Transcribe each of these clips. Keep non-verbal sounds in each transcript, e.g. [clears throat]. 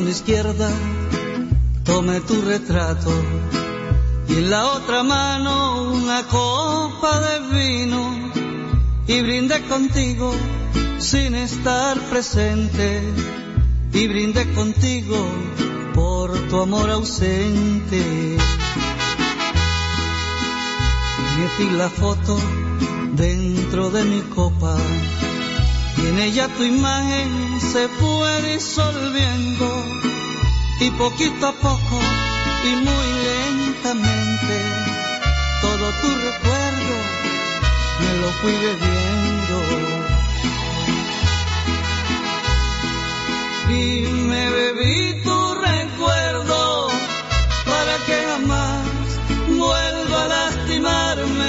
mano izquierda tome tu retrato. Y en la otra mano una copa de vino y brinde contigo sin estar presente. Y brinde contigo por tu amor ausente. Metí la foto dentro de mi copa y en ella tu imagen se fue disolviendo y poquito a poco y muy lentamente todo tu recuerdo me lo fui bebiendo. Y me bebí tu recuerdo para que jamás vuelva a lastimarme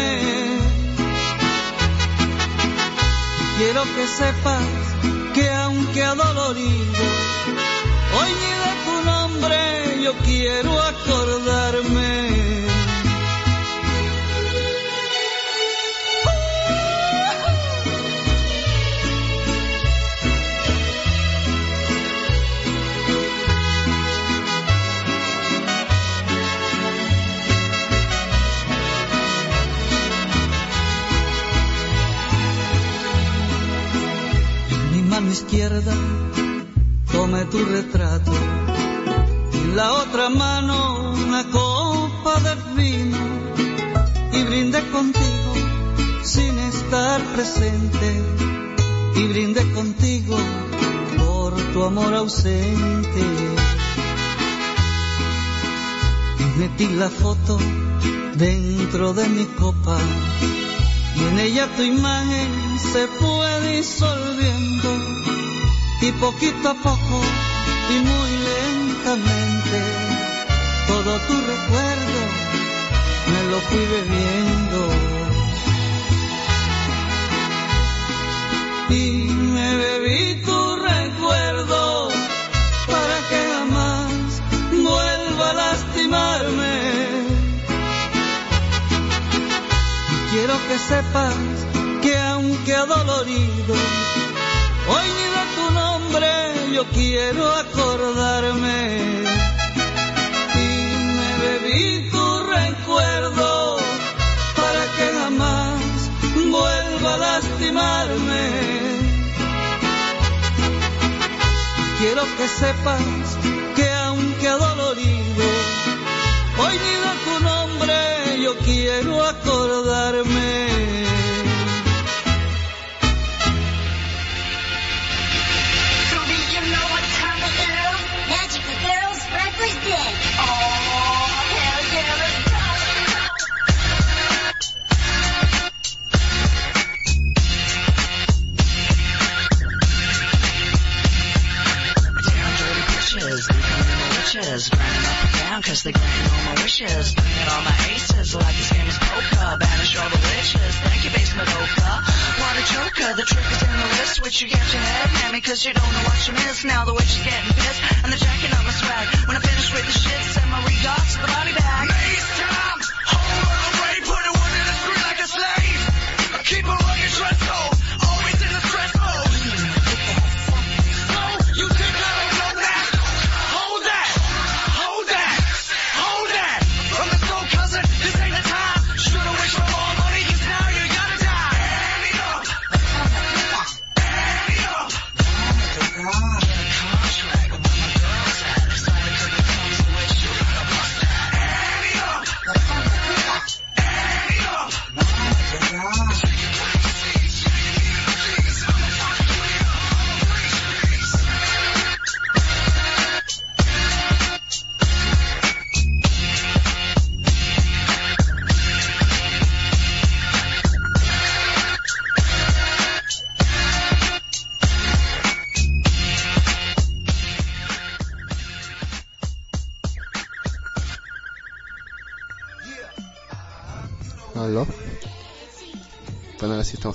quiero que sepas que aunque adolorido, hoy ni de tu nombre yo quiero acordarme. Izquierda tome tu retrato. En la otra mano una copa de vino y brinde contigo sin estar presente. Y brinde contigo por tu amor ausente. Metí la foto dentro de mi copa y en ella tu imagen se fue disolviendo y poquito a poco y muy lentamente todo tu recuerdo me lo fui bebiendo. Y me bebí tu recuerdo para que jamás vuelva a lastimarme. Quiero que sepas que aunque adolorido, nombre yo quiero acordarme. Y me bebí tu recuerdo para que jamás vuelva a lastimarme. Quiero que sepas que aunque adolorido, hoy ni de tu nombre yo quiero acordarme. Cause they're granting all my wishes, bringing all my aces. Like this game is poker, banish all the witches, thank you basement ochre, what a joker, the trick is in the wrist, which you get your head, hammy cause you don't know what you miss, now the witch is getting pissed, and they're jacking up my swag, when I finish with the shit, send my redox to the body bag.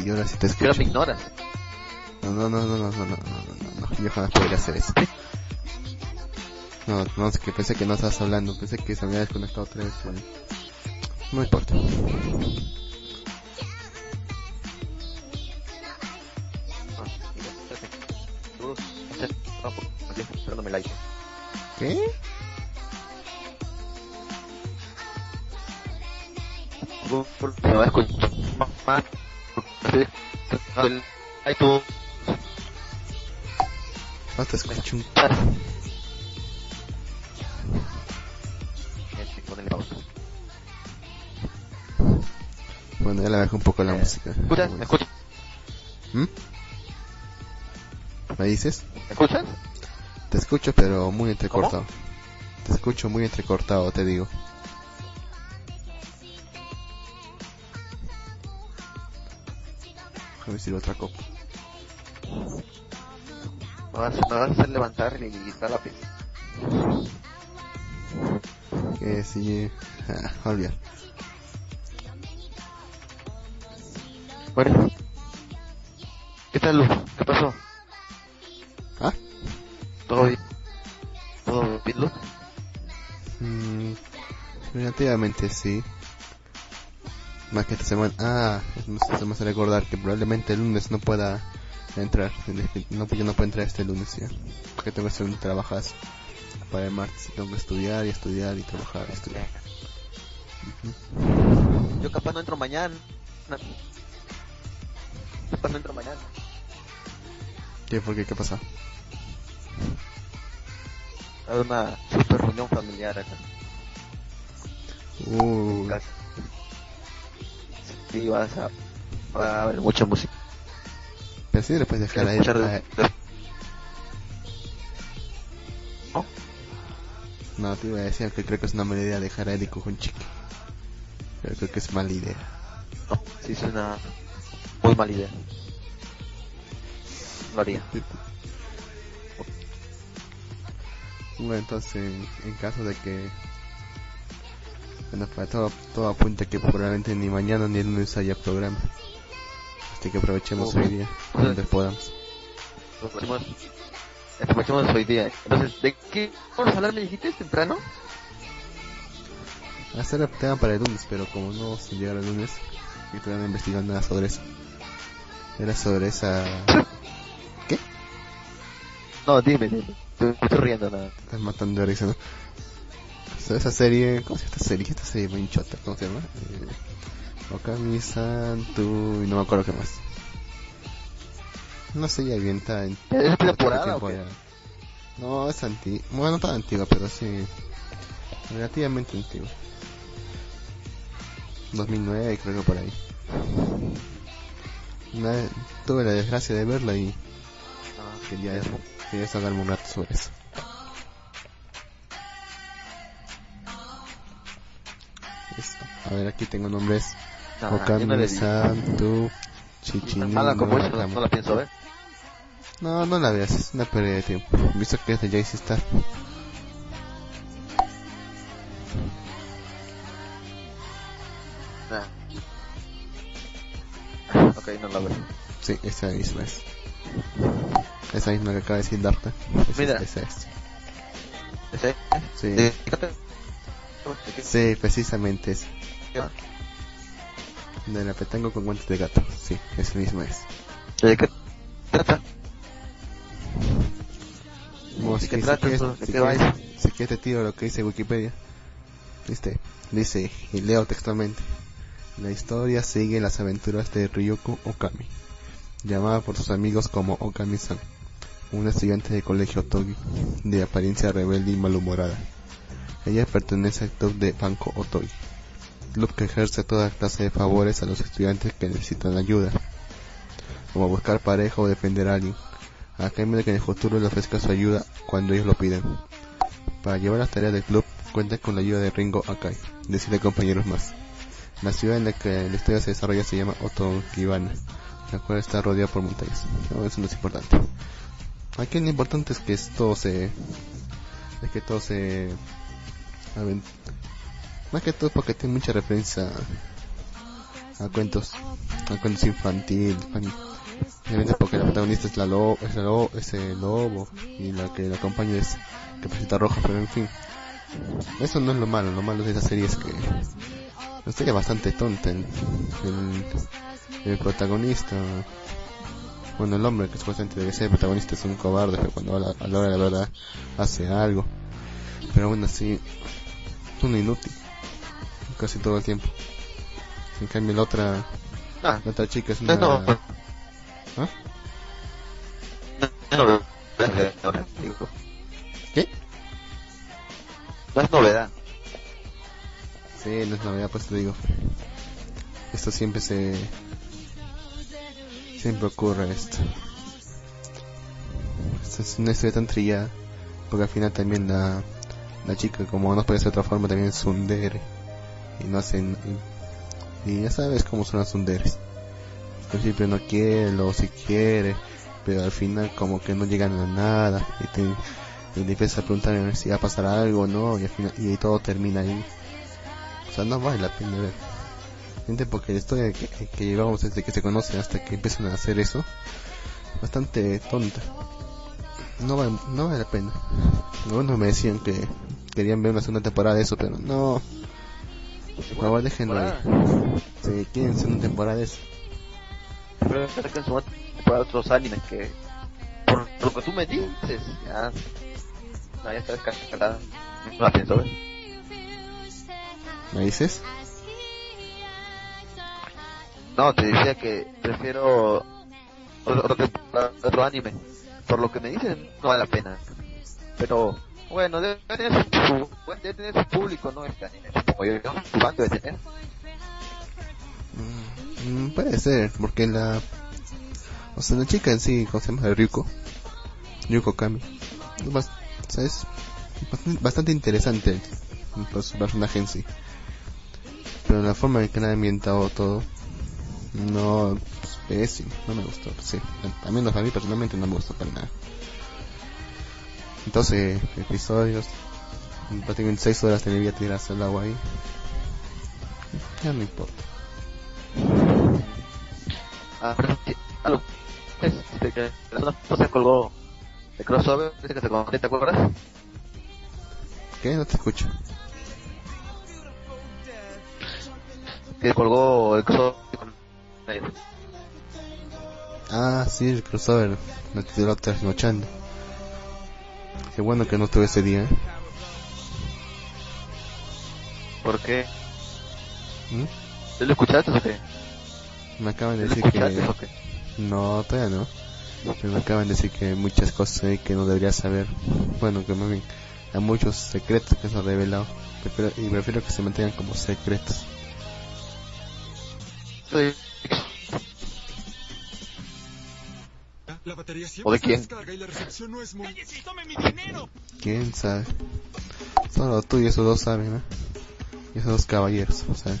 Sí, yo ahora sí te Pero escucho. me ignoras. No, no, no, no, no, no, no, no, no, no, yo jamás podría hacer eso. [laughs] No, no, es que pensé que no estabas hablando, pensé que se me había desconectado otra vez. eh. No importa. Ah. ¿Qué? A escuchar más. No te escucho un... Bueno, ya le bajé un poco la música. ¿Escuchas? ¿Me escuchas? ¿Mm? ¿Me dices? ¿Me escuchas? Te escucho, pero muy entrecortado. Te escucho muy entrecortado, te digo. Déjame decir otra copa. Me vas, me vas a hacer levantar y quitar la pieza. Que sí... Olvidar. Bueno. ¿Qué tal, Luz? ¿Qué pasó? ¿Ah? ¿Todo bien? ¿Todo bien, Luz? Mm, relativamente sí. Más que esta semana. Ah, se me hace recordar que probablemente el lunes no pueda entrar. No, yo no puedo entrar este lunes ya. Porque tengo que hacer un trabajazo. Para el martes tengo que estudiar y estudiar y trabajar y estudiar. Yo capaz no entro mañana. Capaz no entro mañana. ¿Qué? ¿Por qué? ¿Qué pasa? Hay una super reunión familiar acá Uh, en casa. Sí, vas a, va a haber mucha música. pero sí puedes dejar ahí. Escuchar ¿No? No, te iba a decir que creo que es una mala idea dejar a Eric con chique. Pero creo que es mala idea. No, sí es una muy mala idea. Lo haría. Bueno, entonces, en, en caso de que... Bueno, para todo, todo apunta que probablemente ni mañana ni el lunes haya programa. Así que aprovechemos hoy día, donde podamos. Aprovechemos, aprovechemos hoy día. Entonces, ¿de qué vamos a hablar? ¿Me dijiste temprano? Hacer el tema para el lunes, pero como no se llega el lunes, y todavía no investigan nada sobre eso. Era sobre esa... ¿Qué? No, dime, dime. Me estoy riendo nada. Estás matando de risa, ¿no? Sobre esa serie... ¿Cómo se llama esta serie? Esta serie muy chota, ¿cómo se llama? Eh, Okami-san, tú... y no me acuerdo qué más. No sé, ya bien, está en... ¿Es temporada o qué? No, es antigua. Bueno, no tan antigua, pero sí. Relativamente antigua. 2009, creo que por ahí. Una tuve la desgracia de verla y quería, quería sacarme un rato sobre eso. A ver, aquí tengo nombres. No, yo no le vi. Okami-san, tú, Tan Chichini, mala como no, eso, no, no la pienso ver. No, no la veas, es una pérdida de tiempo. Visto que es de JC Star. Nah. Ok, no la veo. Sí, esa misma es. Esa misma que acaba de decir Darta. Esa, Mira. esa es. ¿Ese? Sí. ¿De qué trata? ¿De qué- Sí, precisamente es. De la petango con guantes de gato. Sí, esa misma es. ¿De qué trata? Como ¿De si qué trata qué va? Si quieres te tiro lo que dice Wikipedia. Viste, dice, y leo textualmente. La historia sigue las aventuras de Ryoko Okami, llamada por sus amigos como Okami-san, una estudiante de colegio Togi, de apariencia rebelde y malhumorada. Ella pertenece al club de Banco Otogi, club que ejerce toda clase de favores a los estudiantes que necesitan ayuda, como buscar pareja o defender a alguien, a cambio de que en el futuro le ofrezca su ayuda cuando ellos lo piden. Para llevar las tareas del club cuenta con la ayuda de Ringo Akai, de siete compañeros más. La ciudad en la que la historia se desarrolla se llama Otogibana, la cual está rodeada por montañas. No, eso no es importante. Aquí lo importante es que esto se es que todo se... Más que todo porque tiene mucha referencia a, cuentos, a cuentos infantiles. porque la protagonista es la lobo, es, la lobo, es el lobo y la que la acompaña es Capacita Roja, pero en fin. Eso no es lo malo, lo malo de esa serie es que serie es bastante tonta. El, el, el protagonista, bueno, el hombre que supuestamente debe ser el protagonista es un cobarde, pero cuando a la, a la hora de la verdad hace algo. Pero aún así, un inútil. Casi todo el tiempo. En cambio, la otra, Ah, la otra chica es una... no, ¿Ah? no, ¿Qué? no es novedad. Sí, no es novedad, pues te digo. Esto siempre se... Siempre ocurre esto. Esto es una historia tan trillada. Porque al final también la, la chica, como no puede ser de otra forma, también es tsundere. Y no hacen... Y, ya sabes cómo son las tsunderes. Al principio no quiere, luego sí quiere. Pero al final como que no llegan a nada. Y te, empiezas a preguntar si va a pasar algo o no. Y al final, y todo termina ahí. O sea, no vale la pena ver. Gente, porque la historia que, que llevamos desde que se conocen hasta que empiezan a hacer eso, bastante tonta. No vale, no vale la pena. Algunos me decían que querían ver una segunda temporada de eso, pero no. Por favor, déjenlo ahí. Si quieren segunda temporada de eso. Pero en su para otros animes que, por lo que tú me dices, ya, no, ya está descartada. No la pienso ver. ¿Me dices? No, te decía que prefiero otro, otro, otro anime. Por lo que me dicen, no vale la pena. Pero, bueno, debe tener su, debe tener su público, ¿no? Este anime, yo, ¿no? Su debe tener. Mm, puede ser, porque la... O sea, la chica en sí, ¿cómo se llama? Ryuko. Ryuko Kami. O sea, es bastante, interesante su personaje en sí. Pero la forma en que le ha ambientado todo, no, pues, pésimo, no me gustó. Sí, a a mí personalmente no me gustó para nada. Entonces, episodios, prácticamente 6 horas de mi vida tirarse al agua ahí. Ya no importa. Ah, pero. Este, que la se colgó de crossover, dice que se ¿te acuerdas? ¿Qué? No te escucho. Que colgó el crossover con. Ah, sí, el crossover. Me tiró trasnochando. Qué bueno que no estuve ese día. ¿eh? ¿Por qué? ¿Mm? ¿Tú lo escuchaste o qué? Me acaban de ¿Lo decir escuchaste que... o qué? No, todavía no. Pero me acaban de decir que hay muchas cosas ahí que no debería saber. Bueno, que más bien hay muchos secretos que se han revelado. Prefiero- y prefiero que se mantengan como secretos. Soy- batería ¿O de quién? descarga y la recepción no es muy... ¿Quién sabe? Solo tú y esos dos saben, ¿no? Y esos dos caballeros, o sea.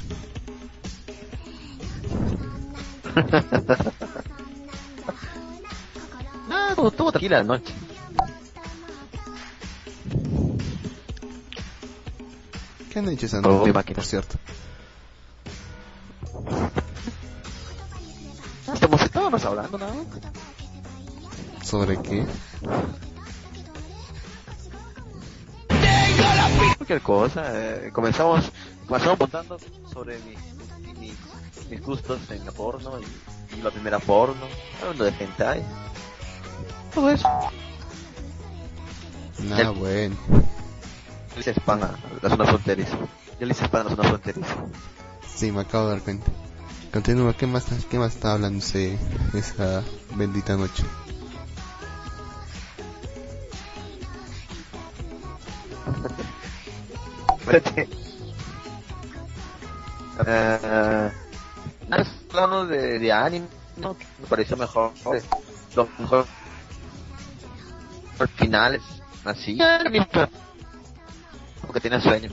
[laughs] Ah, estuvo, estuvo tranquila la noche. ¿Qué han dicho esa noche, máquina. por cierto? Estamos, estábamos hablando más. ¿Sobre qué? Cualquier cosa. Eh, comenzamos, comenzamos contando sobre mi, mi- mis, mis gustos en la porno y, y la primera porno, hablando de hentai. Todo eso. Nada El- bueno. Yo le hice spam a la zona fronteriza. Yo le hice spam a la zona fronteriza. Sí, me acabo de dar cuenta. Continúa, ¿qué más, qué más está hablando ese- esa bendita noche? Espérate. Eh, nada, hablando de, de anime, ¿no? Me pareció mejor. eh, Lo mejor. Finales, así. Porque tiene sueño.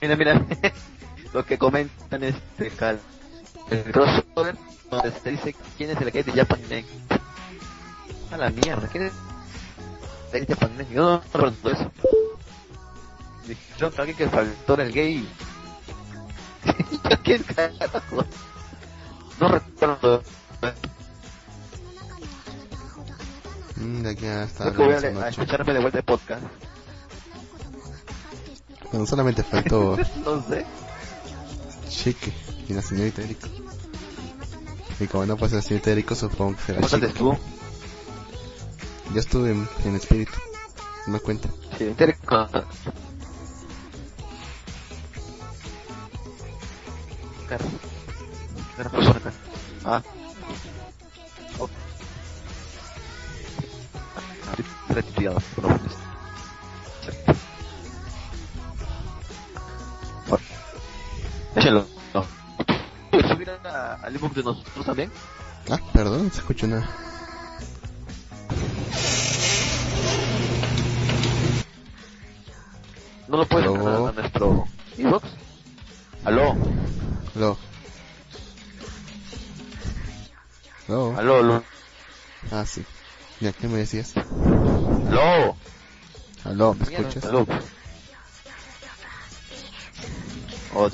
Mira, mira. [laughs] lo que comentan este cal. El crossover donde se dice quién es el que de Japan Next. A la mierda, ¿quién es? 20 pandemia. Yo no recuerdo eso. Que alguien que faltó era el gay. [laughs] ¿Quién carajo? No recuerdo. Mm, de aquí hasta Creo que voy a, a escucharme de vuelta el podcast. Bueno, solamente faltó [laughs] No sé. Chique y la señorita Erico. Y como no pasa la señorita Erico, supongo que será ¿Cómo te Chique. estuvo? Yo estuve en, en espíritu. No me cuenta. Sí, interesante. Claro. Claro, pues, acá. Ah. Oh. Ah, retirado, por lo menos. Bueno. Échalo. No. ¿Puedes subir al ebook de nosotros también? Ah, perdón, no se escucha nada. ¿No lo puedes mandar a nuestro ebook? Aló, Aló. Aló. aló, aló. Ah, sí. Ya, ¿qué me decías? Aló. Aló, ¿me escuchas? aló. Oh.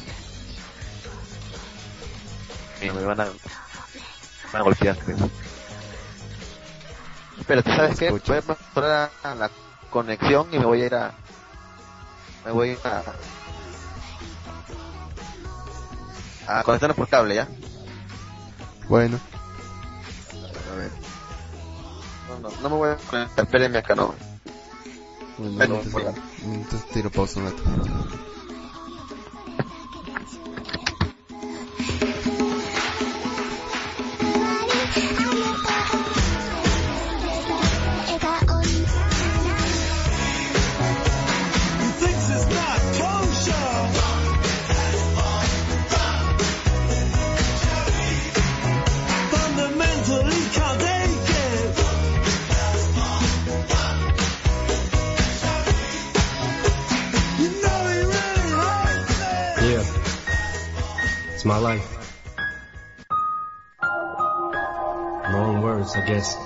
Mira, me van a, me van a golpear, creo. Espérate, ¿sabes qué? Voy a mejorar a la conexión y me voy a ir a... Me voy a a... A conectarme por cable, ¿ya? Bueno, A ver. No, no, no me voy a conectar, espérenme acá, no. bueno, Bueno, entonces, bueno. entonces tiro pausa un rato. My life. Long words, I guess.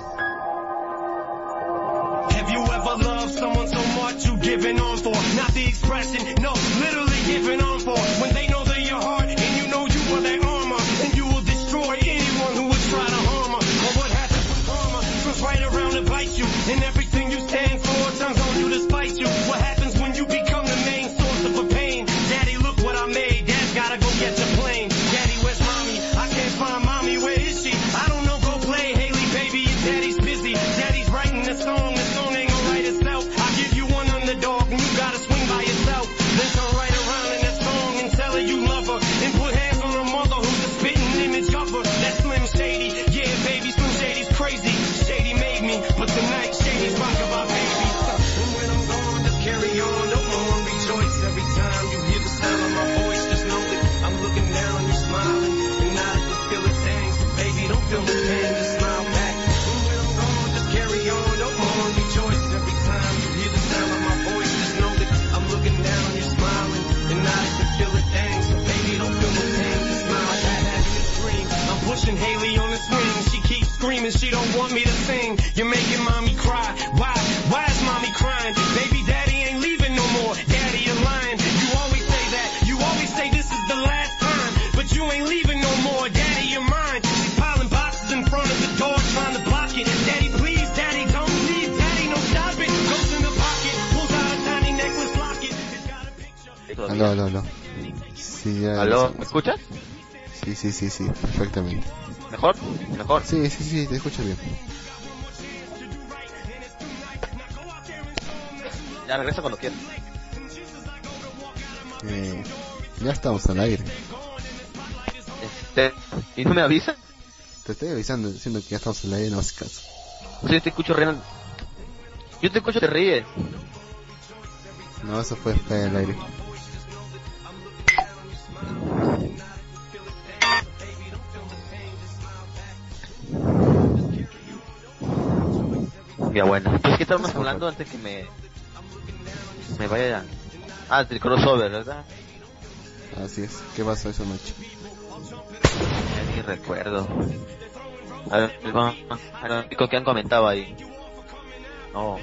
Aló, aló, aló. Sí, ya. ¿Aló? ¿Me escuchas? Sí, sí, sí, sí, perfectamente. ¿Mejor? ¿Mejor? Sí, sí, sí, te escucho bien. Ya regresa cuando quieras. Eh, ya estamos al aire. Este, ¿Y no me avisa? Te estoy avisando diciendo que ya estamos al aire, no haces caso. Sea, yo te escucho riendo. Yo te escucho, te ríes. No, eso fue fuera del aire. Ya bueno. Pues, ¿qué estábamos hablando antes que me... Me vaya... Ah, del crossover, ¿verdad? Así es. ¿Qué pasó esa noche? Ya ni recuerdo. A ver, vamos a ver, ¿qué han comentado ahí? No.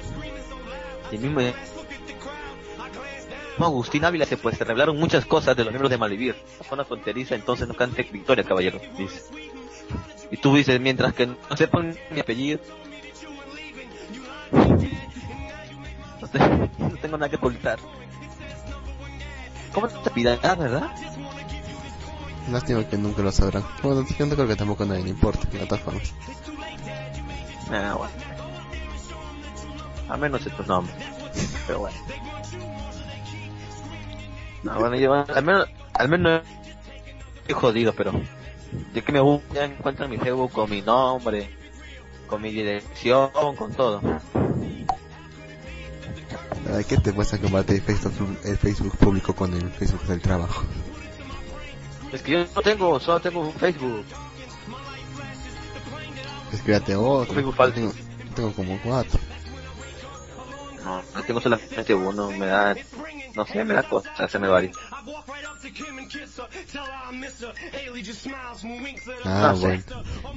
Y el mismo Agustín Ávila se pues se revelaron muchas cosas de los miembros de Malvivir. La zona fronteriza entonces no cante victoria, caballero, dice. Y tú dices, mientras que no sepan mi apellido. No, te- [laughs] no tengo nada que ocultar. ¿Cómo te pidas, verdad? Lástima que nunca lo sabrán. Bueno, yo no creo que tampoco a nadie le importa, de todas formas. Ah, bueno. A menos estos nombres. Pero bueno. No, bueno, yo, al menos, al menos estoy jodido, pero de que me ya encuentran mi Facebook con mi nombre, con mi dirección, con todo. Ay, ¿Qué te cuesta compartir Facebook, el Facebook público con el Facebook del trabajo? Es que yo no tengo, solo tengo un Facebook. Pues créate otro. Facebook falso. Tengo, tengo como cuatro. No, no tengo solamente uno, me da, no sé, me da cosa hacerme varios. Ah, No sé. bueno.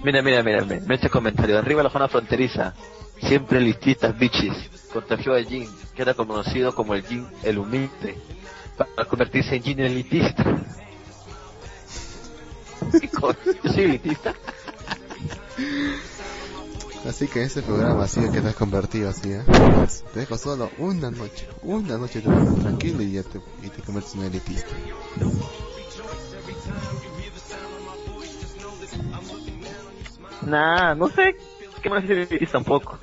Mira, mira, mira, mira, mira este comentario. Arriba la zona fronteriza. Siempre lististas bichis. Contagió a Jin, que era conocido como el Jin el humilde, para convertirse en Jin el elitista. [laughs] ¿Qué co- Yo soy elitista. [laughs] Así que ese programa así que te has convertido así, ¿eh? Te dejo solo una noche. Una noche te dejo tranquilo y ya te, y te conviertes en elitista. Nah, no sé. ¿Qué más elitista tampoco?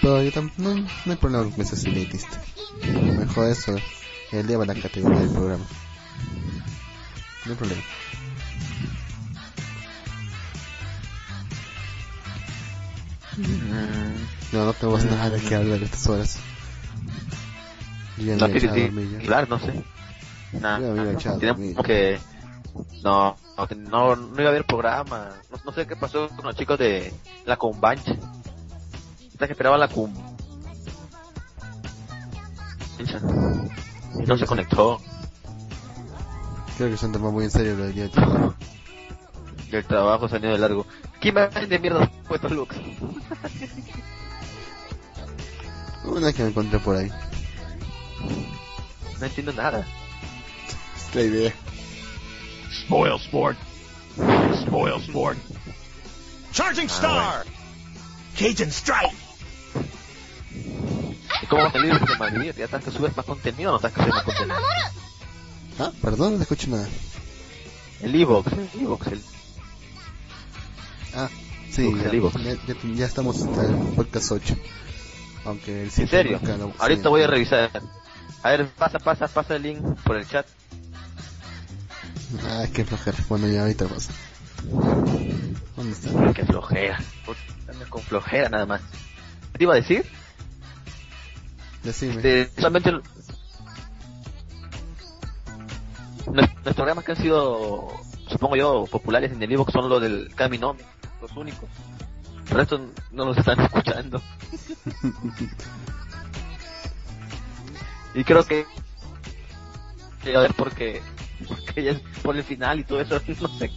Pero yo tam- no, no hay problema con que seas elitista. Mejor eso eleva la categoría del programa. No hay problema. No, no tenemos nada que hablar a estas horas. Yo ya me No, claro, no sé. Nah, Yo me había echado a tenemos dormir. que... No, no, no, no iba a haber programa. No, no sé qué pasó con los chicos de la Cumbancha. Hasta que esperaban la Cum... Y no se conectó. Creo que se han tomado muy en serio lo del día de trabajo. Y el trabajo salió de largo. ¿Qué imagen de mierda fue looks? Una que me encontré por ahí. No entiendo nada. Es la idea. Spoil sport. Spoil sport. Charging star. Cajun strike. ¿Y cómo va a salir de Madrid? ¿Ya estás que subes más contenido o no estás que subes más contenido? Ah, perdón, no escucho nada. El Evox, el Evox, el... Ah, sí, ya, ya, estamos en el podcast 8. Aunque el ¿En 7 serio? nunca lo- Ahorita sí. voy a revisar. A ver, pasa, pasa, pasa el link por el chat. Ah, qué flojera. Bueno, ya ahorita pasa. ¿Dónde está? Qué flojera. Con flojera nada más. ¿Qué te iba a decir? Decime. Este, solamente... Nuestros programas que han sido, supongo yo, populares en el Evox son los del Camino, los únicos. El resto no los están [laughs] escuchando. y creo que... que a ver, porque... Porque ya es por el final y todo eso, [laughs] no sé.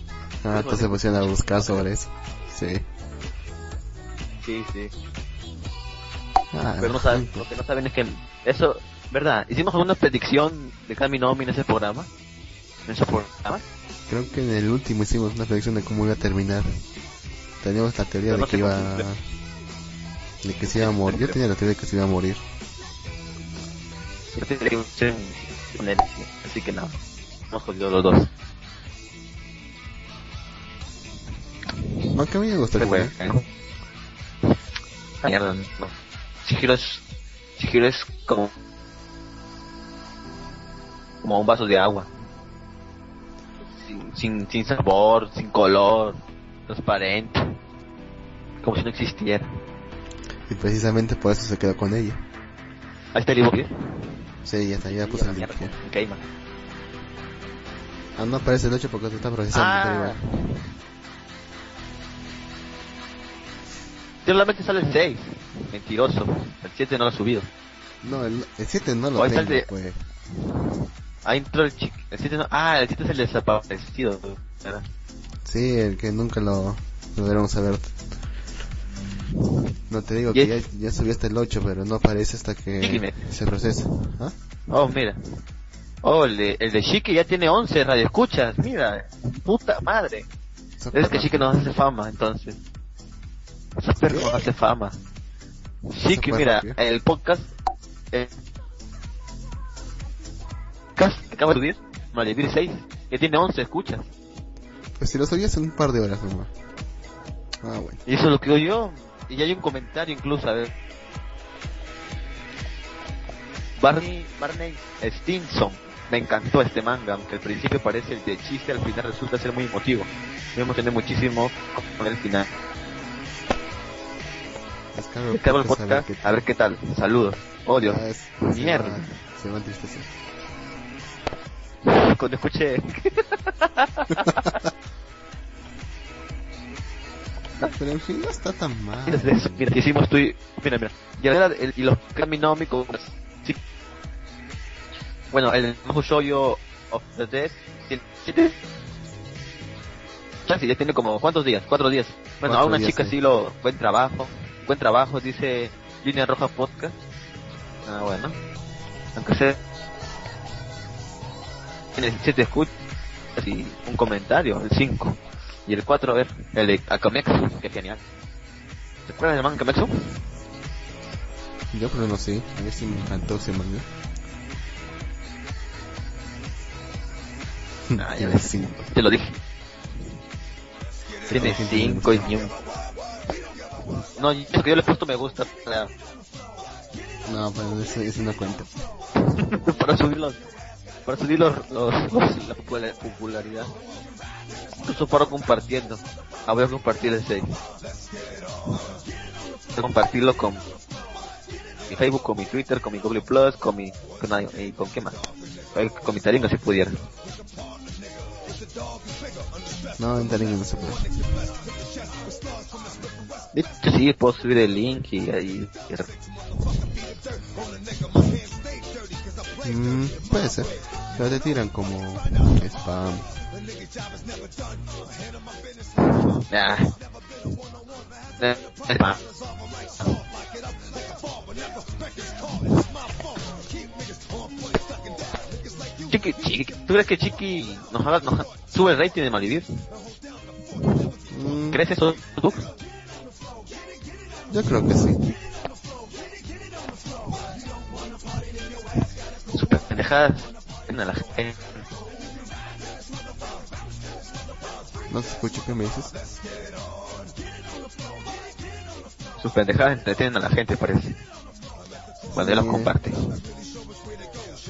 Ah, entonces se pusieron a buscar sobre eso. Sí. Sí, sí. Ah, Pero no saben, lo que no saben es que eso, ¿verdad? Hicimos alguna predicción de Caminomi en ese programa. En ese programa. Creo que en el último hicimos una predicción de cómo iba a terminar. Teníamos la teoría Pero de que iba... De que se iba a morir. Yo tenía la teoría de que se iba a morir. Yo tenía que ser con él, sí. así que nada. Hemos jodido los dos. Aunque a mí me gustó el juego. Ah, Mierda, no. Chihiro es, Chihiro es como, como un vaso de agua. Sin, sin, sin sabor, sin color, transparente. Como si no existiera. Y precisamente por eso se quedó con ella. Ahí está el ¿eh? Sí, ya está, ya puse el link. ya. Ok, man. Ah, no aparece el 8 porque se está procesando. Ah. Solamente sale el 6. Mentiroso. El 7 no lo ha subido. No, el, el 7 no lo está tengo, el de- pues. Ahí entró el chico. El 7 no. Ah, el 7 es el desaparecido. ¿verdad? Sí, el que nunca lo, lo ver. No te digo que ya, ya subí hasta el 8, pero no aparece hasta que se procesa. ¿Ah? Oh, mira. Oh, el de, el de Chique ya tiene 11 radioescuchas, mira. Puta madre. Es que Chique nos hace fama, entonces. Esa perra nos hace fama. Chique, fue mira, rápido. el podcast... Eh, podcast que acaba de subir, Malvivir 6, que tiene 11 escuchas. Pues si lo subí hace un par de horas nomás. Ah, bueno. Y eso es lo que digo yo. Y ya hay un comentario incluso, a ver. Barney, Barney Stinson. Me encantó este manga, aunque al principio parece el de chiste, al final resulta ser muy emotivo. Debemos tener muchísimo con el final. Descargo Descargo el podcast, a ver podcast, a ver qué tal. Saludos. Oh Dios. Ah, es- Mierda. Se va, se va a entristecer. [laughs] Cuando escuché... Pero en fin, no está tan mal. Mira, de eso, mira, hicimos tú y... Mira, mira. Y, ahora el- y los Kaminómicos... Sí. Bueno, el Mahu Shoujo of the tiene- Casi, ya tiene como... ¿Cuántos días? Cuatro días. Bueno, a Cuatro una días, chica sí. sí lo... Buen trabajo. Buen trabajo, dice Línea Roja Podcast. Ah, bueno. Aunque sea... Tiene siete escuchas y un comentario, el 5. Y el 4, a ver, el de Akamexu, que genial. ¿Se acuerdan del manga Akamexu? Yo pero no sé, a mí sí me encantó ese manga. [laughs] Ah, ya ves. cinco. Te lo dije. Tiene Sí, 5 y ni un... No, yo que yo le he puesto me gusta para, No, pero eso, eso no cuenta. [laughs] para subir los... Para subir los, los, los- la popula- popularidad. Incluso paro compartiendo. Ah, voy a compartir ese. Voy a compartirlo con mi Facebook, con mi Twitter, con mi Google Plus, con mi... Con, y con qué más. Con mi taringa si pudiera. No, en Taringa no se puede. De hecho, sí, puedo subir el link y ahí... Mm, puede ser. Pero te tiran como spam. Ah. Eh, es más. Chiqui, Chiqui, ¿tú crees que Chiqui nos haga, nos sube el rating de Malvivir? Mm, ¿Crees eso tú? yo creo que sí. Pendejadas. a la gente. No te escucho, ¿qué me dices? Sus pendejadas entretienen a la gente, parece. Cuando él los Sí. comparte.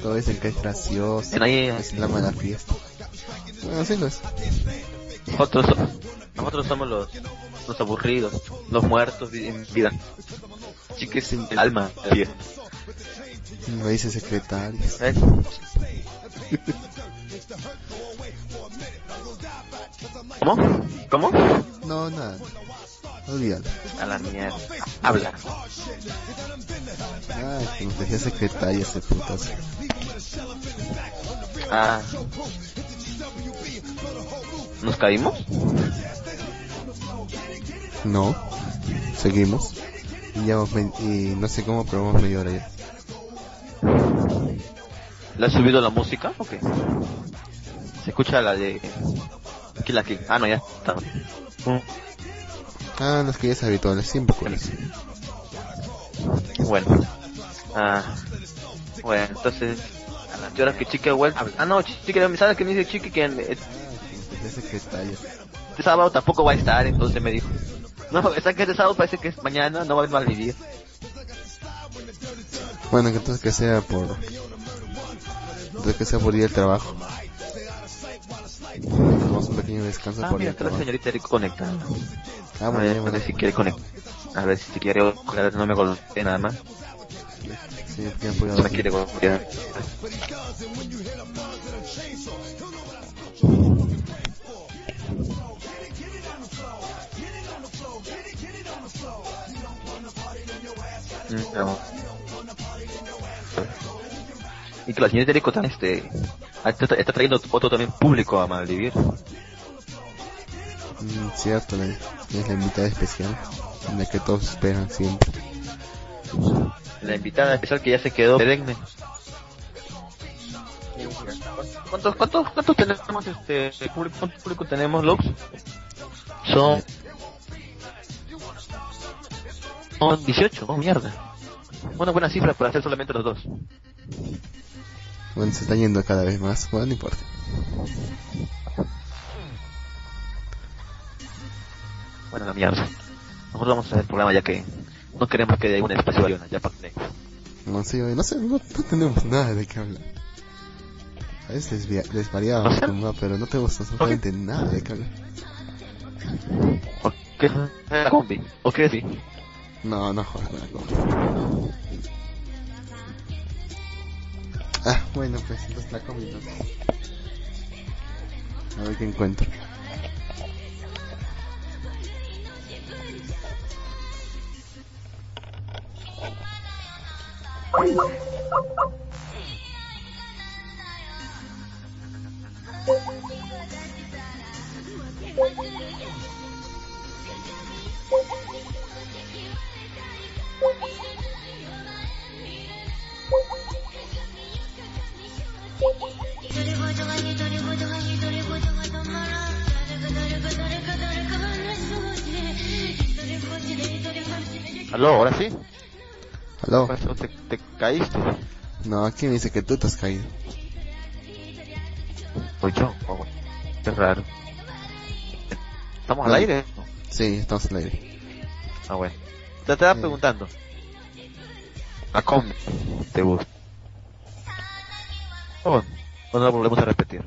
Todos dicen que es gracioso, ahí, es la mala fiesta. Bueno, sí lo es. Nosotros, so- nosotros somos los, los aburridos, los muertos en vida. Chiqui es el alma. fiesta. Me dice secretarios. ¿Eh? ¿Cómo? ¿Cómo? No, nada. Olvídalo. A la mierda. Habla. Ay, que nos decía secretaria ese putazo. Ah. ¿Nos caímos? No. Seguimos. Y, ya vamos y no sé cómo, pero vamos media hora ya. ¿Le has subido la música? ¿O qué? Se escucha la de... Aquí la que... Ah, no, ya está. Ah, las que ya es habituales, siempre con eso. Bueno. Ah. Bueno, entonces... A las horas que Chiqui vuelve... Ah, no, Chiqui, ¿sabes qué me dice Chiqui? Que Decía secretaria. este sábado tampoco va a estar, entonces me dijo. No, ¿sabes que este sábado parece que es mañana? No va a mal vivir. Bueno, que entonces que sea por... Entonces que sea por día del trabajo. Tomamos un pequeño descanso Ah, por mira, la trabajo. señorita Eric conectando. Ah, A bueno, ver, a bueno. ver si quiere conectar. A ver si quiere golpear, no me golpee nada más. Sí, No me quiere golpear. Mm, no. Y que la señorita Eric también este, está, está trayendo otro también público a Malvivir. Mm, cierto, la- es la invitada especial. en la que todos esperan siempre. La invitada especial que ya se quedó perenne. ¿Cuántos, cuántos, cuántos tenemos este público, cuánto público tenemos, Lux? Son son 18, oh mierda. Una buena cifra para hacer solamente los dos. Bueno, se está yendo cada vez más. Bueno, no importa. Bueno, la mierda. Nosotros vamos a hacer el programa ya que no queremos que haya un espacio vacío, ya para No sé, no sé, no, no tenemos nada de qué hablar. A veces desvariamos, como, pero no tenemos absolutamente nada de qué hablar. ¿O qué? La combi. ¿O qué sí? No, no jodas, no. Ah, bueno, pues entonces la combi no. A ver qué encuentro. ¿Aló? ¿Ahora sí? ¿Aló? Pues, ¿Te, te caíste? No, aquí me dice que tú te has caído. Soy yo. Oh. Qué raro. ¿Estamos al No. aire? Sí, estamos el aire. Ah, bueno. Te estaba Sí. preguntando. La combi. ¿Te gusta? Oh, bueno, lo volvemos a repetir.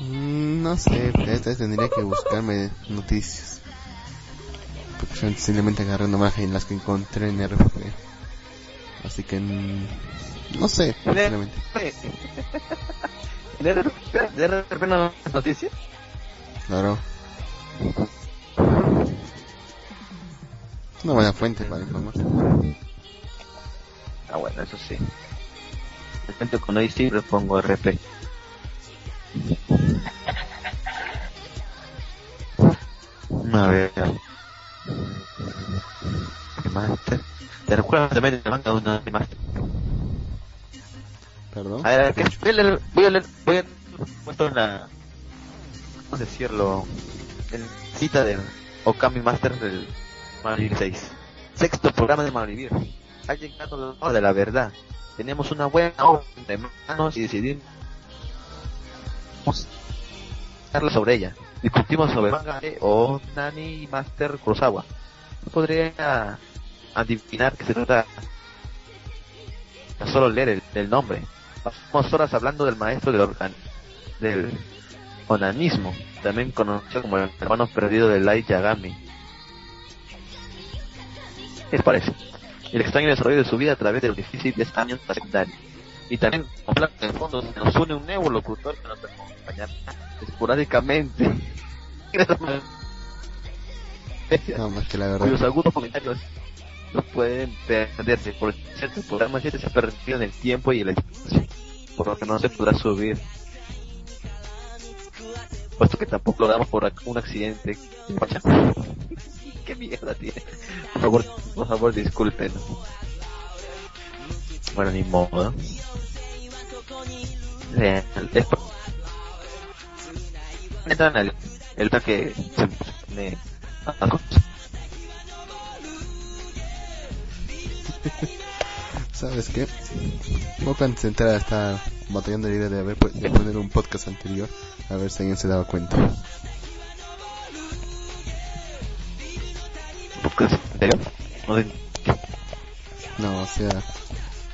Mm, No sé, esta vez tendría que buscarme noticias. Porque yo simplemente agarré nomás en las que encontré en RFP. Así que... mm, No sé, sinceramente. ¿De RP de RP no noticias? Claro. Una buena fuente para informar. Ah, bueno, eso sí. De repente cuando hay siempre pongo RP. A ver. Remaster. ¿Te recuerdas también de manga de una remaster? Perdón. A ver, ¿qué? voy a leer, voy a leer, voy a en la, ¿cómo decirlo? En cita del Okami Master del Malvivir 6. Sexto programa de Malvivir. Ha llegado la hora de la verdad. Tenemos una buena hora de manos y decidimos hablar sobre ella. Discutimos sobre manga de Onani Master Kurosawa. No podría adivinar que se trata a solo leer el, el nombre. Pasamos horas hablando del maestro del, organ- del onanismo, también conocido como el hermano perdido de Light Yagami. ¿Qué les parece? El extraño desarrollo de su vida a través de los difíciles 10 años de secundaria. Y también, con plan de fondo, se nos une un nuevo locutor que nos acompañará esporádicamente. No, más que la cuyos verdad. agudos comentarios no pueden perderse. Por cierto, el programa 7 se ha perdido en el tiempo y el espacio, por lo que no se podrá subir. Puesto que tampoco lo damos por un accidente. [laughs] ¿Qué mierda tiene? Por favor, por favor, disculpen. Bueno, ni modo. Eh, Entran al el que se me ¿Sabes qué? Mopan Central está batallando la idea de, haber, de poner un podcast anterior. A ver si alguien se daba cuenta. ¿En serio? No o sea,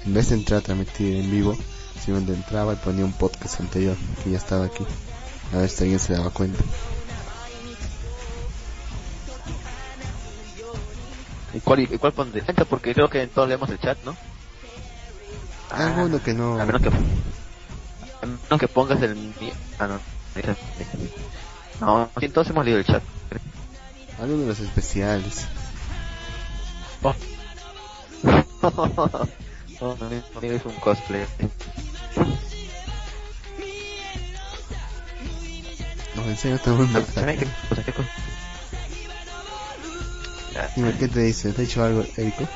en vez de entrar a transmitir en vivo, simplemente entraba y ponía un podcast anterior que ya estaba aquí. A ver si alguien se daba cuenta. ¿Y cuál, y cuál pondré? Porque creo que todos leemos el chat, ¿no? Alguno que no. A menos que, menos que pongas el. Ah, no. No, todos hemos leído el chat. Alguno de los especiales. [laughs] Oh. no, no, no, es un cosplay. No, en serio, todo el mundo. Dime, ¿qué te dice? ¿Te ha dicho algo, Erico?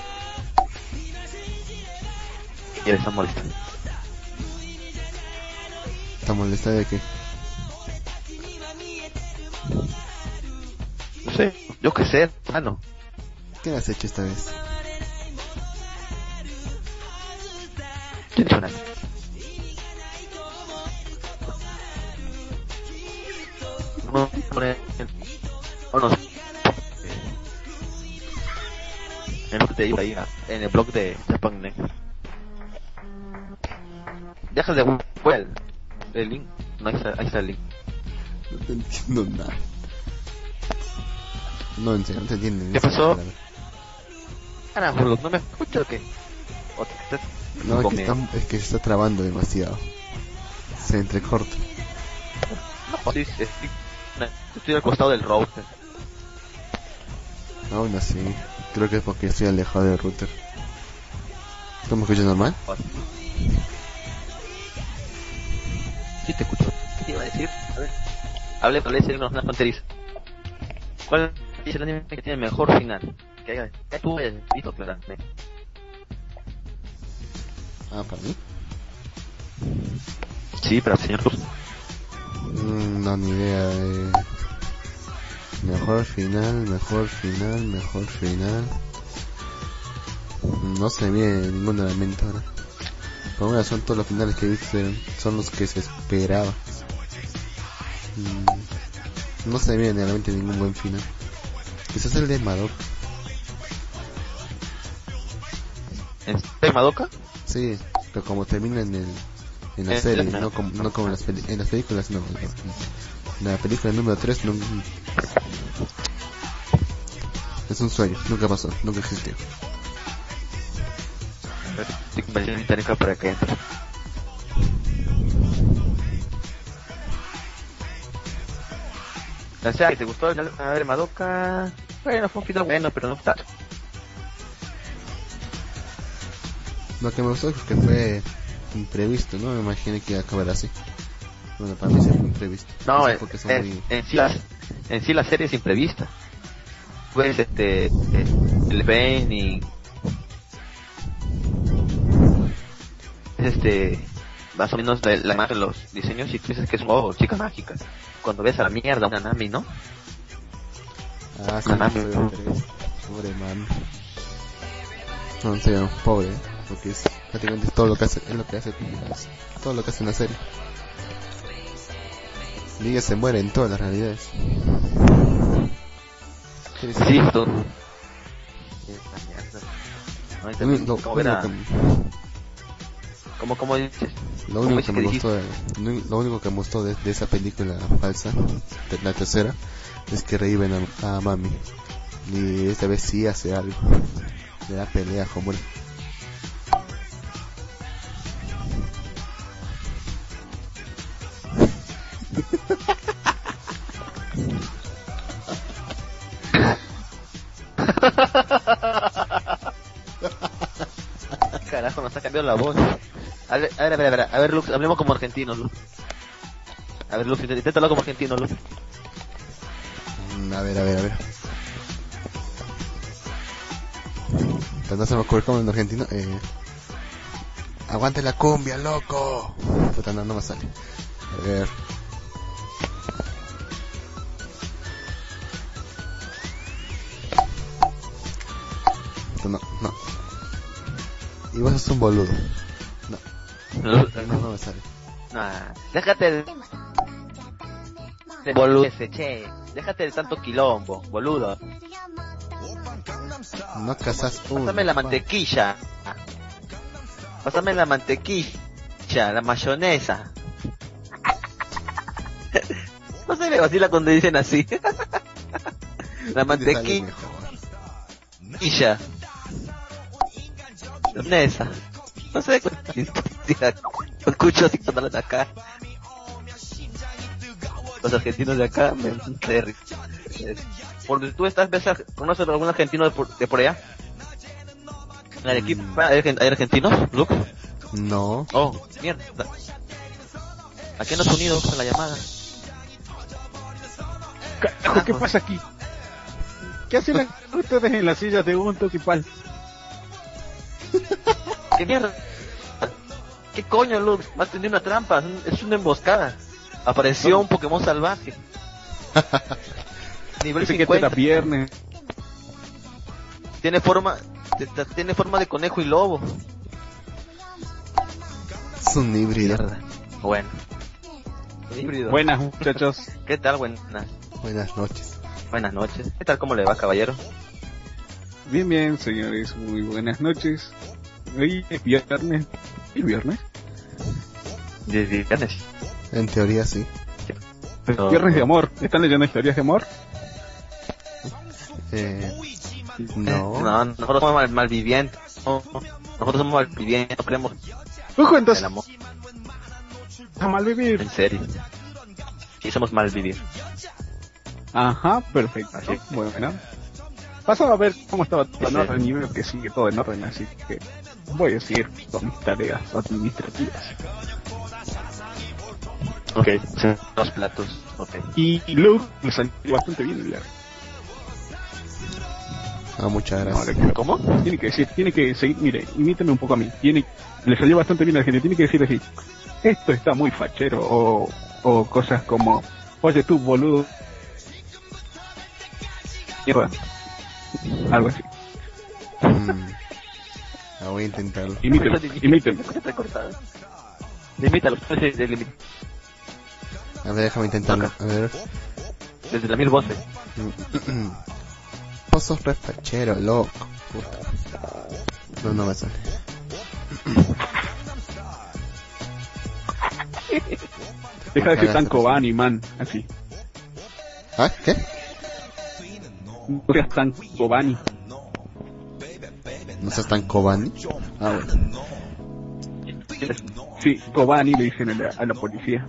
Y él está molesto. ¿Está molesta de qué? No sé, yo qué sé, hermano. ¿Qué has hecho esta vez? ¿Quién es una? No, no. En que te digo ahí, en el blog de Japan. Deja de Google el link. No, ahí está, ahí está el link. No te entiendo nada. No, en serio, no te entiendo. ¿Qué pasó? palabra. Carajo, ¿no me escuchas o qué? ¿O te estás No, es que, está, es que se está trabando demasiado. Se entrecorta. No, sí, sí, sí. No, Estoy al costado del router. Aún así, creo que es porque estoy alejado del router. ¿Tú me escuchas normal? Sí te escucho. ¿Qué te iba a decir? A ver. Hable, hable, si una fronteriza. ¿Cuál es el anime que tiene el mejor final? Que haya, que tú hayas visto, claramente. Ah, para mí. Sí, pero señor Cruz. Mm, no, ni idea. Eh. Mejor final, mejor final, mejor final. No se me viene ninguno de la mente ahora. Por una son todos los finales que he visto, eran- son los que se esperaba. Mm, no se me viene a la mente ningún buen final. Quizás el de Madoka. ¿En Madoka? Sí, pero como termina en el en la serie, no. no como, no como en, las en las películas, no, no. La película número 3 no, es un sueño, nunca pasó, nunca existió. Convenciendo británica para que entre. O sea, que te gustó el a ver Madoka. Bueno, fue un final bueno, pero no tanto. Lo que me gustó es que fue imprevisto, no me imaginé que iba a acabar así. Bueno, para mí sí fue imprevisto. No, en, porque son en- muy... en sí la, en sí la serie es imprevista. Pues este, el Ben y este, más o menos la, la imagen, los diseños y tú dices que es un oh, chica mágica. Cuando ves a la mierda una Nami, ¿no? Ah, sí, Nami. Pobre man. No, en serio, pobre, ¿eh? porque es prácticamente todo lo que hace, es lo que hace, todo lo que hace en la serie. Ella se muere en todas las realidades. Sí, a- como, como dices, lo ¿cómo único que que me gustó, lo único que me gustó de, de esa película falsa, de la tercera, es que reviven a, a Mami. Y esta vez sí hace algo. Le da pelea como él. [laughs] Carajo, nos ha cambiado la voz. A ver, a ver, a ver, a ver, Lux, hablemos como argentinos, Lux. A ver, Lux, intenta hablar como argentino, Lux. Mm, A ver, a ver, a ver. Pero no se me ocurre como en argentino. Eh... Aguante la cumbia, loco. Puta, no, no me sale. A ver. No, no. Y vos sos un boludo. No, no, me sale. Nah, déjate de... boludeces, che. Déjate de tanto quilombo, boludo. No casas uno. Pásame la mantequilla. Pásame la mantequilla, la mayonesa. [laughs] No se me vacila cuando dicen así. [laughs] La ¿Dónde sale mantequilla. Mayonesa. No sé cuál Lo [laughs] escucho así cuando de acá. Los argentinos de acá me me risa. Por donde tú estás, ves a- ¿conoces algún argentino de por, de por allá? ¿En Arequipa hay, argen- hay argentinos, Luke? No. Oh, mierda. ¿A qué nos unido con la llamada? Carajo, ¿qué pasa aquí? ¿Qué hacen ustedes en las sillas de un toquipal? [laughs] ¿Qué mierda? ¿Qué coño, Lux? Más tenía una trampa, es una emboscada. Apareció un Pokémon salvaje. [laughs] Nivel que este 50. era viernes. Tiene forma, t- t- tiene forma de conejo y lobo. Es un híbrido. Mierda. Bueno. Híbrido. Buenas muchachos. [laughs] ¿Qué tal? Buenas, Buenas noches. buenas noches. ¿Qué tal? ¿Cómo le va, caballero? Bien, bien, señores. Muy buenas noches. Hoy es viernes. ¿Es viernes? Viernes. En teoría sí. Pero- Viernes de amor. ¿Están leyendo historias de amor? Eh, no. No, nosotros somos mal, malvivientes. No, nosotros somos malvivientes, no Ojo, en entonces, el amor. a mal vivir. En serio. Sí, somos malvivir. Ajá, perfecto. Así. Bueno. Pasaba a ver cómo estaba todo en orden y veo que sigue todo en orden, así que voy a seguir con mis tareas administrativas. Ok. Dos platos. Ok. Y Luke le salió bastante bien el viaje. Ah, muchas gracias. ¿Cómo? Tiene que decir, tiene que seguir, mire, imítame un poco a mí. Tiene, le salió bastante bien a la gente, tiene que decir así, esto está muy fachero, o, o cosas como, oye tú boludo. Mierda. Algo así. Mm. Ah, voy a intentarlo. Está cortado. Limítalo. A ver, déjame intentarlo. A ver. Desde las mil voces. [clears throat] Vos sos re fachero, loco. Puta. No, no me sale. [clears throat] Deja de ser tan Kobani, man, así. ¿Ah? ¿Qué? No seas tan Kobani. ¿No seas tan Kobani? Ah, bueno. Sí, Kobani le dicen a la, a la policía.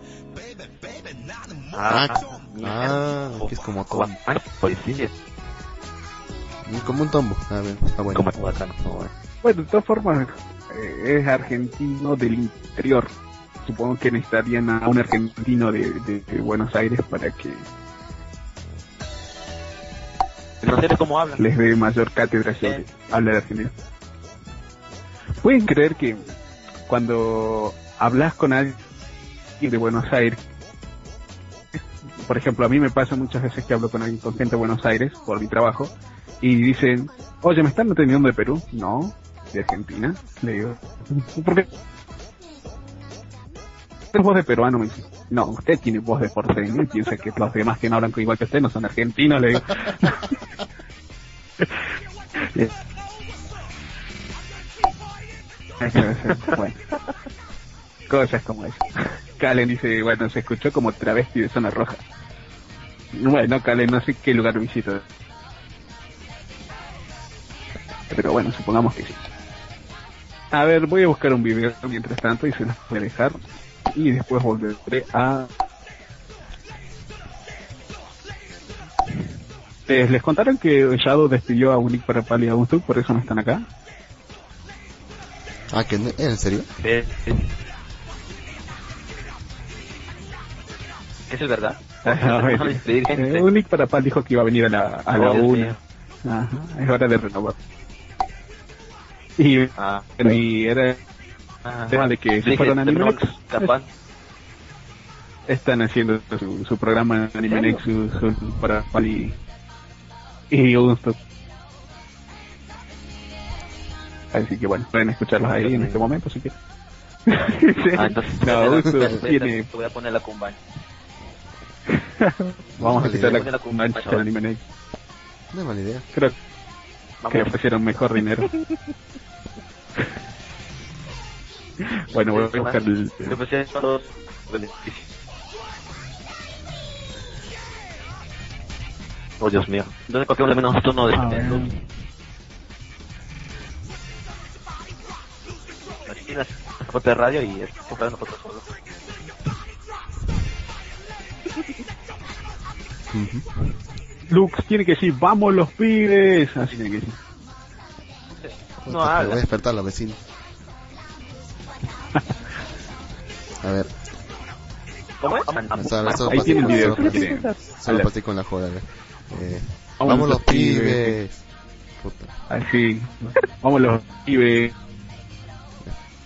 Ah, ah, que es como. Ay, policía. Como un tombo. A ver, está bueno. Como bueno. Bueno, de todas formas, eh, es argentino del interior. Supongo que necesitarían a un argentino de, de- de Buenos Aires para que No sé cómo hablan. les dé mayor cátedra sobre hablar argentino. ¿Pueden creer que cuando hablas con alguien de Buenos Aires, por ejemplo, a mí me pasa muchas veces que hablo con alguien con gente de Buenos Aires por mi trabajo y dicen, oye, ¿me están atendiendo de Perú? No, de Argentina. Le digo, ¿por qué? ¿Tienes voz de peruano? Me dice, no, usted tiene voz de porteño y piensa que los demás que no hablan igual que usted no son argentinos, le digo. [laughs] bueno, cosas como eso. Calen dice, bueno, se escuchó como travesti de zona roja. Bueno, Calen, no sé qué lugar visita. Pero bueno, supongamos que sí. A ver, voy a buscar un video mientras tanto y se los voy a dejar. Y después volveré a... Eh, ¿Les contaron que Shadow despidió a Unique para Pali y a Gunstuk? Por eso no están acá. Ah, ¿que ¿en serio? Eh. ¿Eso es verdad? [laughs] Eh, Unique para Pal dijo que iba a venir a la, a la Oh, una. Ajá, es hora de renovar. Y, Ah, y era ah. el tema de que se fueron a capaz. Están haciendo su, su programa Animex su, su- para Pali y Gunstuk. Así que bueno, pueden escucharlos ahí en este momento si quieren. Ah, [laughs] entonces, no, espera, tiene... te voy a poner la cumbaña. Vamos a escuchar la la mancha computadora. de Animex. No es mala idea. Creo que ofrecieron mejor dinero. [laughs] [laughs] bueno, voy a buscar el... Oh, Dios mío. Entonces, ¿por qué al menos tú no A ver. defiendes? Imaginas, corte de radio y es comprar nosotros solos. Lux tiene que decir, vamos los pibes. Así tiene que decir. No habla. Voy a despertar a los vecinos. [laughs] A ver, ¿Cómo es? Ahí tiene el video, solo pasé- con la joda, a ver. Eh, Vamos los pibes. Puta. Así. Vamos los pibes.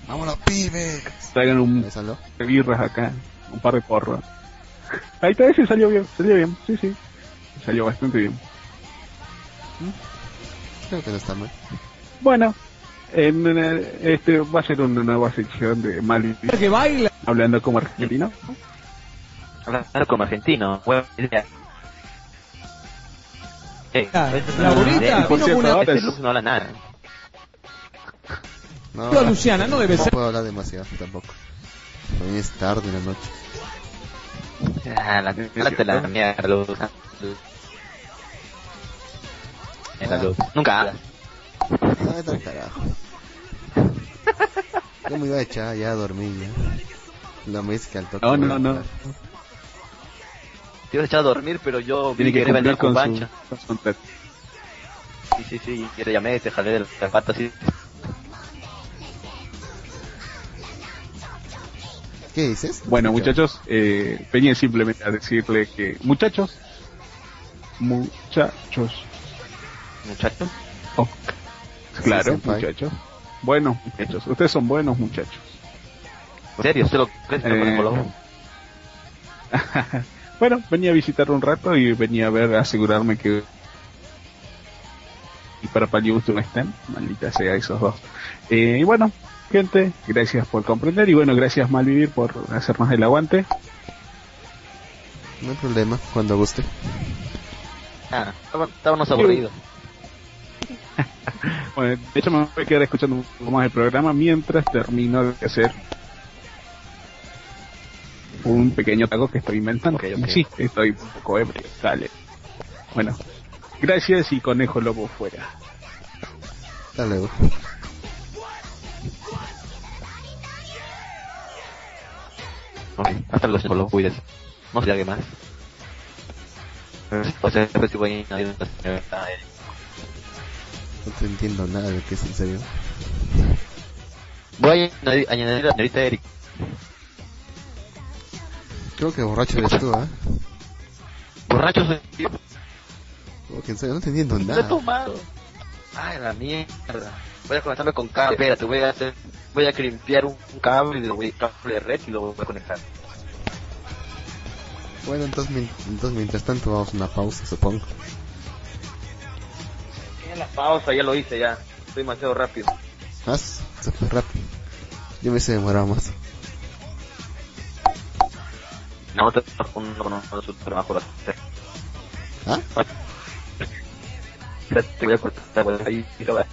Vamos los pibes. Traigan un de birras acá. Un par de porros. Ahí está, ese salió bien. Salió bien. Sí, sí. Salió bastante bien. Creo que no está mal. Bueno. En, eh, este va a ser una nueva sección de Mali. Que baila. Hablando como argentino. Hablar como argentino, buena idea. Eh, La- eso la no- bonita, eh, por cierto, una- ahora este no habla nada. No, Luciana, no debe no ser. puedo hablar demasiado tampoco. Para mí es tarde en la noche. Ah, la cállate la mierda, Luz. Esa Luz. Nunca hablas. Ah, está carajo. Yo me iba a echar ya a dormir ya. La al toque. No, no, no. Te ibas a echar a dormir, pero yo Tiene que venir con con su, pancha. con su. Sí, sí, sí. Y te llamé, te jalé de la pata así. ¿Qué dices? Bueno, muchachos, eh, venía simplemente a decirle que, muchachos, muchachos, Muchacho. oh, claro, senpai. muchachos, buenos muchachos, ustedes son buenos muchachos. En serio, se lo Eh. [laughs] bueno, venía a visitar un rato y venía a ver, a asegurarme que y para Paliusto no estén, maldita sea esos dos. Eh, y bueno, gente, gracias por comprender y bueno, gracias Malvivir por hacernos el aguante. No hay problema, cuando guste. Ah, estábamos aburridos. [laughs] Bueno, de hecho me voy a quedar escuchando un poco más el programa mientras termino de hacer un pequeño taco que estoy inventando. Ok, ok. Sí, estoy un poco ebrio, dale. Bueno, gracias y conejo lobo fuera. Hasta luego. Hasta luego, señor, lo cuides. No se haga más. O sea, después si voy a señora, eh, No te entiendo nada de qué es en serio. Voy a añadir, la señorita Eric. Creo que borracho eres tú, ¿eh? Borracho soy yo. Como que en serio, no te entiendo nada. tomado. Ay, la mierda. Voy a conectarme con cable. Espérate, voy a hacer, voy a crimpear un, un cable y lo voy a cable de red y lo voy a conectar. Bueno, entonces, entonces mientras tanto vamos a una pausa, supongo. La pausa, ya lo hice ya. Estoy demasiado rápido. Más, se fue rápido. Yo me hice demorar más. No, te con su trabajo. ¿Ah? Te voy a cortar, voy a ir y lo voy a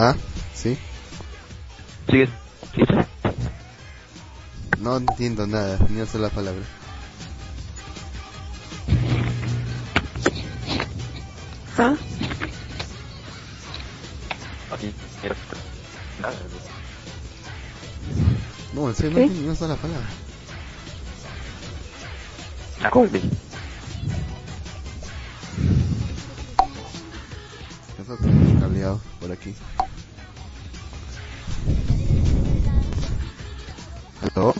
¿Ah? ¿Sí? Sigue. sigue. No entiendo nada, ni una sola palabra. ¿Ah? Aquí, mira. Nada, No, en serio, no entiendo ni una sola palabra. Ah, ¿cómo? Nosotros cableado por aquí. ¿Aló?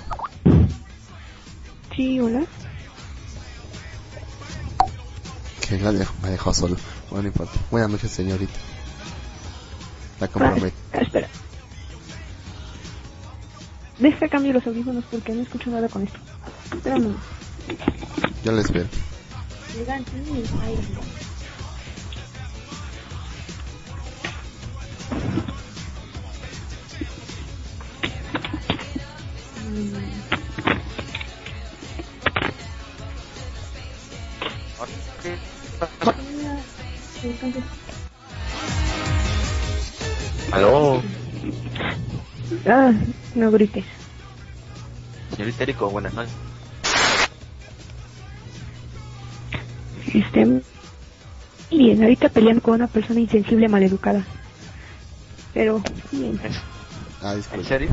Sí, hola. Que la dejo, me dejó solo. Bueno, no importa. Buenas noches, señorita. La Ah, comprometo. espera. Deja cambio los audífonos porque no escucho nada con esto. Espérame. Yo la espero. Aló, Ah, no grites. señorita Erico, buenas noches. Este, bien, ahorita peleando con una persona insensible maleducada. Pero, bien, Ah, ¿En serio?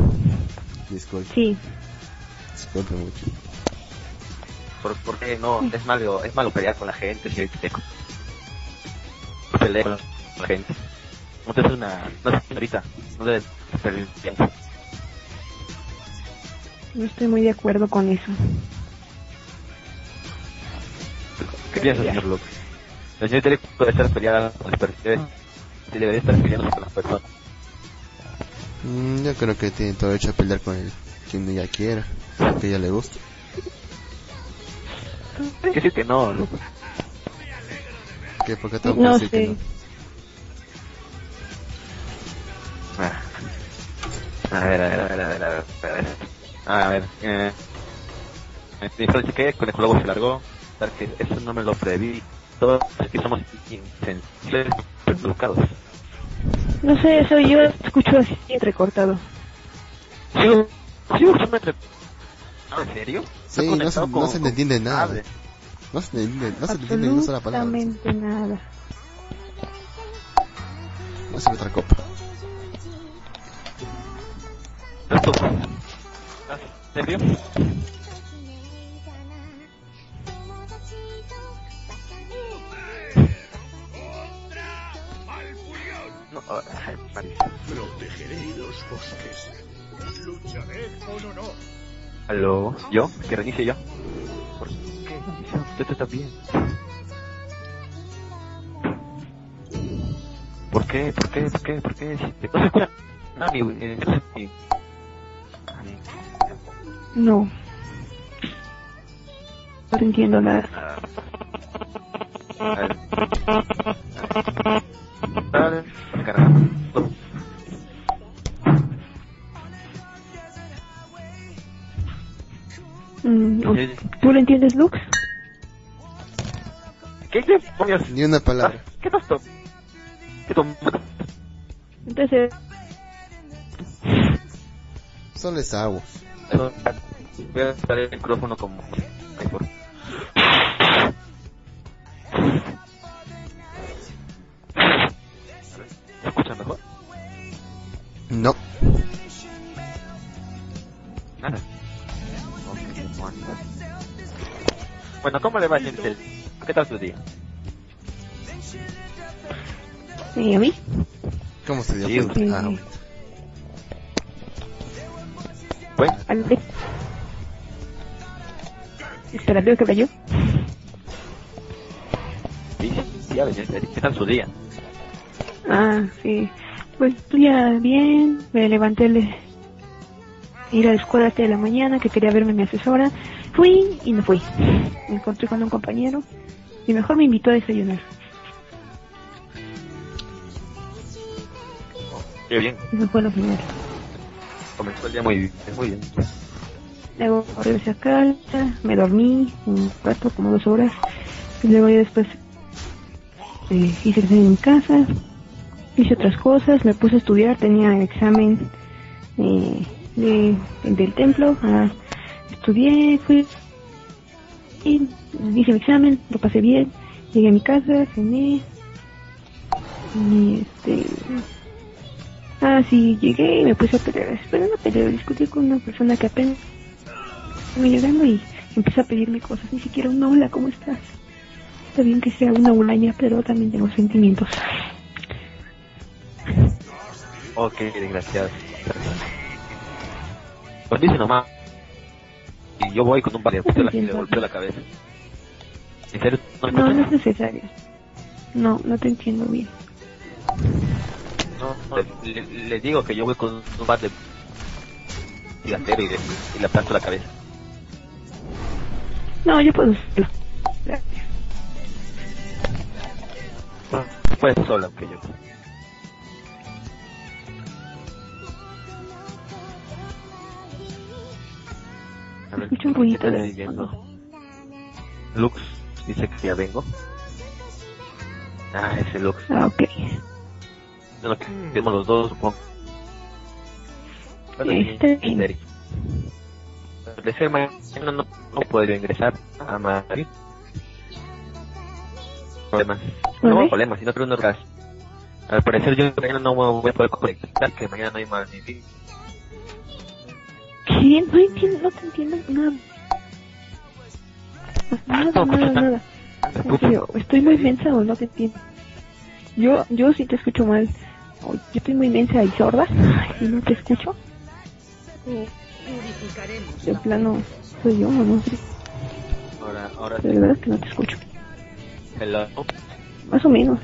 Disculpe. sí. Disculpe mucho. ¿Por, por qué no? Es malo, es malo pelear con la gente, si te pelear con la gente. No te es una, una señorita, no debes pelear tiempo. No estoy muy de acuerdo con eso. ¿Qué piensa, señor Luke? La señorita puede estar peleada con las personas, debería estar peleando con las personas. Mm, yo creo que tiene todo hecho a pelear con el quien ella quiera, que ella le guste. Que decir que no, Luke. ¿Qué? ¿Por qué tengo que No decir que sé. Ah. A ver, a ver, a ver, a ver, a ver, a ver. A ver, eh. Que con el globo se largó, tal que eso no me lo preví. Todos aquí somos insensibles, educados. No sé, eso yo escucho así entrecortado. Sigo, sigo. Ah, ¿En serio? Sí, no se, no se le entiende nada. cable. No se le entiende, no se le entiende ni una sola palabra. Absolutamente nada. No se ve otra copa. ¿Esto? ¿Ah, ¿En serio? No, ay, Marisa. Protegeré los bosques. Lucharé con honor. ¿Aló? ¿Yo? ¿Que reinicie yo? ¿Por qué? Usted está bien. ¿Por qué? ¿Por qué? ¿Por qué? ¿Por qué? No se escucha eh, no No. Entiendo nada. Mm, ¿Tú lo entiendes, Lux? ¿Qué demonios? Ni una palabra. ¿Qué pasó? ¿Qué Entonces, Solo es agua. Voy a quitar el micrófono como... [laughs] Ahí por... ¿Se escucha mejor? No. Nada. Bueno. ¿cómo le va, gente? ¿Qué tal su día? ¿y a mí? ¿Cómo se dio Sí, cuenta? Ah, bueno. Bueno, ¿Alde? Espera, ¿veo que habla yo? sí, sí, ya ven, ¿qué tal su día? Ah, sí. Pues ya bien, me levanté de ir a la escuela hasta de la mañana, que quería verme mi asesora. Fui y no fui. Me encontré con un compañero y mejor me invitó a desayunar. Qué bien, Eso fue lo primero. comenzó el día muy bien, muy bien. Luego regresé a casa, me dormí un rato, como dos horas. Y luego ya después eh, hice examen en casa, hice otras cosas, me puse a estudiar, tenía examen eh, de, del templo, ah, estudié, fui y hice mi examen, lo pasé bien, llegué a mi casa, cené y este ah sí llegué y me puse a pelear, pero no discutí con una persona que apenas me llegando y empieza a pedirme cosas, ni siquiera un hola, ¿cómo estás? Está bien que sea una hulaña, pero también tengo sentimientos. Ok, desgraciado. Pues dice nomás. Y yo voy con un par de pistolas y le golpeo la cabeza. ¿En serio? ¿No No, es necesario. No, no te entiendo bien. No, le, digo que yo voy con un bar de gigantero y, le- y le aplasto la cabeza. No, yo puedo hacerlo. Gracias. Pues sola, que yo. A ver, Escucho un ruidito ¿qué está de diciendo? Lux dice que ya vengo. Ah, ese Lux. Ah, ok. Lo que vemos los dos, supongo. Bueno, Está y- bien. De ser mañana no, no podría ingresar a Madrid. Problemas. No hay problemas, sino que Al parecer yo mañana no voy a poder conectar, que mañana no hay más ni fin. ¿Qué? No entiendo, no te entiendo nada. Nada, [laughs] nada, nada. En serio, ¿estoy muy mensa o no te entiendo? Yo, yo sí te escucho mal. Yo estoy muy mensa y sorda [laughs] y no te escucho. De plano, soy yo o no sé. Ahora, ahora De verdad que no te escucho. Hello. Más o menos.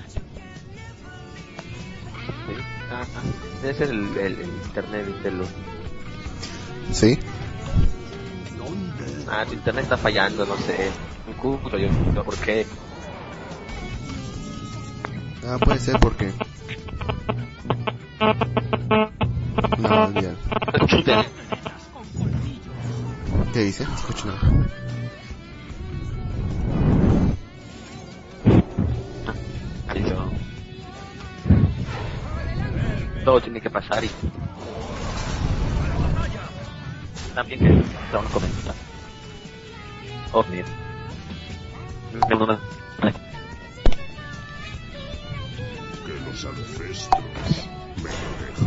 Ah, ah, Debe ser el, el, el internet de los... ¿Sí? Ah, tu internet está fallando, no sé. Un culo, yo no sé por qué. Ah, puede ser porque... No, olvídalo. Chute. ¿Qué dice? No escucho nada. Adiós. Todo tiene que pasar y... También que da un comentario. Oh, mira. Me uno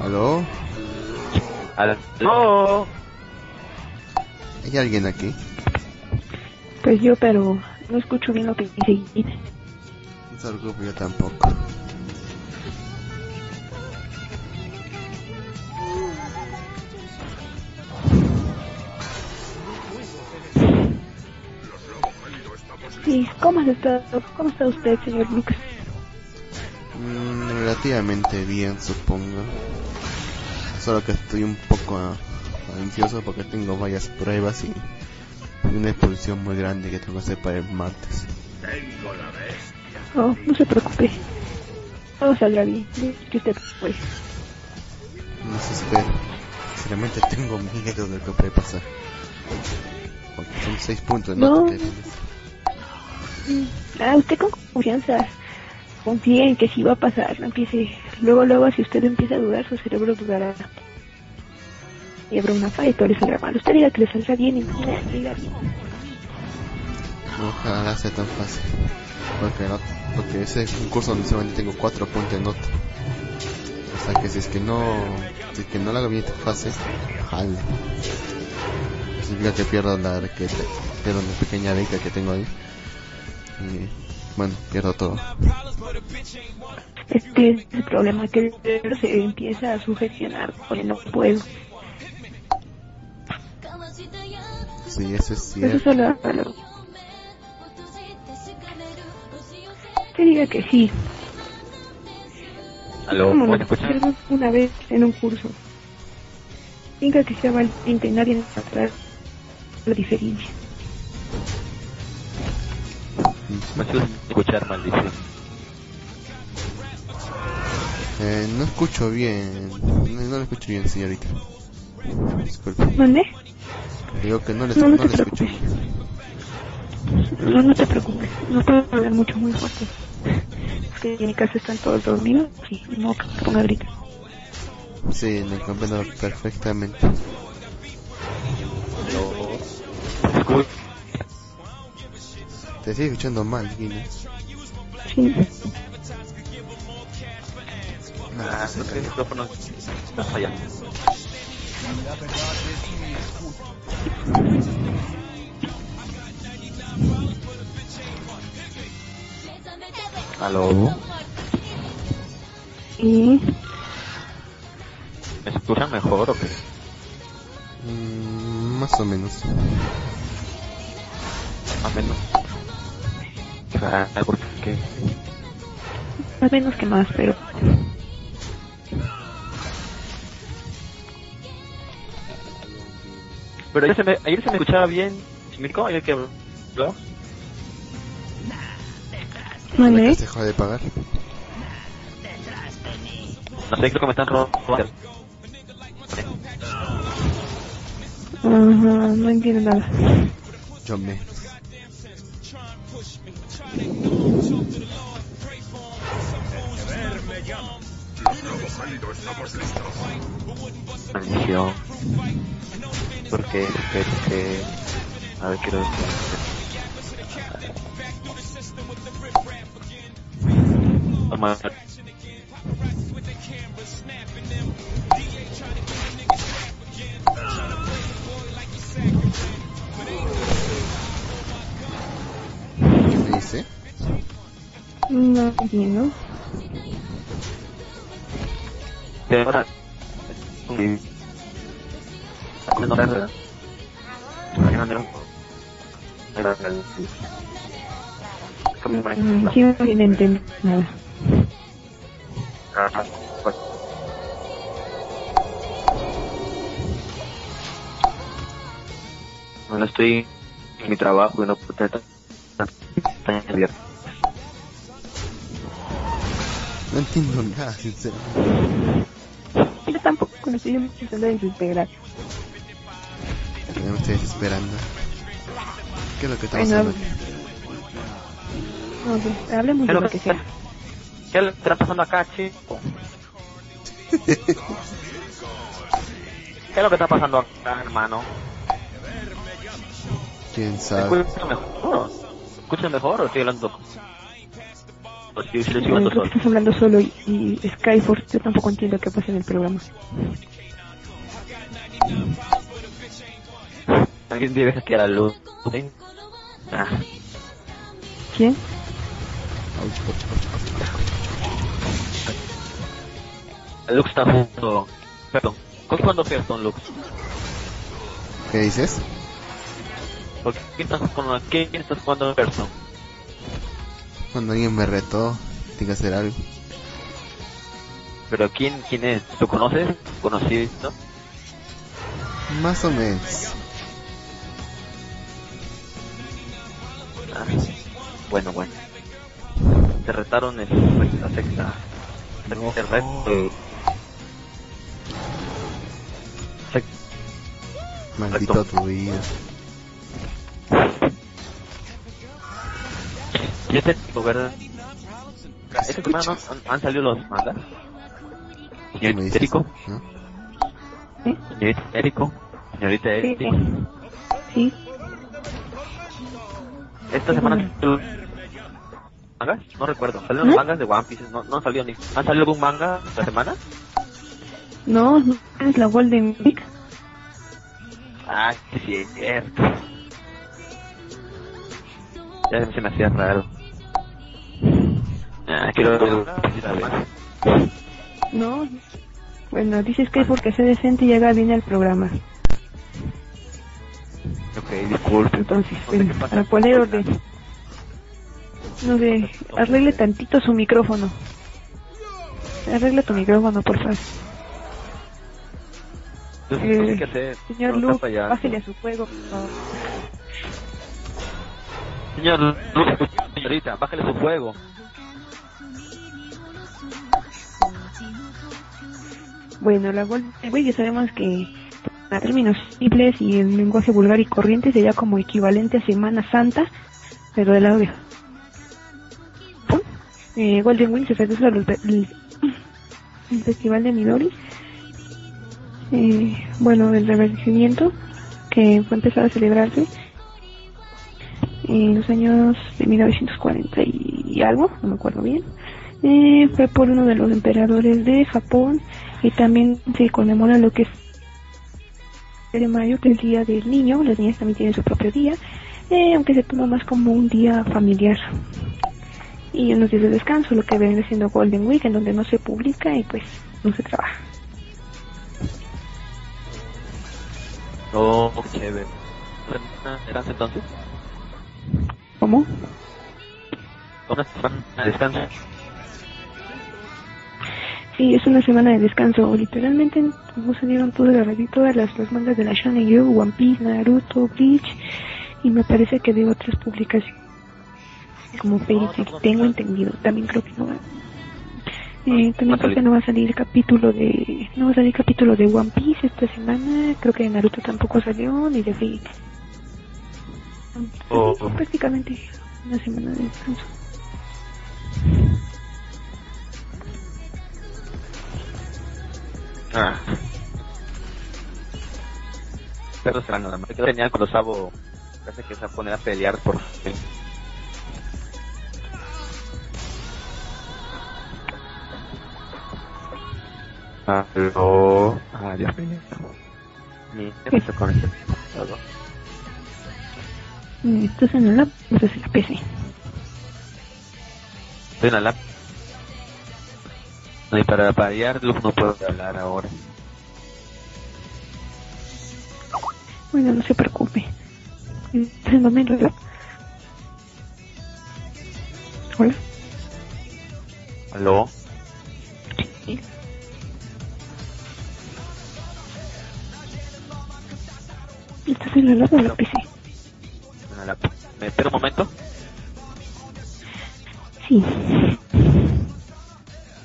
¿Aló? ¡No! ¿Hay alguien aquí? Pues yo, pero no escucho bien lo que dice. No se preocupe, yo tampoco. Sí, ¿cómo has estado? ¿Cómo está usted, señor Lucas? Mm, relativamente bien, supongo. Solo que estoy un poco ah, ansioso porque tengo varias pruebas y una expulsión muy grande que tengo que hacer para el martes. Oh, no se preocupe. Todo saldrá bien. Que usted puede. No se espera. Sinceramente tengo miedo de lo que puede pasar. Porque son seis puntos, ¿no? No. Tienes. Ah, usted con confianza. Confíe en que sí va a pasar. No empiece. Luego, luego, si usted empieza a dudar, su cerebro dudará. Y habrá una falla y todo le saldrá mal. Usted diga que le saldrá bien y no diga bien. Ojalá sea tan fácil. Porque, no, porque ese es un curso donde solamente tengo cuatro puntos de nota. O sea que si es que no, si es que no la hago bien esta fase, jale. Significa que pierdo la que pierdo una pequeña beca que tengo ahí. Y bueno, pierdo todo. Este es el problema, que el cerebro se empieza a sugestionar. Porque no puedo. Sí, eso es Eso cierto. solo hágalo. Usted diga que sí. ¿Aló? Como ¿Me lo escuchas? una vez en un curso. Diga que sea valiente y nadie encontrará la diferencia. Me suele escuchar maldición. Eh, no escucho bien. No, no lo escucho bien, señorita. Disculpe. ¿Dónde? Digo que no le, No, no no escucho bien. No, no te preocupes. No puedo hablar mucho, muy fuerte. Es que en mi casa están todos dormidos y no que ponga a gritar. Sí, me comprendo perfectamente. Escu- Te sigue escuchando mal, Guinness. Sí. Ah, creo que el micrófono está fallando. ¿Aló? Y ¿Me escuchan mejor o qué? Mm, más o menos. Más o menos. Ah, ¿por qué? más menos que más, pero Pero ayer se me, ayer se me escuchaba bien. ¿Mirko? ¿Ayer que habló? ¿La ¿Vale? dejó de pagar? No sé, creo que me están robando. Ajá, no entiendo nada. Yo me. Maldición. ¿Por qué? ¿Por qué? A ver, quiero decir. No entiendo. Que ahora... Sí. No, no, no, no. No, no, no. Mm, Sí, no entiendo nada. Ah, pues. Bueno, estoy en mi trabajo y no puedo estar tan abierto. No entiendo nada, sinceramente. Yo tampoco me estoy empezando a desesperar. Ya me estoy desesperando. ¿Qué es lo que está Bueno, pasando? no sé, hablemos de lo que sea. ¿Qué le está pasando acá, chico? ¿Qué es lo que está pasando acá, hermano? ¿Quién ¿Me sabe? escucha mejor? ¿Me escucha mejor o estoy hablando? Si creo que solo. estás hablando solo y, y Skyforce, yo tampoco entiendo qué pasa en el programa. Alguien debe hackear la luz. Ah, ¿Quién? Lux está jugando. Perdón. ¿Con quién jugando Hearthstone, Lux? ¿Qué dices? ¿Por qué estás con quién estás jugando Hearthstone? Cuando alguien me retó, tengo que hacer algo. ¿Pero quién, quién es? ¿Lo conoces? ¿Conocido? Más o menos. Ah, bueno, bueno. Te retaron en la sexta. No. El reto. Maldito tu vida. Y este tipo, ¿verdad? Esta semana no han, han salido los mangas. ¿Qué me Señorita ¿No? ¿Eh? señorita Erico, señorita Sí, Erico. sí. Esta semana mangas, no recuerdo. Salieron los mangas de One Piece, no, no salió ni. ¿Han salido algún manga esta semana? No, no es la Golden Week. Ah, sí, sí, es cierto. Ya se me hacía raro. Ah, quiero ver. No. Bueno, dice Skyforce que sea decente y haga bien el programa. Ok, disculpe. Entonces, bueno, para poner orden. No sé, arregle tantito su micrófono. Arregla tu micrófono, por favor. Entonces, no sé Eh, qué hacer. Señor No Luke, fallando. bájele a su juego, por favor. Señor Luke, señorita, bájale su fuego. Bueno, la Golden Week ya sabemos que a términos simples y en lenguaje vulgar y corriente sería como equivalente a Semana Santa, pero del lado de. Eh, Golden Week se reduce al el, Festival de Midori. Eh, bueno, el revertimiento que fue empezado a celebrarse en los años de 1940 y algo, no me acuerdo bien. Eh, fue por uno de los emperadores de Japón y también se conmemora lo que es de mayo, que es el día del niño. Las niñas también tienen su propio día, eh, aunque se toma más como un día familiar. Y unos días de descanso, lo que viene siendo Golden Week, en donde no se publica y pues no se trabaja. Oh, qué chévere. ¿Eras entonces? ¿Cómo? Una semana de descanso. Sí, es una semana de descanso. Literalmente no salieron todas las todas las, las mangas de la Shonen Jump, One Piece, Naruto, Bleach y me parece que de otras publicaciones como Fairy tengo entendido. También creo que no va. Eh, también creo que no va a salir capítulo de no va a salir capítulo de One Piece esta semana. Creo que de Naruto tampoco salió ni de Fairy. Oh. Prácticamente una semana de descanso. Ah. Pero será nada más. Me quedó genial cuando Sabo parece que se va a poner a pelear por fin. Aló. Ah, mío. Ni qué pasó con ese Estás en el lab, estás en la PC. Estoy en la lap. Y para variar, Luz no puedo hablar ahora. Bueno, no se preocupe. En el momento, ¿verdad? Hola. ¿Aló? Sí. ¿Estás en la lab o en la PC? En la lap. ¿Me espera un momento? Sí.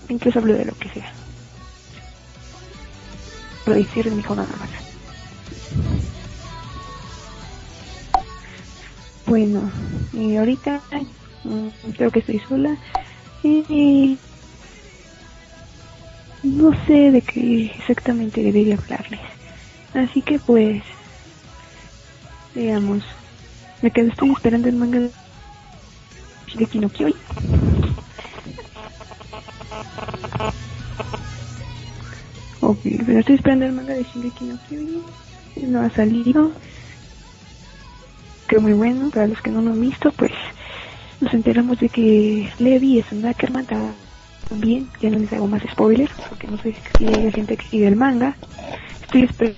Incluso hablo de lo que sea. Lo decir mi nada más. Bueno, y ahorita mm, creo que estoy sola. Y no sé de qué exactamente debería hablarles. Así que pues, veamos. Me quedo, estoy esperando el manga de Kyojin. Ok, pero estoy esperando el manga de Shingeki no Kyojin. No ha salido. Creo muy bueno. Para los que no lo han visto, pues nos enteramos de que Levi es un Ackerman también. Ya no les hago más spoilers, porque no sé si hay gente que sigue el manga. Estoy esperando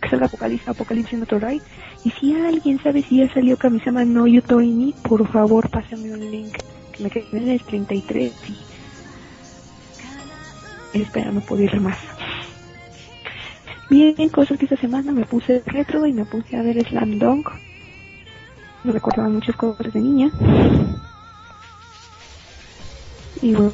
que salga Apocalipsis, Apocalipsis en otro raid. Y si alguien sabe si ya salió Kamisama no Yutoini, por favor pásame un link. Que me quede en el 33 y espera no puedo ir más. Bien, cosas que esta semana me puse retro y me puse a ver Slam Dunk. Me recordaba muchas cosas de niña. Y bueno,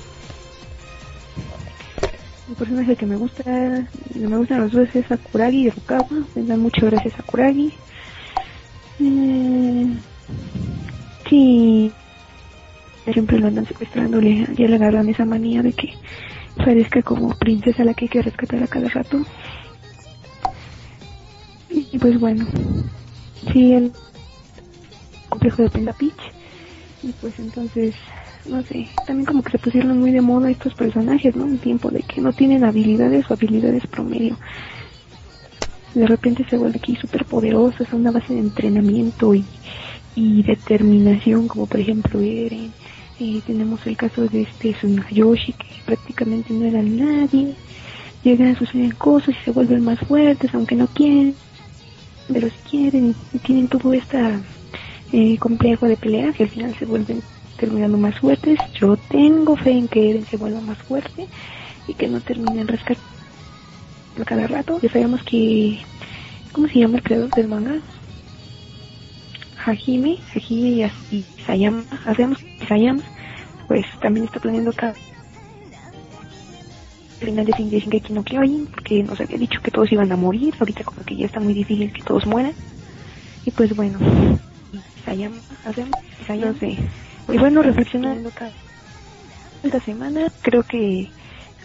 el personaje que me gusta, que me gustan los dos es Sakuragi de Rukawa. Me dan muchas gracias Sakuragi. Eh, sí, siempre lo andan secuestrándole. Ya le agarran esa manía de que parezca como princesa la que hay que rescatar a cada rato. Y, pues bueno, sí, el complejo de Penda Peach. Y pues entonces, no sé, también como que se pusieron muy de moda estos personajes, ¿no? Un tiempo de que no tienen habilidades o habilidades promedio. De repente se vuelve aquí súper poderoso, es una base de entrenamiento y, y determinación, como por ejemplo Eren. Eh, tenemos el caso de este Tsunayoshi, que prácticamente no era nadie. Llegan a suceder cosas y se vuelven más fuertes, aunque no quieren. Pero si quieren y tienen todo este eh, complejo de peleas y al final se vuelven terminando más fuertes. Yo tengo fe en que Eren se vuelva más fuerte y que no terminen rescatando cada rato. Ya sabemos que, ¿cómo se llama el creador del manga? Hajime, Hajime y, Sayama, hacemos Sayama, pues también está planeando el final de Shingeki no Kyojin, porque nos había dicho que todos iban a morir, ahorita como que ya está muy difícil que todos mueran, y pues bueno, Sayama, hacemos Sayama, no sé, y bueno, reflexionando acá esta semana, creo que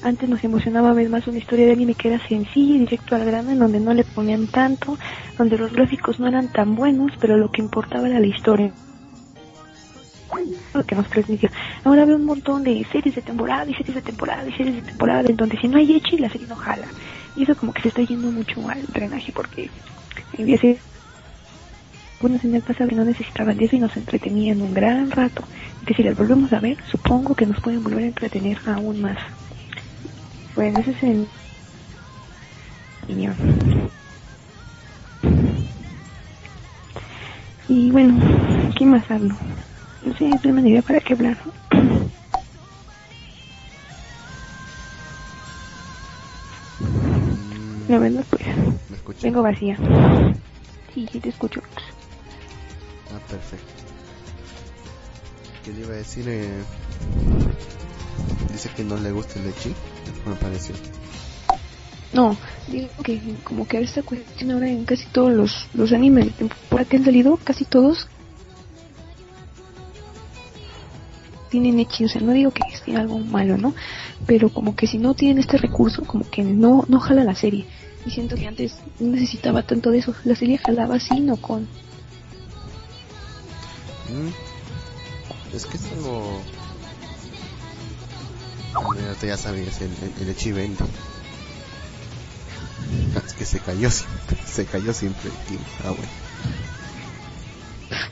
antes nos emocionaba ver más una historia de anime que era sencilla y directo al grano, en donde no le ponían tanto, donde los gráficos no eran tan buenos, pero lo que importaba era la historia. Lo que nos transmitía. Ahora veo un montón de series de temporada y series de temporada y series de temporada, en donde si no hay Echi, la serie no jala. Y eso como que se está yendo mucho al drenaje, porque había series buenas en el pasado que no necesitaban eso y nos entretenían un gran rato. Y que si las volvemos a ver, supongo que nos pueden volver a entretener aún más. Bueno, ese es el opinión. Y bueno, ¿qué más hablo? No sé, no me idea para qué hablar. La verdad, pues, ¿Me vengo vacía. Sí, sí te escucho. Ah, perfecto. ¿Qué le iba a decir? Eh, dice que no le gusta el lechi. Me pareció. No, digo que como que esta cuestión ahora en casi todos los, los animes de temporada que han salido, casi todos tienen hechi, o sea, no digo que esté algo malo, ¿no? Pero como que si no tienen este recurso, como que no, no jala la serie. Y siento que antes no necesitaba tanto de eso. La serie jalaba así, no con. Mm, Es que es algo... Ya sabías, el, el, el H20. [laughs] Es que se cayó siempre, se cayó siempre el Ah, bueno.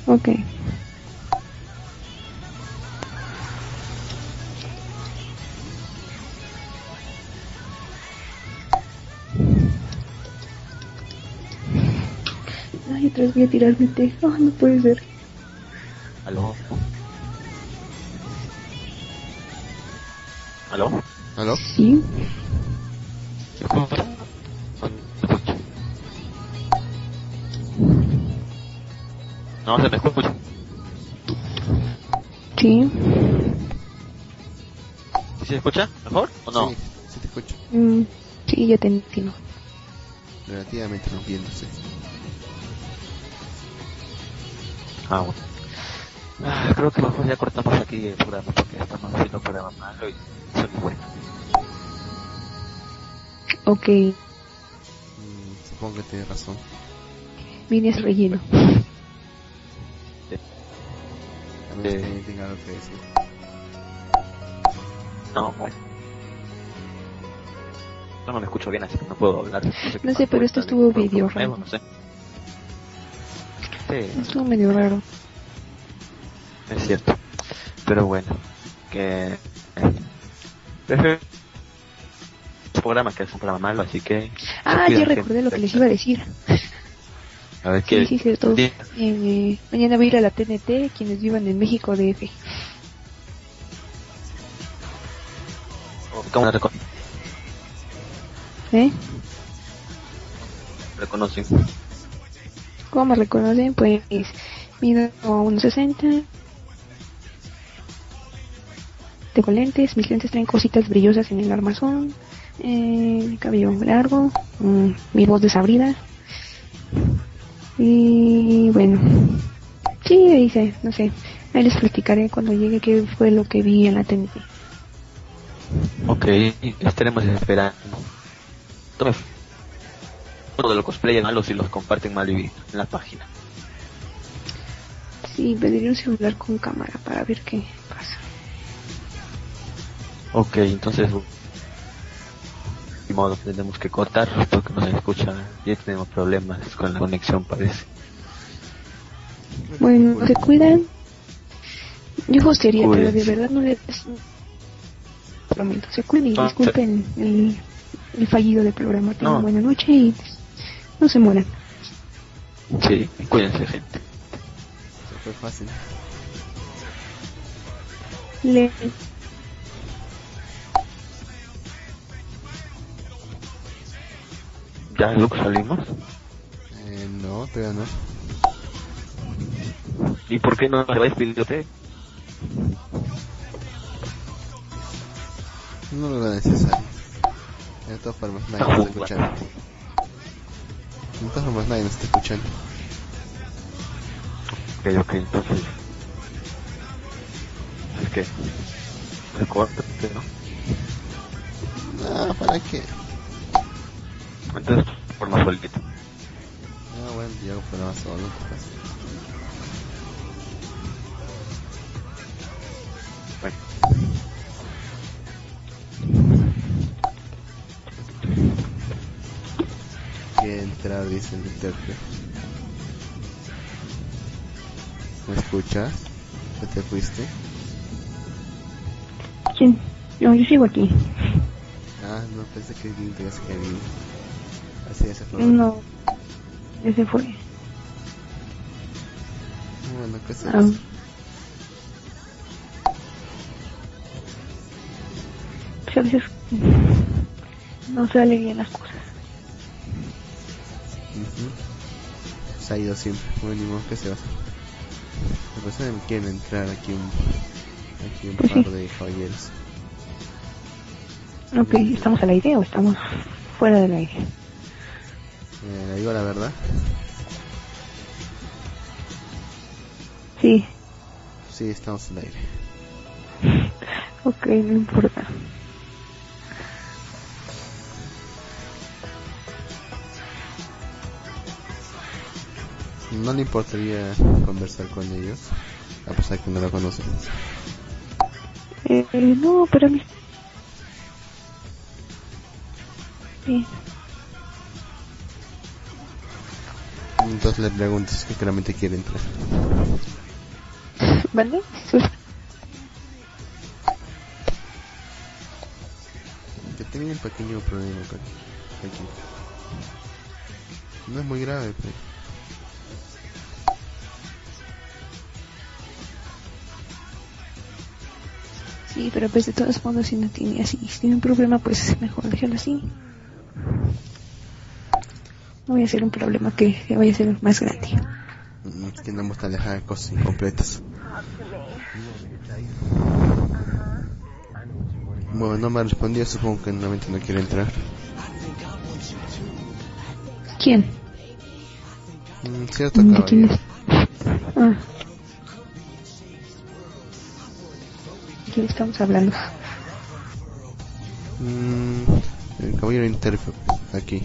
Ok. Ay, otra vez voy a tirar mi té. No puede ser. Aló. ¿Aló? ¿Aló? Sí. ¿Se escucha? ¿Se escucha? No, se me escucha. Sí. ¿Sí ¿Se escucha mejor o no? Sí, sí te escucho. Mm, sí, ya te entiendo. Relativamente no viéndose. Ah, bueno. Ah, creo que mejor ya cortamos aquí el programa porque estamos haciendo un programa malo y eso no es bueno. Ok, Mm, supongo que tienes razón. vienes relleno. A menos Eh. que alguien tenga algo que decir. No, bueno. Yo no me escucho bien, así que no puedo hablar. sé No sé, pero esto estuvo medio nuevo, raro. No sé. Sí, Estuvo medio raro. es cierto. Pero bueno, que... eh, programa que es un programa malo, así que... Ah, ya recordé lo que les iba a decir. [laughs] A ver, ¿qué? sí, cierto. Sí. Eh, mañana voy a ir a la TNT, quienes vivan en México DF. ¿Cómo la reco- ¿Eh? reconocen? ¿Cómo me reconocen? Pues mido 1.60. Tengo lentes, mis lentes traen cositas brillosas en el armazón. Eh, cabello largo, mm, mi voz desabrida. Y bueno, sí, dice, no sé. Ahí les platicaré cuando llegue qué fue lo que vi en la TNT. Ok, estaremos esperando. Tome foto de los cosplayers malos y los comparten mal y en la página. Sí, pediré un celular con cámara para ver qué pasa. Ok, entonces... De modo, tenemos que cortar porque no se escucha. Ya tenemos problemas con la conexión, parece. Bueno, se cuidan. Yo hostería, pero de verdad no les prometo. Se cuiden y disculpen el, el fallido del programa. Tengan No. buena noche y pues, no se mueran. Sí, cuídense, gente. Eso fue fácil. Le ¿Ya, Luke, salimos? Eh, no, todavía no. ¿Y por qué no se va a despedir usted? No lo necesario. De todas formas, nadie nos está escuchando. De todas formas, nadie nos está escuchando. Ok, ok, entonces... Es que... Se corta, ¿no? Ah, ¿para qué? Entonces, por más solito. Ah, bueno, yo hago programa solo. pues. Bueno. Quiere entrar, dice el intérprete. ¿Me escuchas? ¿Ya te fuiste? ¿Quién? No, yo sigo aquí. Ah, no, pensé que alguien te ibas a fue. No, ya se fue. Bueno, ¿qué pues a veces no salen bien las cosas. Ujú. Se ha ido siempre. Bueno, ni modo que se va. La persona me quieren entrar aquí un, aquí un Pues par sí. de caballeros. Ok, ¿estamos al aire o estamos fuera del aire? Eh, le digo la verdad. Sí, Sí, estamos al aire. ok, no importa. No le importaría conversar con ellos, a pesar que no lo conocen. Eh, no, pero a mí... Sí, entonces le preguntas que claramente quiere entrar. [laughs] ¿Vale? [laughs] Yo tengo un pequeño problema aquí. No es muy grave, pero... Sí, pero pues de todos modos si no tiene así, si tiene un problema pues mejor déjalo así. No voy a hacer un problema que vaya a ser más grande. Mm, no me gusta dejar cosas incompletas. Bueno, no me ha respondido, supongo que nuevamente no quiere entrar. ¿Quién? Mm, cierto ¿De quién es? Ah. ¿De quién estamos hablando? Mm, el caballero Interview, aquí.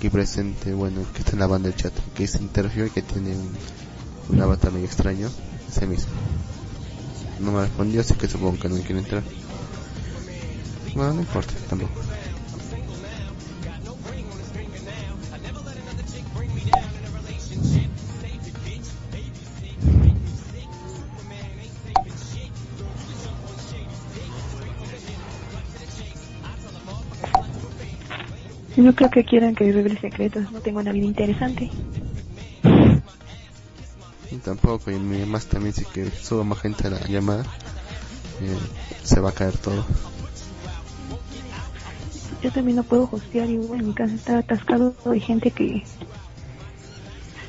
Aquí presente, bueno, que está en la banda del chat, que es Interview y que tiene un, un avatar medio extraño, ese mismo. No me ha respondido, así que supongo que no quiere entrar. Bueno, no importa, tampoco. No creo que quieran que revele secretos, no tengo una vida interesante. Y tampoco, y mi- más también si que suba más gente a la llamada, eh, se va a caer todo. Yo también no puedo hostear y bueno, mi casa está atascado de gente que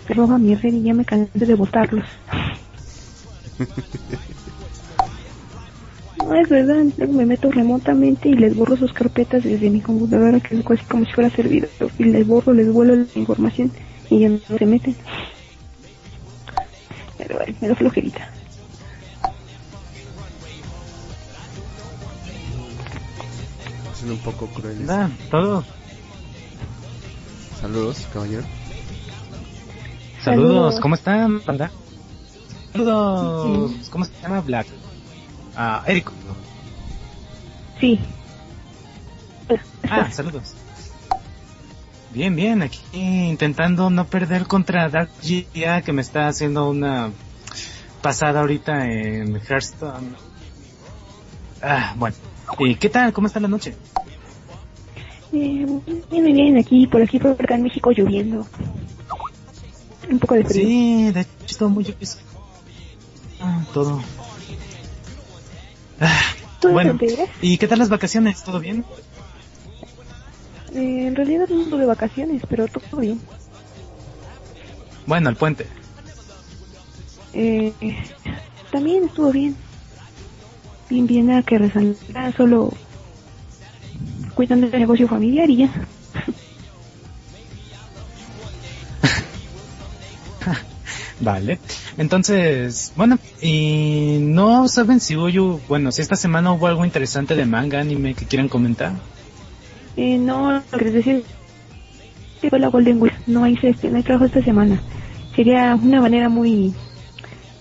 roba mi red y ya me cansé de votarlos. [laughs] No es verdad, luego me meto remotamente y les borro sus carpetas desde mi computadora, que es casi como si fuera servidor, y les borro, les vuelo la información y ya no se meten. Pero bueno, me da flojerita. Siendo un poco crueles. Nada, todo. Saludos, caballero. Saludos, Saludos. ¿cómo están, banda? Saludos, ¿cómo se llama Black? Ah, Eric. Sí. Ah, saludos. Bien, bien, aquí intentando no perder contra Dark GA que me está haciendo una pasada ahorita en Hearthstone. Ah, bueno. ¿Y qué tal? ¿Cómo está la noche? Eh, muy bien, aquí, por aquí, por acá en México lloviendo. Un poco de frío. Sí, de hecho está muy lluvioso. Ah, todo. Ah, ¿Tú bueno? ¿y qué tal las vacaciones? ¿Todo bien? Eh, en realidad no ando de vacaciones, pero todo bien. Bueno, el puente. Eh, también estuvo bien. Bien, bien, nada que resaltar, solo cuidando del negocio familiar y ya. [laughs] Vale. Entonces, bueno, y no saben si hoy, hu- bueno, si esta semana hubo algo interesante de manga, anime que quieran comentar. Eh, no, lo que es que fue la Golden Week, no hay, este, no hay trabajo esta semana. Sería una manera muy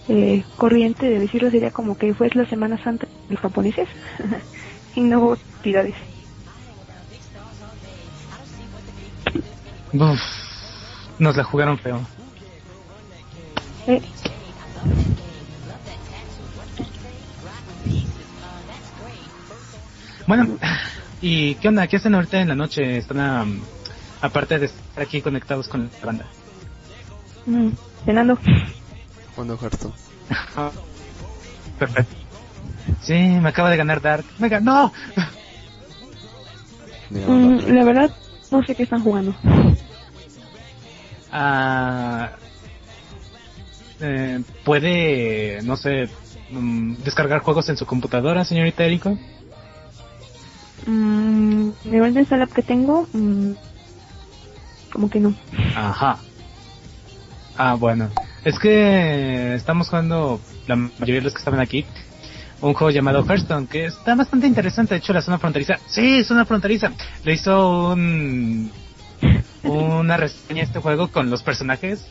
eh, corriente de decirlo, sería como que fue la Semana Santa de los japoneses [laughs] y no hubo actividades. Uf, nos la jugaron feo. Bueno, [laughs] ¿y qué onda? ¿Qué hacen ahorita en la noche? Están, aparte de estar aquí conectados con la banda. mm, cenando. [laughs] Cuando Hearthstone. Perfecto. Sí, me acaba de ganar Dark. Me ganó. Mm, la verdad, no sé qué están jugando. Ah, eh, ¿Puede, no sé, mm, descargar juegos en su computadora, señorita Eriko? Mm, de lap que tengo, mm, como que no. Ajá. Ah, bueno. Es que estamos jugando, la mayoría de los que estaban aquí, un juego llamado Hearthstone, que está bastante interesante. De hecho, la zona fronteriza, sí, zona fronteriza, le hizo un, una reseña a este juego con los personajes.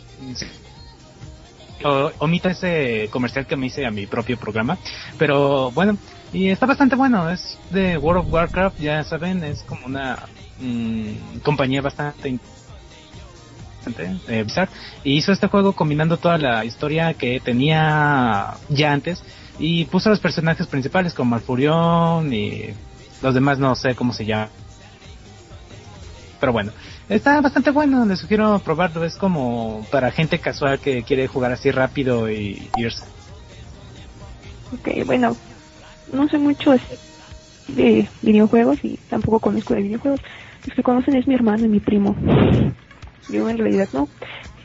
O- omito ese comercial que me hice a mi propio programa, pero bueno, y está bastante bueno. Es de World of Warcraft, ya saben, es como una mm, compañía bastante eh, Blizzard, y hizo este juego combinando toda la historia que tenía ya antes y puso a los personajes principales como Malfurion y los demás no sé cómo se llama. Pero bueno, está bastante bueno, les sugiero probarlo, es como para gente casual que quiere jugar así rápido y irse. Ok, bueno, no sé mucho de videojuegos y tampoco conozco de videojuegos. Los que conocen es mi hermano y mi primo. Yo en realidad no.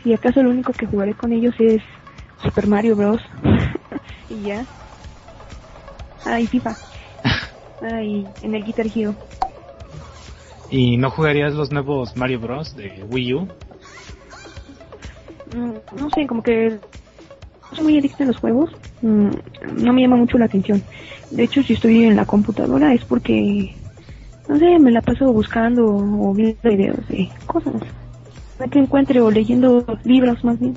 Si acaso lo único que jugaré con ellos es Super Mario Bros. [laughs] y ya. Ah, y FIFA. [laughs] Ah, y en el Guitar Hero. ¿Y no jugarías los nuevos Mario Bros. de Wii U? Mm, no sé, como que no soy muy adicta a los juegos. Mm, no me llama mucho la atención. De hecho, si estoy en la computadora es porque, no sé, me la paso buscando o viendo videos de cosas. Para que encuentre o leyendo libros más bien.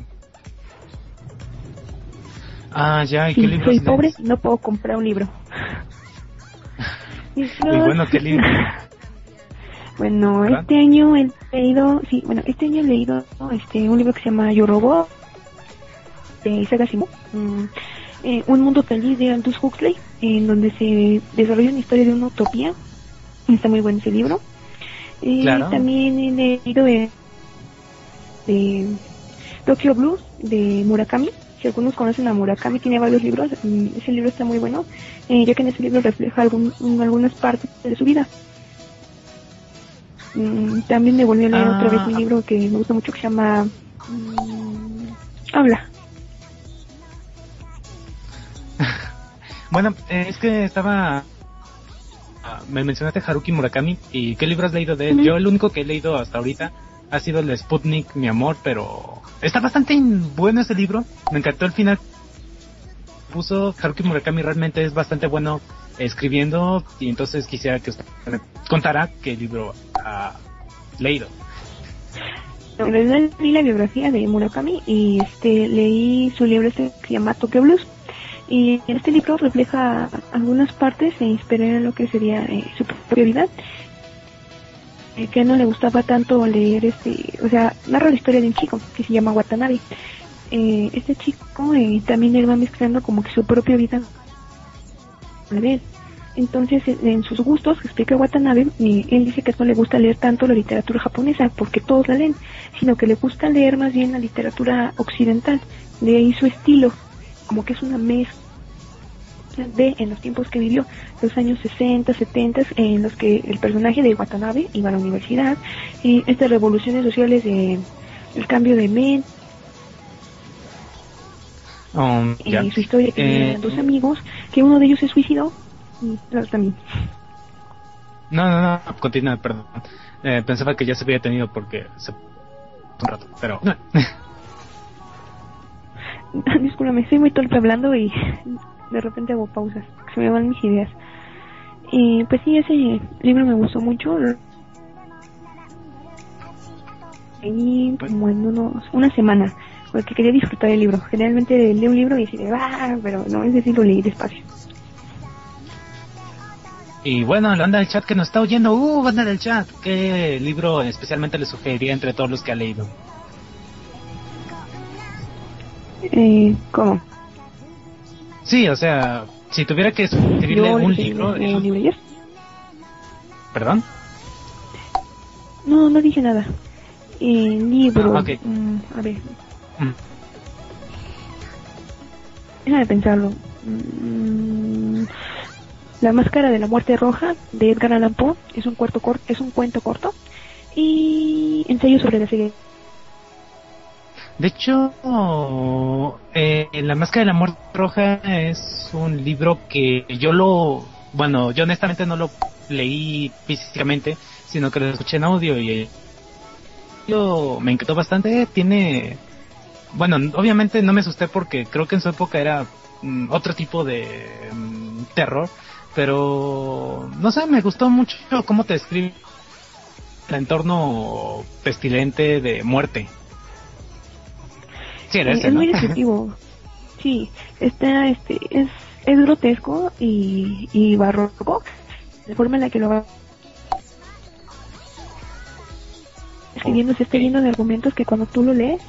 Ah, ya, ¿y Sí, qué libros soy pobre y no puedo comprar un libro. [laughs] Y bueno, ¿qué [laughs] libro? Bueno, ¿Verdad? este año he leído, sí, bueno, este año he leído este un libro que se llama Yo Robot de Isaac Asimov, mm, eh, Un mundo feliz de Aldous Huxley, en donde se desarrolla una historia de una utopía. Está muy bueno ese libro. Eh, Claro. También he leído eh, de Tokyo Blues de Murakami. Si algunos conocen a Murakami, tiene varios libros. Ese libro está muy bueno, eh, ya que en ese libro refleja algún- algunas partes de su vida. Mm, también me volví a leer otra vez Ah. un libro que me gusta mucho que se llama mm, Habla. [laughs] Bueno, eh, es que estaba... ah, Me mencionaste Haruki Murakami y ¿qué libro has leído de él? Yo el único que he leído hasta ahorita ha sido el de Sputnik, mi amor, pero está bastante bueno ese libro. Me encantó el final. Puso Haruki Murakami realmente es bastante bueno escribiendo y entonces quisiera que usted me contara qué libro ha leído. En realidad leí la biografía de Murakami y este leí su libro este que se llama Tokyo Blues. Y este libro refleja algunas partes e inspira en lo que sería eh, su propia vida. Eh, que no le gustaba tanto leer este, o sea, narra la historia de un chico que se llama Watanabe. Eh, este chico eh, también él va mezclando como que su propia vida vez. Entonces, en sus gustos, explica Watanabe, él dice que no le gusta leer tanto la literatura japonesa, porque todos la leen, sino que le gusta leer más bien la literatura occidental. De ahí su estilo, como que es una mezcla de en los tiempos que vivió, los años 60, 70, en los que el personaje de Watanabe iba a la universidad, y estas revoluciones sociales de el cambio de mente, Um, y ya. su historia que Eh, dos amigos, que uno de ellos se suicidó, y el otro también. No, no, no, continúa, perdón. Eh, pensaba que ya se había tenido porque se... un rato, pero... [laughs] Discúlpame, estoy muy torpe hablando y de repente hago pausas, se me van mis ideas. Y pues sí, ese libro me gustó mucho. Y como en unos, una semana, porque quería disfrutar el libro. Generalmente leo un libro y decir, ah, pero no, es decir, lo leí despacio. Y bueno, la banda del chat que nos está oyendo, uh, banda del chat, ¿qué libro especialmente le sugeriría entre todos los que ha leído? Eh, ¿Cómo? Sí, o sea, si tuviera que sugerirle un libro, un libro ayer. perdón, No, no dije nada. Eh, libro. Ah, ok. mm, a ver, Mm. déjame pensarlo. Mm, la máscara de la muerte roja de Edgar Allan Poe es un cuarto cor- es un cuento corto y ensayo sobre la ceguera. De hecho, eh, La Máscara de la Muerte Roja es un libro que yo lo, bueno, yo honestamente no lo leí físicamente, sino que lo escuché en audio y eh, yo me encantó bastante. Tiene, bueno, obviamente no me asusté porque creo que en su época era mm, otro tipo de mm, terror, pero no sé, me gustó mucho cómo te describe el entorno pestilente de muerte. Sí, era Eh, ese, es muy [laughs] descriptivo. sí, está, este, es, es grotesco y, y barroco. La forma en la que lo va escribiendo se está lleno de argumentos que cuando tú lo lees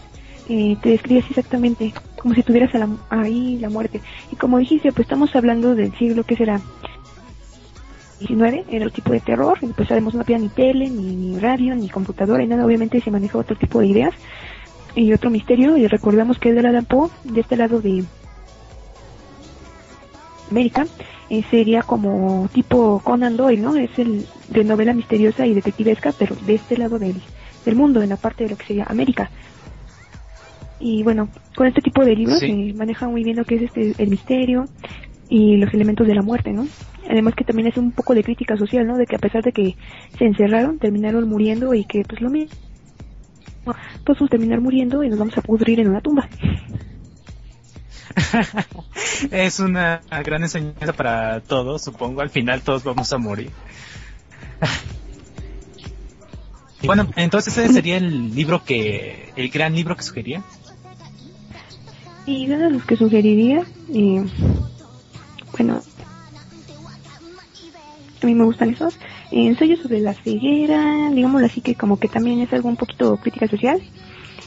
eh, te describes exactamente como si tuvieras a la- ahí la muerte. Y como dijiste, pues estamos hablando del siglo que será 19, era el tipo de terror, y pues sabemos no había ni tele, ni, ni radio, ni computadora, y nada, obviamente se maneja otro tipo de ideas y otro misterio y recordamos que de Allan Poe de este lado de América, eh, sería como tipo Conan Doyle, ¿no? Es el de novela misteriosa y detectivesca, pero de este lado del, del mundo, en la parte de lo que sería América. Y bueno, con este tipo de libros Sí. eh, maneja muy bien lo que es este el misterio y los elementos de la muerte, ¿no? Además que también hace un poco de crítica social, ¿no? De que a pesar de que se encerraron, terminaron muriendo y que pues lo mismo, todos vamos a terminar muriendo y nos vamos a pudrir en una tumba. [laughs] es una gran enseñanza para todos, supongo. Al final todos vamos a morir. [laughs] Bueno, entonces ese sería el libro que, el gran libro que sugería. Y de los que sugeriría, eh, bueno, a mí me gustan esos, eh, ensayos sobre la ceguera, digámoslo así que como que también es algo un poquito crítica social,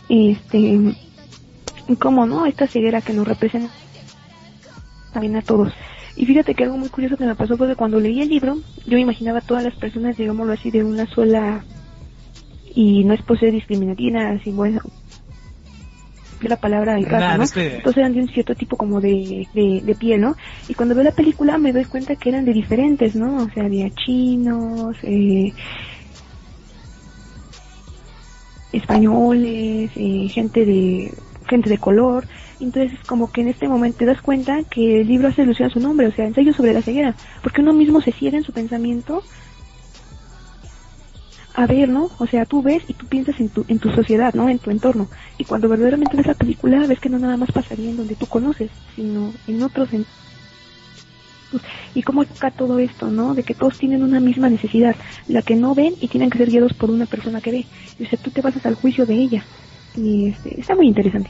este, y cómo no, esta ceguera que nos representa también a todos. Y fíjate que algo muy curioso que me pasó fue que cuando leí el libro, yo me imaginaba a todas las personas, digámoslo así, de una sola, y no es por ser discriminativa, así bueno, la palabra en Nah, casa, ¿no? es Entonces eran de un cierto tipo como de, de, de piel, ¿no? Y cuando veo la película me doy cuenta que eran de diferentes, ¿no? O sea, había chinos, eh, españoles, eh, gente de gente de color. Entonces, como que en este momento te das cuenta que el libro hace alusión a su nombre, o sea, ensayo sobre la ceguera, porque uno mismo se ciega en su pensamiento a ver, ¿no? O sea, tú ves y tú piensas en tu, en tu sociedad, ¿no? En tu entorno. Y cuando verdaderamente ves la película, ves que no nada más pasaría en donde tú conoces, sino en otros. Y cómo toca todo esto, ¿no? De que todos tienen una misma necesidad, la que no ven y tienen que ser guiados por una persona que ve. Y o sea, tú te basas al juicio de ella. Y este, está muy interesante.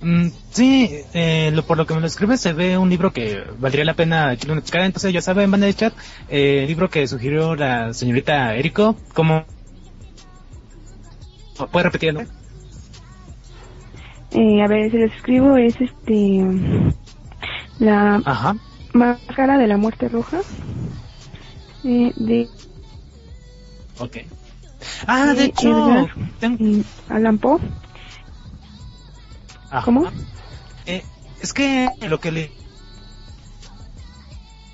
Mm, sí, eh, lo, por lo que me lo escribe se ve un libro que valdría la pena echarle una checada. Entonces ya saben, van a chat, eh, el libro que sugirió la señorita Eriko, ¿cómo? ¿Puede repetir el nombre? Eh, a ver, si les escribo, es este. La Ajá. máscara de la muerte roja. eh, de Ok. Ah, de hecho, Edgar ten- Allan Poe. Ajá. ¿Cómo? Es que lo que le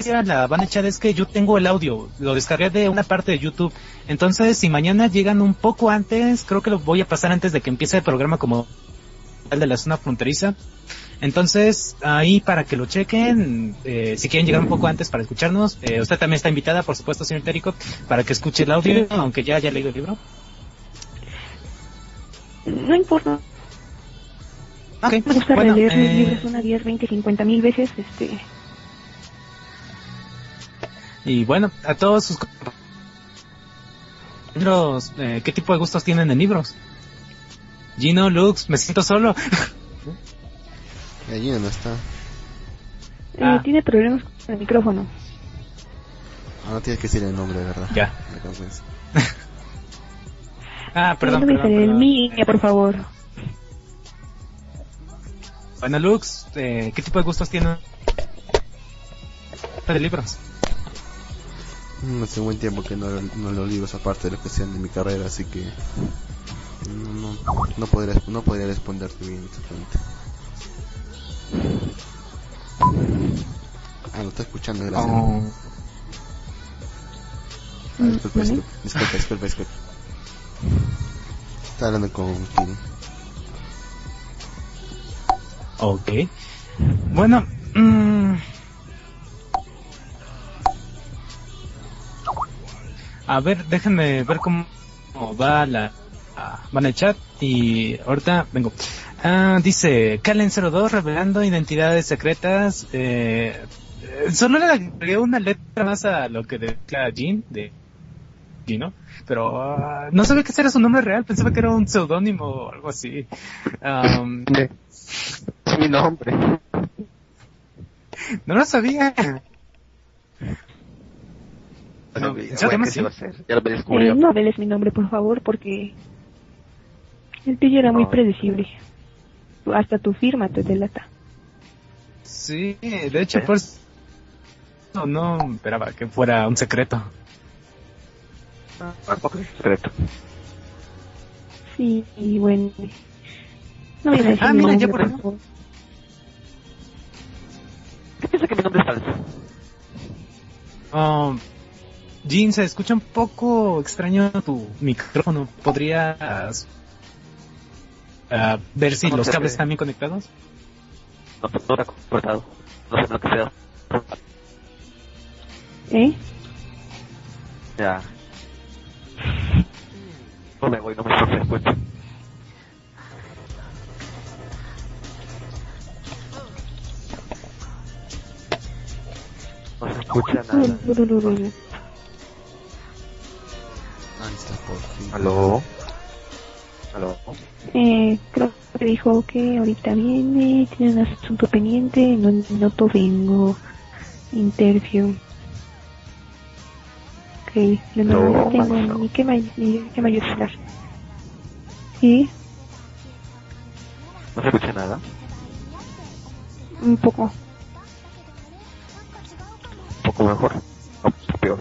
la van a echar es que yo tengo el audio, lo descargué de una parte de YouTube. Entonces, si mañana llegan un poco antes, creo que lo voy a pasar antes de que empiece el programa como el de la zona fronteriza. Entonces, ahí para que lo chequen, eh, si quieren llegar un poco antes para escucharnos, eh, usted también está invitada, por supuesto, señor Térico, para que escuche el audio, aunque ya haya leído el libro. No importa. Ok, Me gusta bueno, releer mis eh, libros una 10, 20, 50 mil veces. Este, Y bueno, a todos sus compañeros, eh, ¿qué tipo de gustos tienen en libros? Gino, Lux, me siento solo. Allí no está. eh, Ah. tiene problemas con el micrófono. Ah, no tienes que decir el nombre, verdad. Ya. Me. [laughs] Ah, perdón, perdón, sale el perdón. mío, por favor. Bueno, Lux, eh, ¿qué tipo de gustos tienen de libros? Mm, Hace un buen tiempo que no, no leo libros aparte de los que sean de mi carrera, así que no, no, no podría, no podría responderte bien exactamente. Ah, lo está escuchando, gracias. Oh, Ah, disculpa, ¿Vale? disculpa, disculpa, disculpa, disculpa. Está hablando con Kiri. Ok. Bueno, mm, a ver, déjenme ver cómo va la ah, van a chat y ahorita vengo. Ah, dice Kalen 02 revelando identidades secretas. Eh, solo le agregué una letra más a lo que declara Jean de Gino, pero ah, no sabía que ese era su nombre real, pensaba que era un seudónimo o algo así. [laughs] mi nombre. no lo sabía. No. Ya lo Eh, descubrió. no veles mi nombre, por favor, porque el tuyo era muy No. predecible. Hasta tu firma te delata. Sí, de hecho, pues no, no esperaba que fuera un secreto. Es secreto. Sí, y bueno. No voy a decir Ah, mi mira, ya nombre, por- favor. sé que mi nombre es falso. Oh, Jean, se escucha un poco extraño tu micrófono. ¿Podrías ah, ver si ¿Cómo los cables están bien conectados? No, no está cortado. No sé lo que sea. ¿Eh? Ya. No me voy, no me se No se escucha nada. Ahí está, por fin. ¿Aló? ¿Aló? Eh, creo que dijo que ahorita viene, tiene un asunto pendiente, no noto vengo. Interview. Ok, de nuevo No, tengo no. ni qué me, ni qué me ayudar. Sí, ¿No se escucha nada? un poco. Poco mejor. O peor.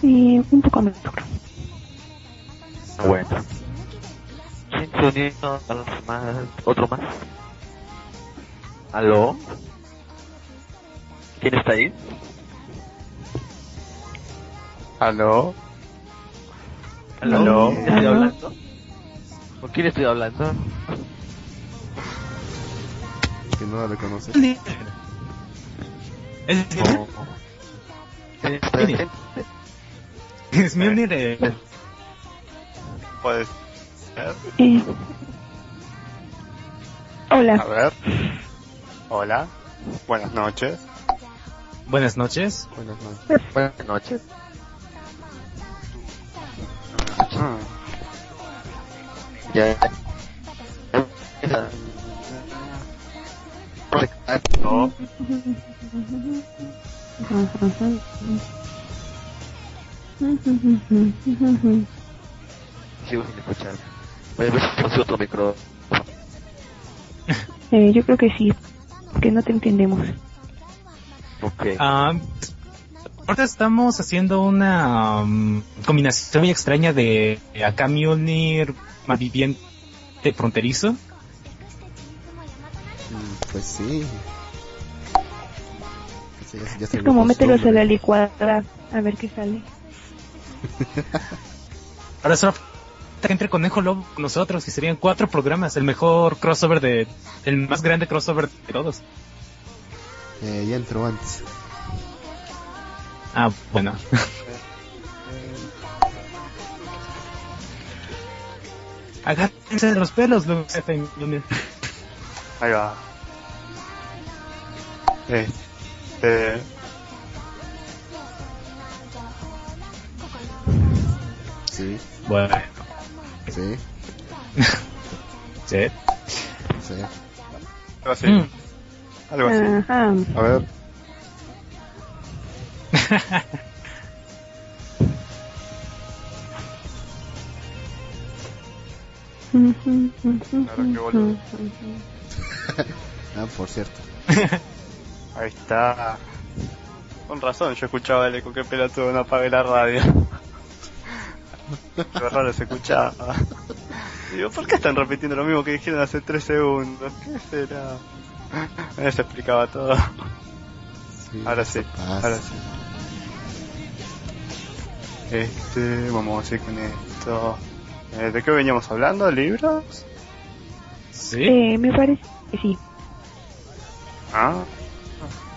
Sí, un poco mejor. Bueno. ¿Quién se unió a los más? ¿Otro más? ¿Aló? ¿Quién está ahí? ¿Aló? ¿Aló? ¿Aló? ¿Quién estoy hablando? ¿Con quién estoy hablando? Que no la reconoce. Es. Mire. es Mjolnir, eh, Puedes. Eh, A hola, ver. Hola. Buenas noches. buenas noches. Buenas noches. Buenas noches. Ah, Ya. No. Sigo sin escuchar. Voy a ver si consigo otro micro. eh, yo creo que sí, que no te entendemos. Ok. Ah, ahorita estamos haciendo una um, combinación muy extraña de acá Mjolnir malviviente fronterizo. Pues sí. Sí, ya- ya Es como mételos a la licuadora, a ver qué sale. [laughs] Ahora solo falta que entre Conejo Lobo con nosotros y serían cuatro programas, el mejor crossover de, el más grande crossover de todos. Eh, ya entró antes. Ah, bueno. [laughs] Agárrense de los pelos, hacen- Ahí va. Este. Sí, Bueno, sí, [laughs] sí. sí. Algo así. Mm. Algo así. Ajá. A ver. [laughs] Claro que boludo. [laughs] Ah, por cierto. Ahí está. Con razón, yo escuchaba el eco, qué pelotudo, no apagué la radio. [laughs] Qué raro se escuchaba. Digo, ¿por qué están repitiendo lo mismo que dijeron hace tres segundos? ¿Qué será? Ahí se explicaba todo. Sí, Ahora sí, eso pasa. ahora sí. Este, vamos a ir con esto. Eh, ¿De qué veníamos hablando? ¿Libros? Sí. Eh, me parece que sí. Ah,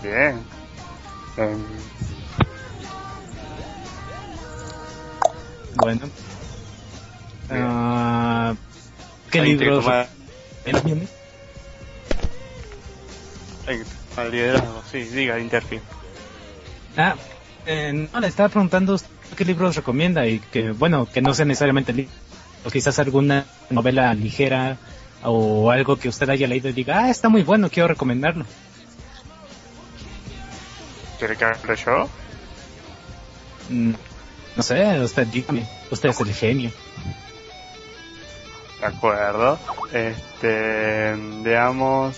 bien. Em, Bueno. Bien. Ah, ¿Qué libros? el liderazgo, sí, diga, Interfin. Ah, eh, no, le estaba preguntando qué libros recomienda y que, bueno, que no sea necesariamente libros, o quizás alguna novela ligera o algo que usted haya leído y diga, ah, está muy bueno, quiero recomendarlo. ¿Quiere que hable yo? Mm, no sé, usted dígame, usted es el genio. De acuerdo. Este, veamos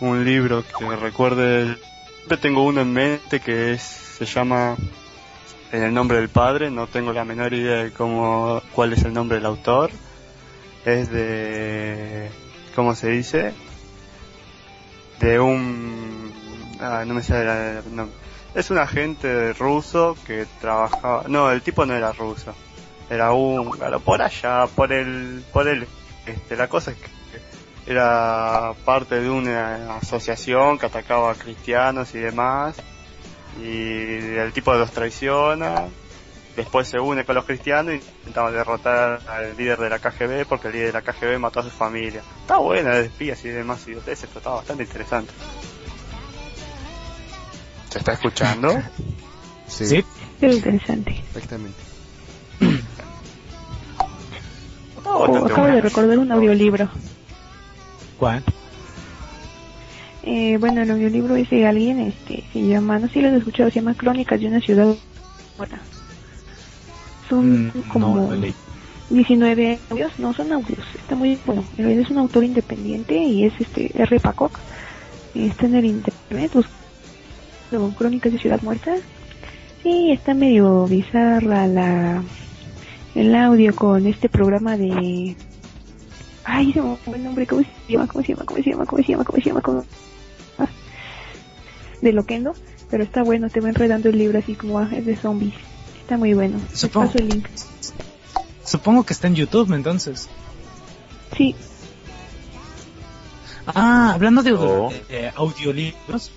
un libro que recuerde. Siempre tengo uno en mente que es, se llama En el nombre del padre. No tengo la menor idea de cómo, cuál es el nombre del autor. Es de, ¿cómo se dice? De un Ah, no me sale la- el nombre. Es un agente ruso que trabajaba. No, el tipo no era ruso. Era húngaro. Por allá, por el. Por el. Este, la cosa es que era parte de una asociación que atacaba a cristianos y demás. Y el tipo los traiciona. Después se une con los cristianos y intentaba derrotar al líder de la KGB porque el líder de la KGB mató a su familia. Está buena de espías y demás idioteces, pero está bastante interesante. ¿Se está escuchando? Sí, Sí. Interesante. exactamente. Oh, bastante acabo de recordar un audiolibro. ¿Cuál? Eh, bueno, el audiolibro es de alguien, este, se llama, no sé si lo has escuchado, se llama Crónicas de una ciudad muerta. Son Mm, como no, lo leí. 19 audios, no son audios, está muy bueno. En realidad es un autor independiente y es este R. Pacock. Y Está en el internet, buscando Crónicas de Ciudad Muerta. Sí, está medio bizarra la el audio con este programa de Ay, se me fue el nombre, ¿cómo se llama? ¿Cómo se llama? ¿Cómo se llama? ¿Cómo se llama? ¿Cómo se llama? ¿Cómo? Ah, de Loquendo, pero está bueno, te va enredando el libro así como ah, es de zombies. Está muy bueno. Supongo. paso el link. Supongo que está en YouTube entonces. Sí, Ah, hablando de Oh. eh, audiolibros,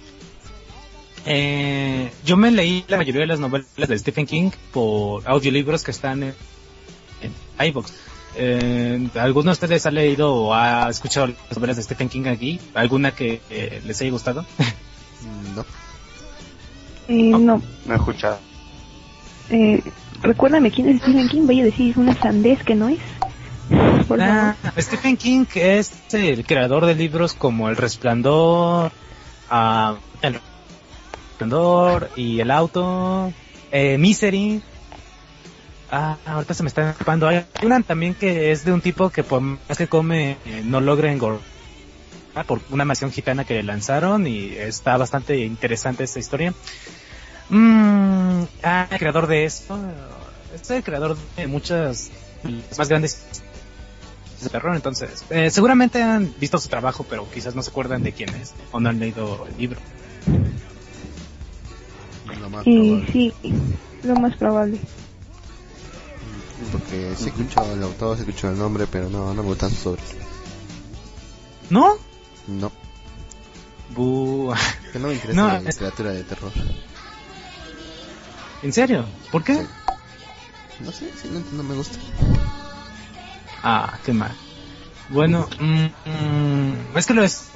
eh, yo me leí la mayoría de las novelas de Stephen King por audiolibros que están en, en iVoox. Eh, ¿Alguno de ustedes ha leído o ha escuchado las novelas de Stephen King aquí? ¿Alguna que eh, les haya gustado? Mm, No, eh, no. No he escuchado. Eh, recuérdame quién es Stephen King, vaya a decir una sandez que no es. Ah. Stephen King es el creador de libros como El Resplandor, El Y El Auto, eh, Misery. Ah, ahorita se me está escapando. Hay una también que es de un tipo que por más que come eh, no logra engordar por una mansión gitana que lanzaron y está bastante interesante esta historia. Mm, ah, el creador de esto es el creador de muchas más grandes entonces eh, seguramente han visto su trabajo, pero quizás no se acuerdan de quién es o no han leído el libro. Lo más probable. sí, lo más probable. Porque sí escuchado el autor, sí he escuchado el nombre, pero no, no me gustan sus obras. ¿No? No, Bu- [laughs] que no me interesa No, la es- literatura de terror. ¿En serio? ¿Por qué? Sí. No sé, simplemente no me gusta. Ah, qué mal. Bueno, mm, mm, es que lo es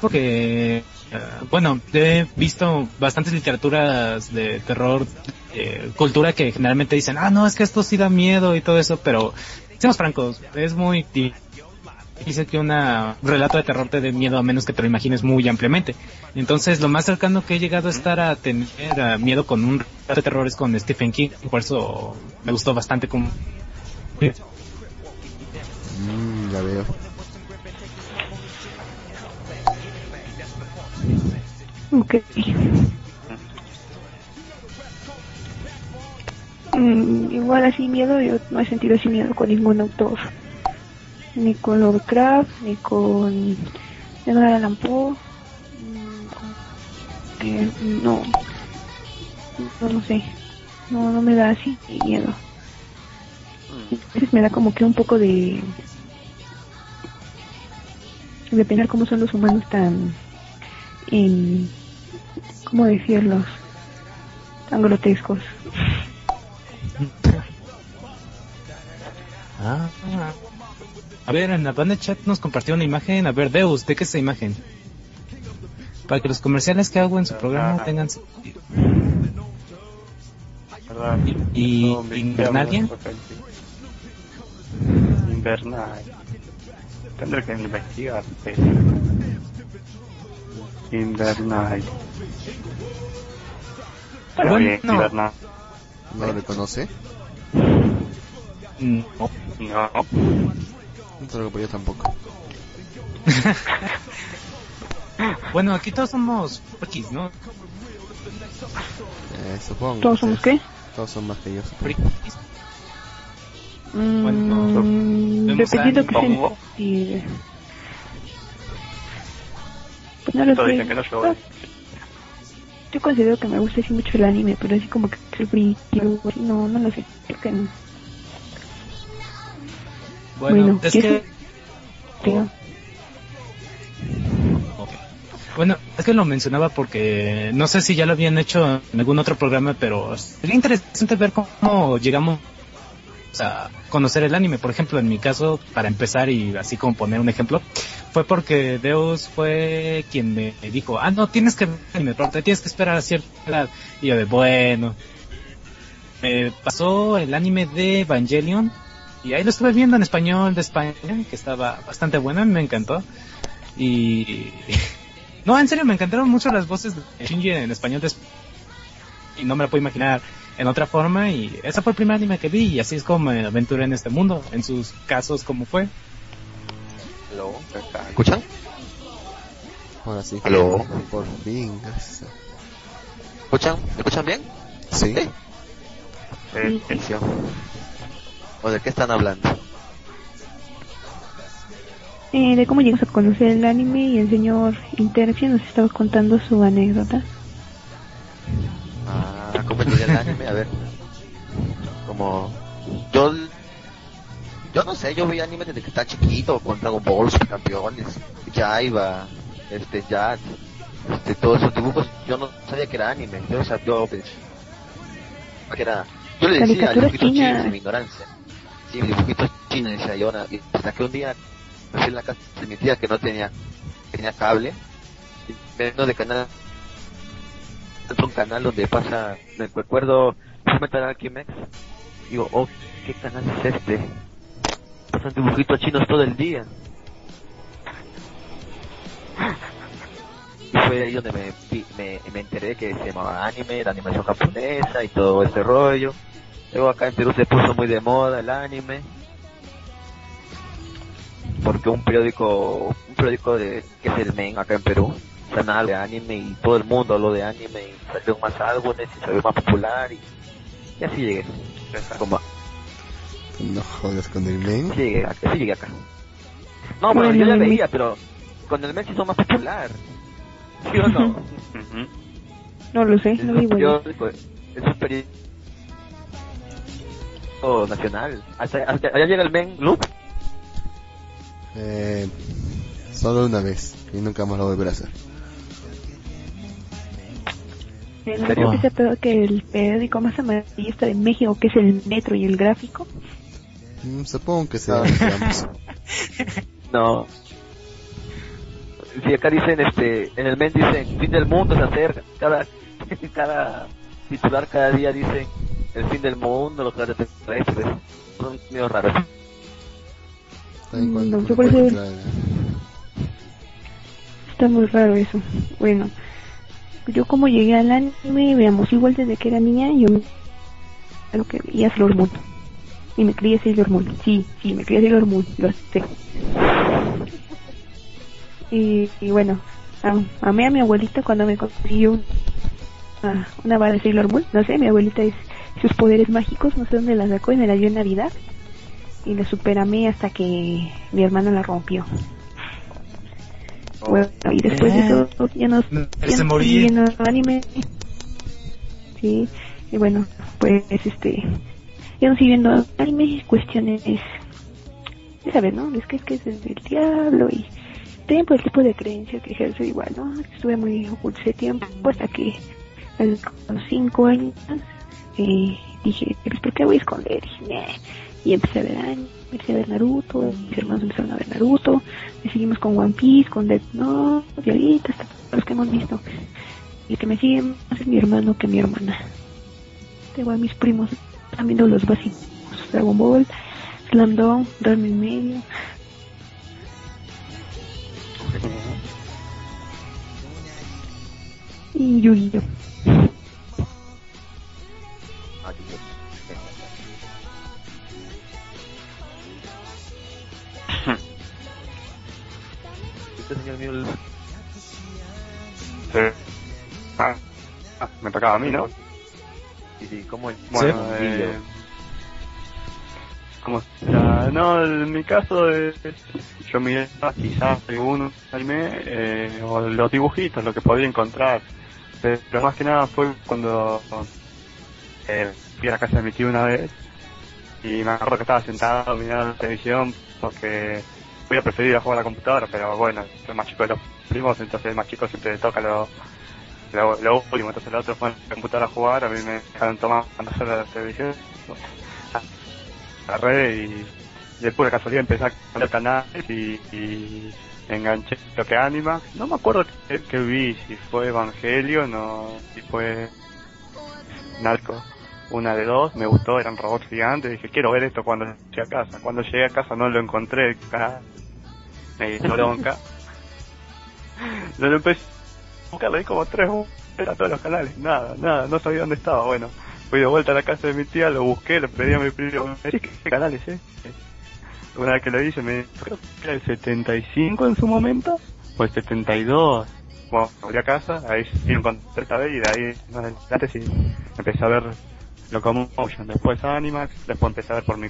porque, eh, bueno, he visto bastantes literaturas de terror, eh, cultura que generalmente dicen, ah, no, es que esto sí da miedo y todo eso, pero, seamos francos, es muy difícil que un relato de terror te dé miedo a menos que te lo imagines muy ampliamente. Entonces, lo más cercano que he llegado a estar a tener miedo con un relato de terror es con Stephen King, por eso me gustó bastante como... Mm, ya veo. Ok. Mm, igual así miedo, yo no he sentido así miedo con ningún autor. Ni con Lovecraft, ni con Edgar Allan Poe. Eh, no, no, sé. No, no me da así miedo. A me da como que un poco de de pensar cómo son los humanos tan en cómo decirlos tan grotescos [laughs] Ah. A ver, en la banda chat nos compartió una imagen. A ver, Deus, ¿de qué es esa imagen? Para que los comerciales que hago en su programa tengan sentido. ¿Y No, Invernalia? llamo, Invernal. Tendré que investigar. pero- Invernal. Pero Bueno, bien, no. ¿No lo reconoce? No. No. No te lo yo tampoco. [laughs] Bueno, aquí todos somos frikis, ¿no? Eh, supongo. todos sí. somos qué Todos son más que yo. supongo. Frikis. Mm, Bueno, dependiendo que ¿Cómo? Pues no lo Todos sé. dicen que no, yo- yo considero que me gusta así mucho el anime, pero así como que el friki no, no lo sé, creo que no. Bueno, Bueno, es ¿y que... Digo, Bueno, es que lo mencionaba porque no sé si ya lo habían hecho en algún otro programa, pero sería interesante ver cómo llegamos conocer el anime. Por ejemplo, en mi caso, para empezar y así como poner un ejemplo, fue porque Deus fue quien me dijo, ah, no, tienes que ver anime, pero tienes que esperar a cierta edad. Y yo de, bueno, me pasó el anime de Evangelion y ahí lo estuve viendo en español de España, que estaba bastante bueno, me encantó. Y [laughs] no, en serio, me encantaron mucho las voces de Shinji en español de Esp- y no me lo puedo imaginar en otra forma y ese fue el primer anime que vi y así es como me aventuré en este mundo, en sus casos como fue. Aló, ¿Escuchan? Ahora sí. Aló. Por fin. ¿Escuchan? ¿Me escuchan bien? Sí. Perfección. ¿O de qué están hablando? eh, de cómo llegamos a conocer el anime y el señor Interfio nos estaba contando su anécdota. Ah, ¿cómo llegué al anime? A ver. Como. Yo. Yo no sé, yo vi anime desde que estaba chiquito, con Dragon Ball, Campeones, Jaiba, este, Jad, este, todos esos dibujos. Yo no sabía que era anime. Yo, sea, yo pensé que era. Yo le decía dibujitos chinos en mi ignorancia. Sí, dibujitos chinos, decía yo. Hasta que un día, me fui en la casa de mi tía que no tenía, tenía cable, viendo de canal un canal donde pasa, me recuerdo, Metal Alchemix, digo, oh, ¿qué canal es este? Pasan dibujitos chinos todo el día. Y fue ahí donde me, me, me enteré que se llamaba anime, la animación japonesa y todo ese rollo. Luego acá en Perú se puso muy de moda el anime. Porque un periódico, un periódico de, que es el Men acá en Perú, canal de anime y todo el mundo habló de anime y salieron más álbumes y salió más popular y, y así llegué. Como, No jodas con el men. acá- así llegué acá. No, bueno, yo ya veía, pero con el Men se hizo más popular. ¿Sí o no? [laughs] No lo sé, no digo yo. periódico, es un periódico nacional. Hasta, hasta allá llega el Men Loop. Eh, solo una vez. Y nunca más lo volveré a hacer. ¿En ¿No serio? te peor que el periódico más amarillista de México, que es el Metro y el Gráfico? Mm, supongo que sea Ah. [laughs] No. Si acá dicen, este, en el men dicen, fin del mundo se acerca. Cada, [laughs] cada titular cada día dice, el fin del mundo, los extraterrestres. Son medio raros. Cuando No, yo de- Está muy raro eso. Bueno, yo como llegué al anime, veamos, igual desde que era niña, yo me- lo que veía Sailor Moon. Y me crié Sailor Moon. Sí, sí, me crié Sailor Moon, lo sé. Y, y bueno, am- amé a mi abuelita cuando me consiguió un- una, vara de Sailor Moon. No sé, mi abuelita es sus poderes mágicos, no sé dónde la sacó y me la dio en Navidad. Y la superamé hasta que mi hermana la rompió. Bueno, y después de Eh. eso ya no, Me ya morir. anime. Sí, y bueno, pues este, ya no sigo viendo anime, cuestiones, ya sabes, ¿no? Es que es que es el diablo y también por el tipo de creencia que ejerzo igual, ¿no? Estuve muy oculto ese tiempo hasta que a los cinco años eh, dije, pues ¿por qué voy a esconder? Y. y empecé a ver anime, empecé a ver Naruto, mis hermanos empezaron a ver Naruto, y seguimos con One Piece, con Death Note, y ahorita hasta los que hemos visto. Y que me sigue más es mi hermano que mi hermana. Tengo a mis primos están viendo los básicos, Dragon Ball, Slam Dunk, Ranma y medio. Y Yu-Gi-Oh! Este señor mío, el- Sí. Ah, ah, me tocaba a mí, ¿no? y sí, ¿cómo Bueno, Sí. eh, ¿cómo será? No, en mi caso, eh, yo miré quizás algún anime eh, o los dibujitos, lo que podía encontrar. Pero más que nada fue cuando eh, fui a la casa de mi tío una vez y me acuerdo que estaba sentado mirando la televisión porque hubiera preferido jugar a la computadora, pero bueno, soy más chico de los primos, entonces el más chico siempre le toca lo, lo, lo último, entonces los otros fueron a la computadora a jugar, a mí me dejaron tomar hacer la televisión, agarré y de pura casualidad empecé a cambiar canales y, y enganché lo que anima, no me acuerdo qué, qué vi, si fue Evangelion o si fue Narco una de dos, me gustó, eran robots gigantes, dije, quiero ver esto cuando llegue a casa. Cuando llegué a casa no lo encontré, cara, me hizo bronca. No lo empecé a buscar, le di como tres era todos los canales, nada, nada, no sabía dónde estaba, bueno. Fui de vuelta a la casa de mi tía, lo busqué, le pedí a mi primo, ¿qué canales, eh? Una vez que lo hice, me creo que era el 75 en su momento, o el 72. Bueno, volví a casa, ahí sí encontré esta vez y de ahí más adelante sí empecé a ver Locomotion, después Animax, después empecé a ver por mi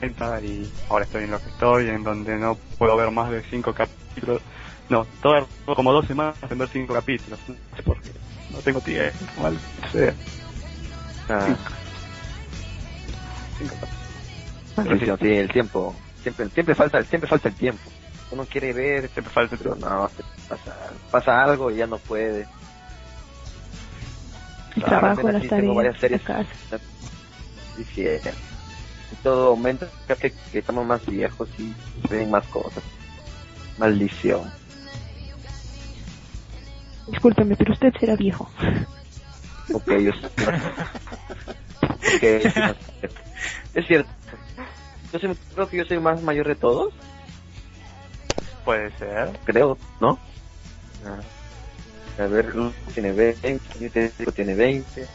y ahora estoy en lo que estoy, en donde no puedo ver más de 5 capítulos. No, todo como dos semanas en ver 5 capítulos. No sé por qué. No tengo tiempo, mal sea. Ah. Sí, sí, sí, el tiempo. Siempre, siempre falta, siempre falta el tiempo. Uno quiere ver, siempre falta, pero no, pasa, pasa algo y ya no puede. El Claro, trabajo, las sí tengo varias tareas, series. la casa. Sí, sí, y todo aumenta que, que estamos más viejos y se ven más cosas. Maldición. Discúlpeme, pero usted será viejo. Ok, yo [laughs] Ok, sí, no, es cierto. Yo soy- creo que yo soy más mayor de todos, Puede ser. creo, ¿no? Ah. A ver, Luz tiene 20, yo tengo- tiene 20.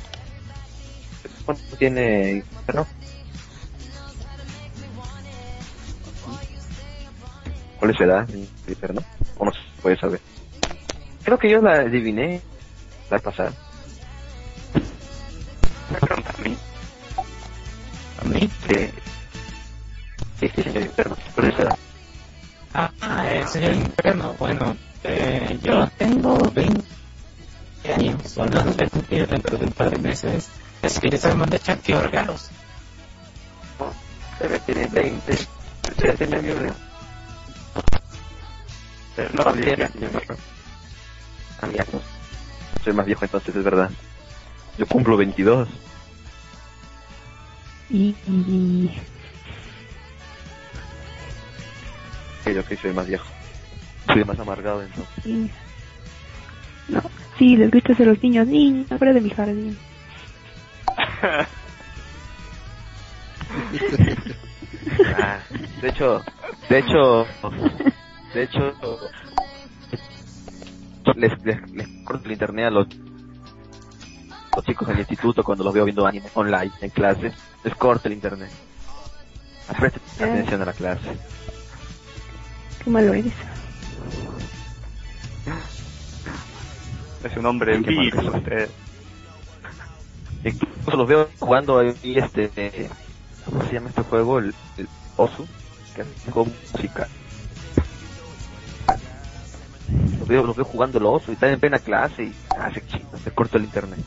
¿Cuánto tiene? ¿No? ¿Cuál es edad? Peter, ¿no? ¿O no se puede saber? Creo que yo la adiviné la pasada. A mí. ¿A mí? Sí. Sí, sí, señor Inferno. ¿Cuál edad? Ah, el señor Inferno. Bueno, eh, yo tengo 20 años. Son los de cumplir dentro de un par de meses. Es que se me manda echar tío regalos. Se ve tiene 20. Se tiene viola. Pero no no. Soy más viejo entonces, es verdad. Yo cumplo 22. Y, y Que yo que soy más viejo. Soy más amargado entonces. y- No, sí, les gritas a los niños, niños, fuera de mi jardín. [laughs] Ah, de hecho, de hecho, [laughs] de hecho, les, les, les corto el internet a los, los chicos del instituto cuando los veo viendo anime online en clase. Les corto el internet. Presten atención a la clase. Qué malo eres. Es un hombre soy. usted. Incluso los veo jugando ahí este, eh, ¿cómo se llama este juego? El, el Osu, que es un juego veo, los veo jugando el Osu y están en plena clase y hace chido, se corto el internet.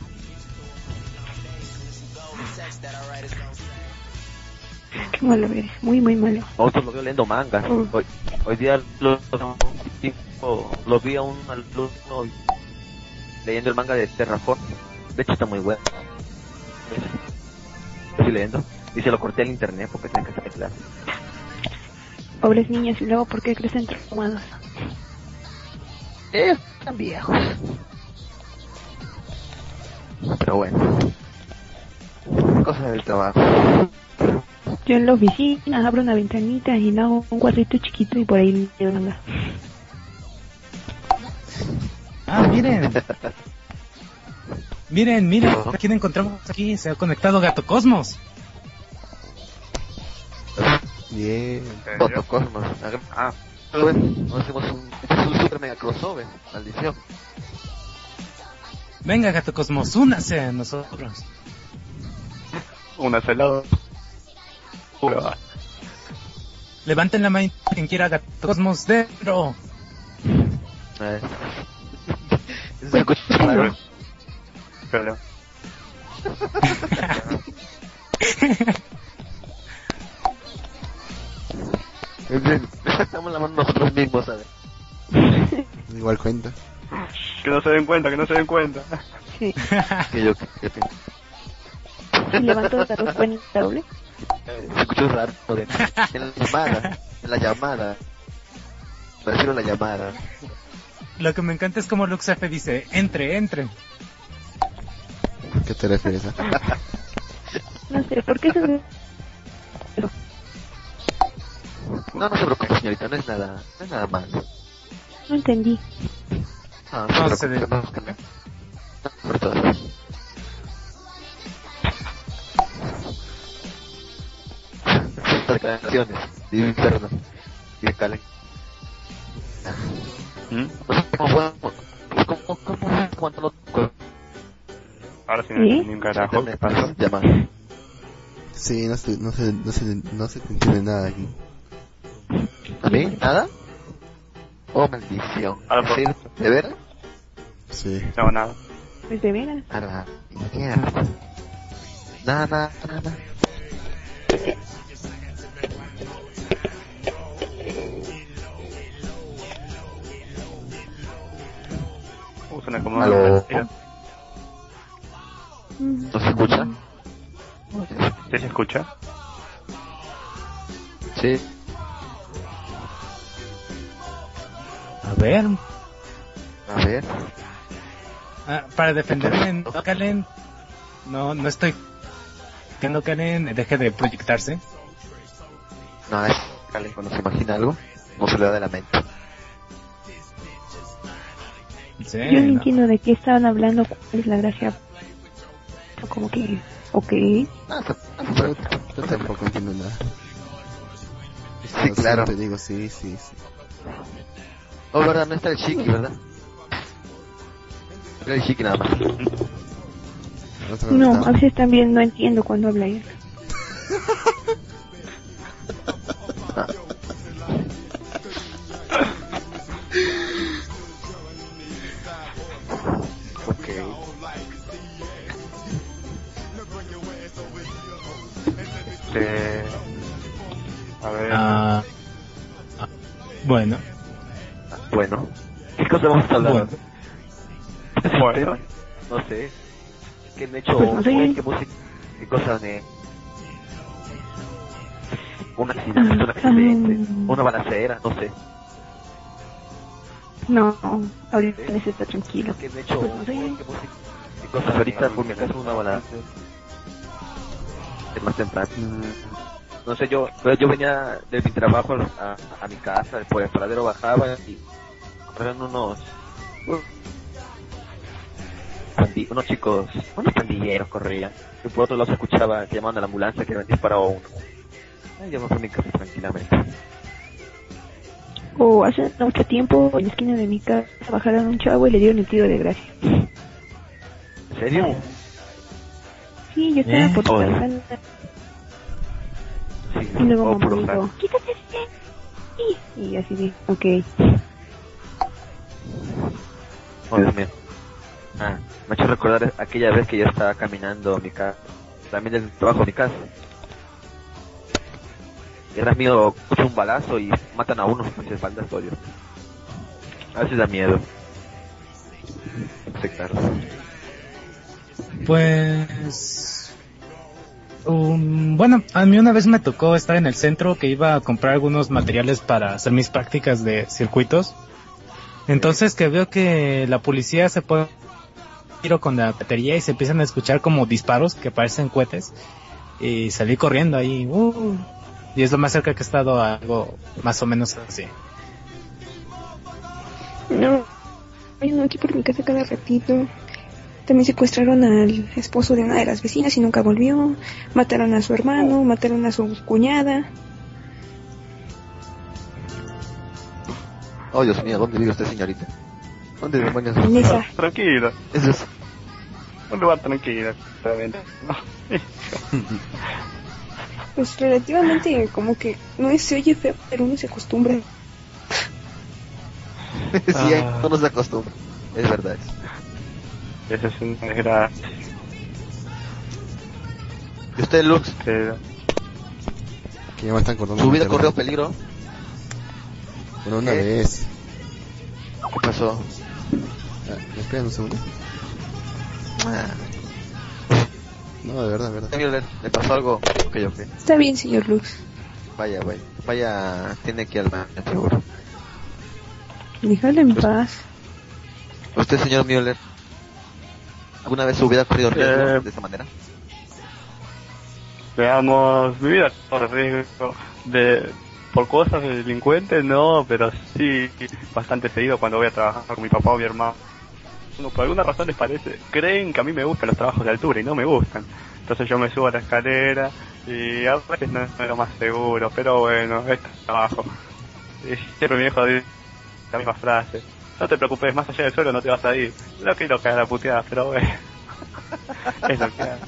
Qué malo eres. Muy, muy malo. Otros los veo leyendo mangas. Mm. Hoy, hoy día lo, lo, lo vi a un alumno leyendo el manga de Terraform. De hecho está muy bueno. Estoy leyendo. Y se lo corté al internet porque tenía que estar clase. Pobres niños, y luego, ¿por qué crecen traumados? Están viejos. Pero bueno. Cosas del trabajo. Yo en la oficina abro una ventanita y le hago un cuadrito chiquito y por ahí leo manga. Ah, miren. Miren, miren, ¿a quién encontramos aquí? Se ha conectado Gato Cosmos. Bien. Otro Cosmos. Ah, bueno, no hacemos un, es un super mega crossover. Maldición. Venga, Gato Cosmos, únase a nosotros. Una celada. Pura. Levanten la mano quien quiera Gato Cosmos dentro. Eh, [laughs] Se escucha [laughs] [laughs] Estamos lavando nosotros mismos, ¿sabes? [laughs] Igual cuenta. Que no se den cuenta, que no se den cuenta. Sí. [laughs] Que yo, que, Y levanto la dos cuenta doble. eh, se escuchó raro. En la llamada, en la llamada. Me refiero a la llamada. Lo que me encanta es como Lux F dice, entre, entre. ¿Qué te refieres a? No sé, ¿por qué se No, no se preocupe, señorita, no es nada, no es nada malo. No entendí. No, No, no se preocupe, no, no, por todo. declaraciones de interno y de Calen. ¿Mm? No sé cómo fue, cómo, cómo fue cuando lo Ahora sí no ¿Sí? entendí un carajo. ¿Qué pasó? llamar. Sí, no se, no se, no se, no se entiende nada aquí. ¿A mí? ¿Nada? Oh, maldición. ¿Sí? ¿De veras? Sí. No, nada. Pues de veras. A la mierda. Nada, nada, nada. Uh, suena como Aló. Mm. ¿No se escucha? ¿Sí se escucha? Sí. A ver, A ver. ah, para defenderme, no, Kalen, no, no estoy... Que no Kalen deje de proyectarse. No, es Calen cuando se imagina algo, no se le da de la mente. Sí, Yo no no. entiendo de qué estaban hablando, cuál es la gracia. Como que, ok. Ah, se- se- Yo, yo tampoco entiendo nada. Sí, No, claro. Te digo, sí, sí, sí. Oh, verdad, no está el chiqui, ¿verdad? Era el chiqui nada más. No, a veces también no entiendo cuando habla él. Ah. Ok. Eh, a ver. Ah, ah, bueno, Bueno. ¿Qué cosa vamos a hablar? bueno. Bueno. No sé. ¿Qué han hecho? Pues no sé. ¿Qué música? ¿Qué cosas de...? Un accidente, un accidente, una balacera, no sé. No, ahorita ese está tranquilo. ¿Qué han hecho? Pues no sé. ¿Qué música? ¿Qué cosas ahorita? Por mi caso, una balacera. Es más temprano. No sé, yo, pero yo venía de mi trabajo a, a mi casa, por el paradero bajaba y eran unos, unos chicos, unos pandilleros corrían. Y por otro lado se escuchaba que llamaban a la ambulancia que habían disparado a uno. Ay, yo me fui a mi casa tranquilamente. O hace mucho tiempo, en la esquina de mi casa, bajaron un chavo y le dieron el tiro de gracia. ¿En serio? Sí, yo estaba ¿Eh? por Oh. pasar Sí, y luego oh, me dijo, quítate de aquí. Y así de, ok. Oh, Dios mío. Ah, me ha hecho recordar aquella vez que yo estaba caminando mi casa, también del trabajo mi casa. Y era mío, escucho un balazo y matan a uno [laughs] hacia espaldas, odio. A veces da miedo. Sí, claro. Pues... um, bueno, a mí una vez me tocó estar en el centro que iba a comprar algunos materiales para hacer mis prácticas de circuitos. Entonces que veo que la policía se pone tiro con la batería y se empiezan a escuchar como disparos que parecen cohetes. Y salí corriendo ahí. uh, y es lo más cerca que he estado a algo más o menos así. No, hay uno aquí por mi casa cada ratito. También secuestraron al esposo de una de las vecinas y nunca volvió. Mataron a su hermano, mataron a su cuñada. Oh, Dios mío, ¿dónde vive usted, señorita? ¿Dónde demonios? En esa. Tranquila. Eso es... Un lugar tranquilo. realmente. No. Pues relativamente como que no es, se oye feo, pero uno se acostumbra. [laughs] sí, Ah. no nos acostumbra. Es verdad. Eso es una desgracia. ¿Y usted, Lux? Pero- Que ya me están cortando. ¿Su vida corrió peligro? Bueno, una ¿Qué? vez. ¿Qué pasó? Ah, espera un segundo. Ah, No, de verdad, de verdad. Miller, ¿Le pasó algo? Ok, ok. Está bien, señor Lux. Vaya, vaya. Vaya, tiene que ir al baño, seguro. Déjale en paz. ¿Usted, señor Müller, alguna vez vida corrido riesgo Eh. de esa manera? Veamos, mi vida corre riesgo de por cosas de delincuentes, no, pero sí bastante seguido cuando voy a trabajar con mi papá o mi hermano. No, por alguna razón les parece, creen que a mí me gustan los trabajos de altura y no me gustan. Entonces yo me subo a la escalera y a veces no es lo más seguro, pero bueno, es trabajo. Y siempre mi viejo dice la misma frase. No te preocupes, más allá del suelo no te vas a ir. No quiero caer a la puteada, pero bueno. [laughs] es lo que hay.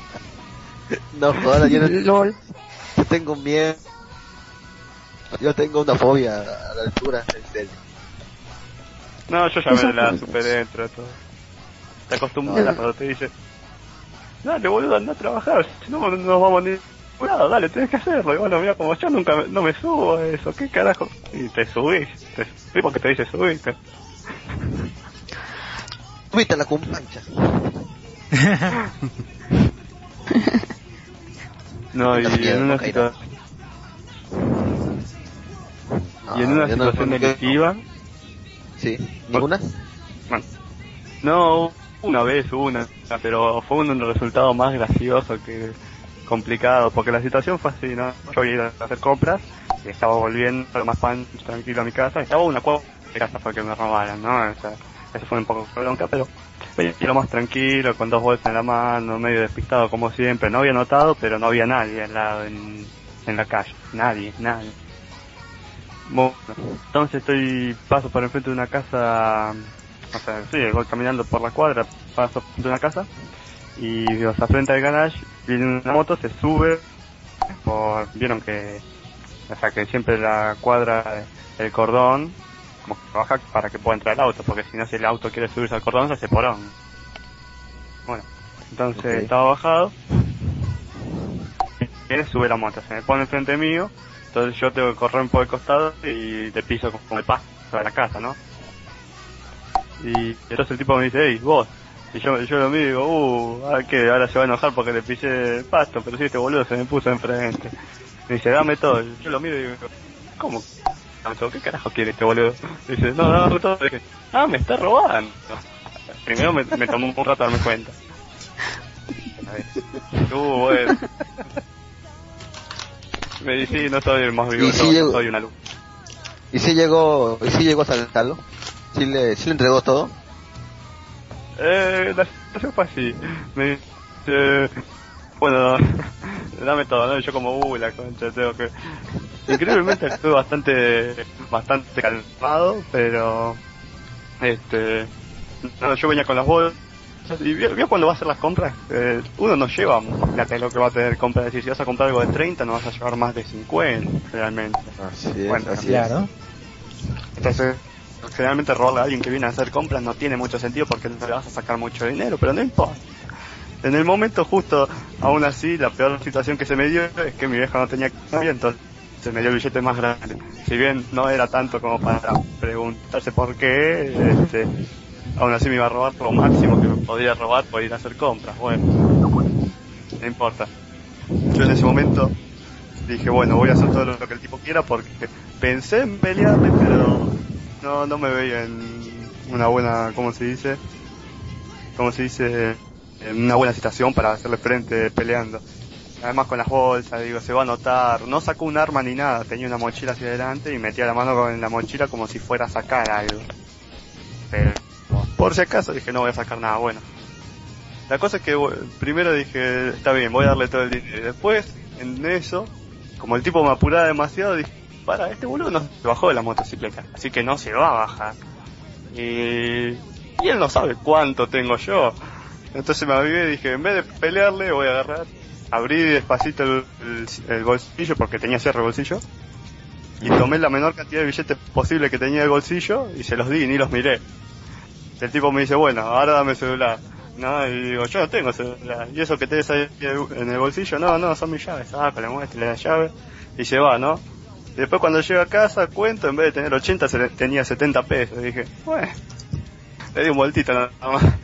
No, joder, yo, no- [laughs] yo tengo miedo. Yo tengo una fobia a la altura, en serio. No, yo ya me la superé dentro de todo. Te acostumbras No. cuando te dice, dale boludo, anda a trabajar, si no no nos vamos ni lado, dale, tenés que hacerlo. Y bueno, mira, como yo nunca me- no me subo a eso, ¿qué carajo? Y te subís, te subís porque te dice subiste. Subiste a la cumpancha. [laughs] No, y en una situación... Y en una Ah, no- situación yo- delictiva, Sí, ¿ninguna? bueno, no, una vez, una, pero fue un resultado más gracioso que complicado, porque la situación fue así, ¿no? Yo iba a hacer compras, y estaba volviendo lo más pan tranquilo a mi casa, estaba una cuadra de casa fue que me robaron, ¿no? O sea, eso fue un poco bronca, pero lo más tranquilo, con dos bolsas en la mano, medio despistado como siempre, no había notado, pero no había nadie al lado en, en la calle, nadie, nadie. Bueno, entonces estoy, paso por enfrente de una casa, o sea, sí, voy caminando por la cuadra, paso por una casa, y o sea, frente al garage viene una moto, se sube, por, vieron que, o sea, que siempre la cuadra, el cordón, como que baja para que pueda entrar el auto, porque si no, si el auto quiere subirse al cordón, se hace porón. Bueno, entonces Ok. estaba bajado, viene, sube la moto, se me pone enfrente mío, entonces yo tengo que correr por el costado y te piso con el paso de la casa, ¿no? Y entonces el tipo me dice, hey, vos. Y yo, yo lo miro y digo, uh, ¿a qué? Ahora se va a enojar porque le pisé el pasto, pero si este boludo se me puso enfrente. Me dice, dame todo. Yo lo miro y digo, ¿cómo? ¿Qué carajo quiere este boludo? Y dice, no, dame todo. Y dije, ah, me está robando. Primero me, me tomó un rato darme cuenta. Uh, bueno. [laughs] Me dice, sí, no soy el más vivo, sí soy, llegó- soy una luz. ¿Y si llegó, y si llegó a saltarlo? ¿Sí le, sí le entregó todo? Eh, la situación fue así. Me dice, bueno, [laughs] dame todo, ¿no? Y yo como, uy, la concha, tengo que... Increíblemente [laughs] estuve bastante, bastante calmado, pero, este, no, yo venía con las bolsas, y vio, vio cuando va a hacer las compras, Eh, uno no lleva de lo que va a tener compra, es decir, si vas a comprar algo de 30 no vas a llevar más de 50, realmente. Así es, Bueno, así Claro. Entonces, generalmente robarle a alguien que viene a hacer compras no tiene mucho sentido porque no le vas a sacar mucho dinero, pero no importa. En el momento justo, aún así, la peor situación que se me dio es que mi vieja no tenía cambio, entonces se me dio el billete más grande. Si bien no era tanto como para preguntarse por qué, este, aún así me iba a robar lo máximo que me podía robar por ir a hacer compras. Bueno, no importa. Yo en ese momento dije, bueno, voy a hacer todo lo que el tipo quiera porque pensé en pelearle, pero no, no me veía en una buena, ¿cómo se dice? ¿Cómo se dice? En una buena situación para hacerle frente peleando. Además con las bolsas, digo, se va a notar. No sacó un arma ni nada, tenía una mochila hacia adelante y metía la mano con la mochila como si fuera a sacar algo. Pero, por si acaso, dije, no voy a sacar nada bueno. La cosa es que primero dije, está bien, voy a darle todo el dinero. Y después, en eso, como el tipo me apuraba demasiado, dije, para, este boludo no se bajó de la motocicleta, así que no se va a bajar. Y, él no sabe cuánto tengo yo. Entonces me avivé y dije, en vez de pelearle, voy a agarrar, abrí despacito el, bolsillo, porque tenía cierre el bolsillo, y tomé la menor cantidad de billetes posible que tenía el bolsillo y se los di ni los miré. El tipo me dice, bueno, ahora dame el celular. No, y digo, yo no tengo celular. ¿Y eso que tenés ahí en el bolsillo? No, no, son mis llaves. Ah, le muestre la llave y se va, ¿no? Y después cuando llego a casa, cuento, en vez de tener 80, se le- tenía 70 pesos. Y dije, bueno, le di un vueltito nada más. [laughs]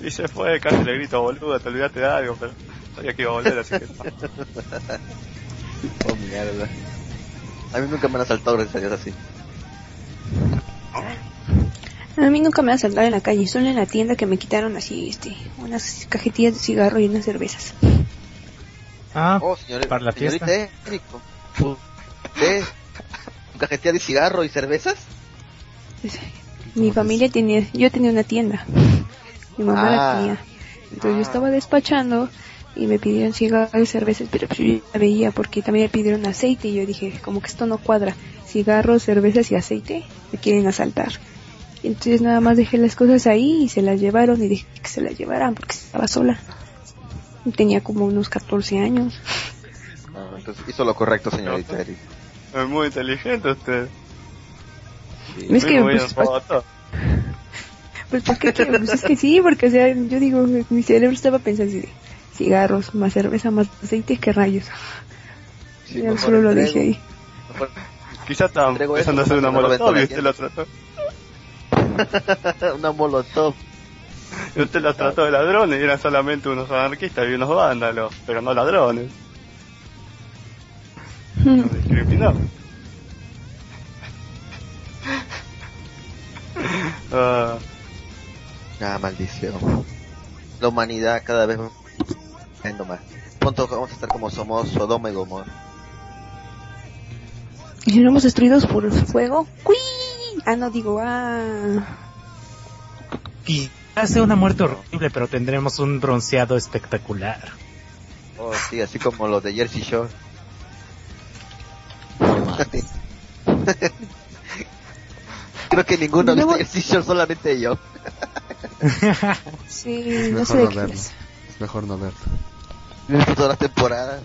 Y se fue, casi le grito, boludo, te olvidaste de algo, pero sabía que iba a volver, así que... [laughs] Oh, mierda. A mí nunca me han asaltado gracias así. A mí nunca me ha saltado en la calle, solo en la tienda que me quitaron así, este, unas cajetillas de cigarro y unas cervezas. Ah, Oh, señor, para la señorita fiesta. ¿Usted? ¿Su [laughs] cajetilla de cigarro y cervezas? Mi familia tenía, yo tenía una tienda. Mi mamá Ah. la tenía. Entonces yo estaba despachando y me pidieron cigarros y cervezas, pero pues yo ya la veía porque también me pidieron aceite y yo dije, como que esto no cuadra. Cigarros, cervezas y aceite me quieren asaltar. Y entonces nada más dejé las cosas ahí y se las llevaron y dije que se las llevaran porque estaba sola. Y Tenía como unos 14 años. Ah, entonces hizo lo correcto, señorita Érico. Es muy inteligente usted. Es que, Muy pues. [laughs] Pues, ¿por qué? Pues es que sí, porque, o sea, yo digo, mi cerebro estaba pensando así cigarros, más cerveza, más aceite, ¿qué rayos? Sí, Ya solo lo dejé ahí. Quizás estaba Entrego empezando a eso, hacer una molotov y usted la trató. [laughs] una molotov. Y usted la trató de ladrones y eran solamente unos anarquistas y unos vándalos, pero no ladrones. Los discriminó. [laughs] Ah, Ah, maldición. La humanidad cada vez más. Pronto vamos a estar como somos Sodoma y Gomorra. Y si somos destruidos por el fuego, ¡cuí! Ah, no digo, ah. Quizás sea una muerte horrible, pero tendremos un bronceado espectacular. Oh, sí, así como los de Jersey Shore. [laughs] Creo que ninguno visto Jersey Shore, solamente yo. Sí, Es no sé de no qué verlo. es. Es mejor no verlo. Visto todas las temporadas.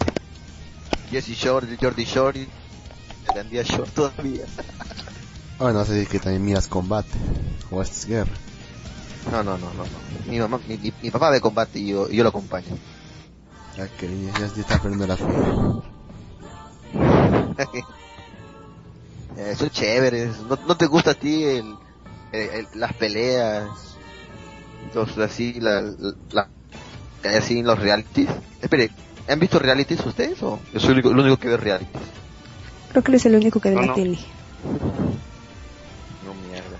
Jersey Shore, Jordi Shore, y Gandía Shore todavía. Ah, no sé que también miras combate. O es guerra. No, no, no, no. no. Mi, mamá, mi, mi- mi papá ve combate y yo, y yo lo acompaño. Ya que ya, ya está perdiendo la fe. [laughs] Eh, son chéveres. ¿No, no te gusta a ti el, el- el- las peleas? Los, así, la, la, hay así los realities. Espere, ¿han visto realities ustedes o yo soy el único, el único que ve realities? Creo que él es el único que ve No, la no. tele.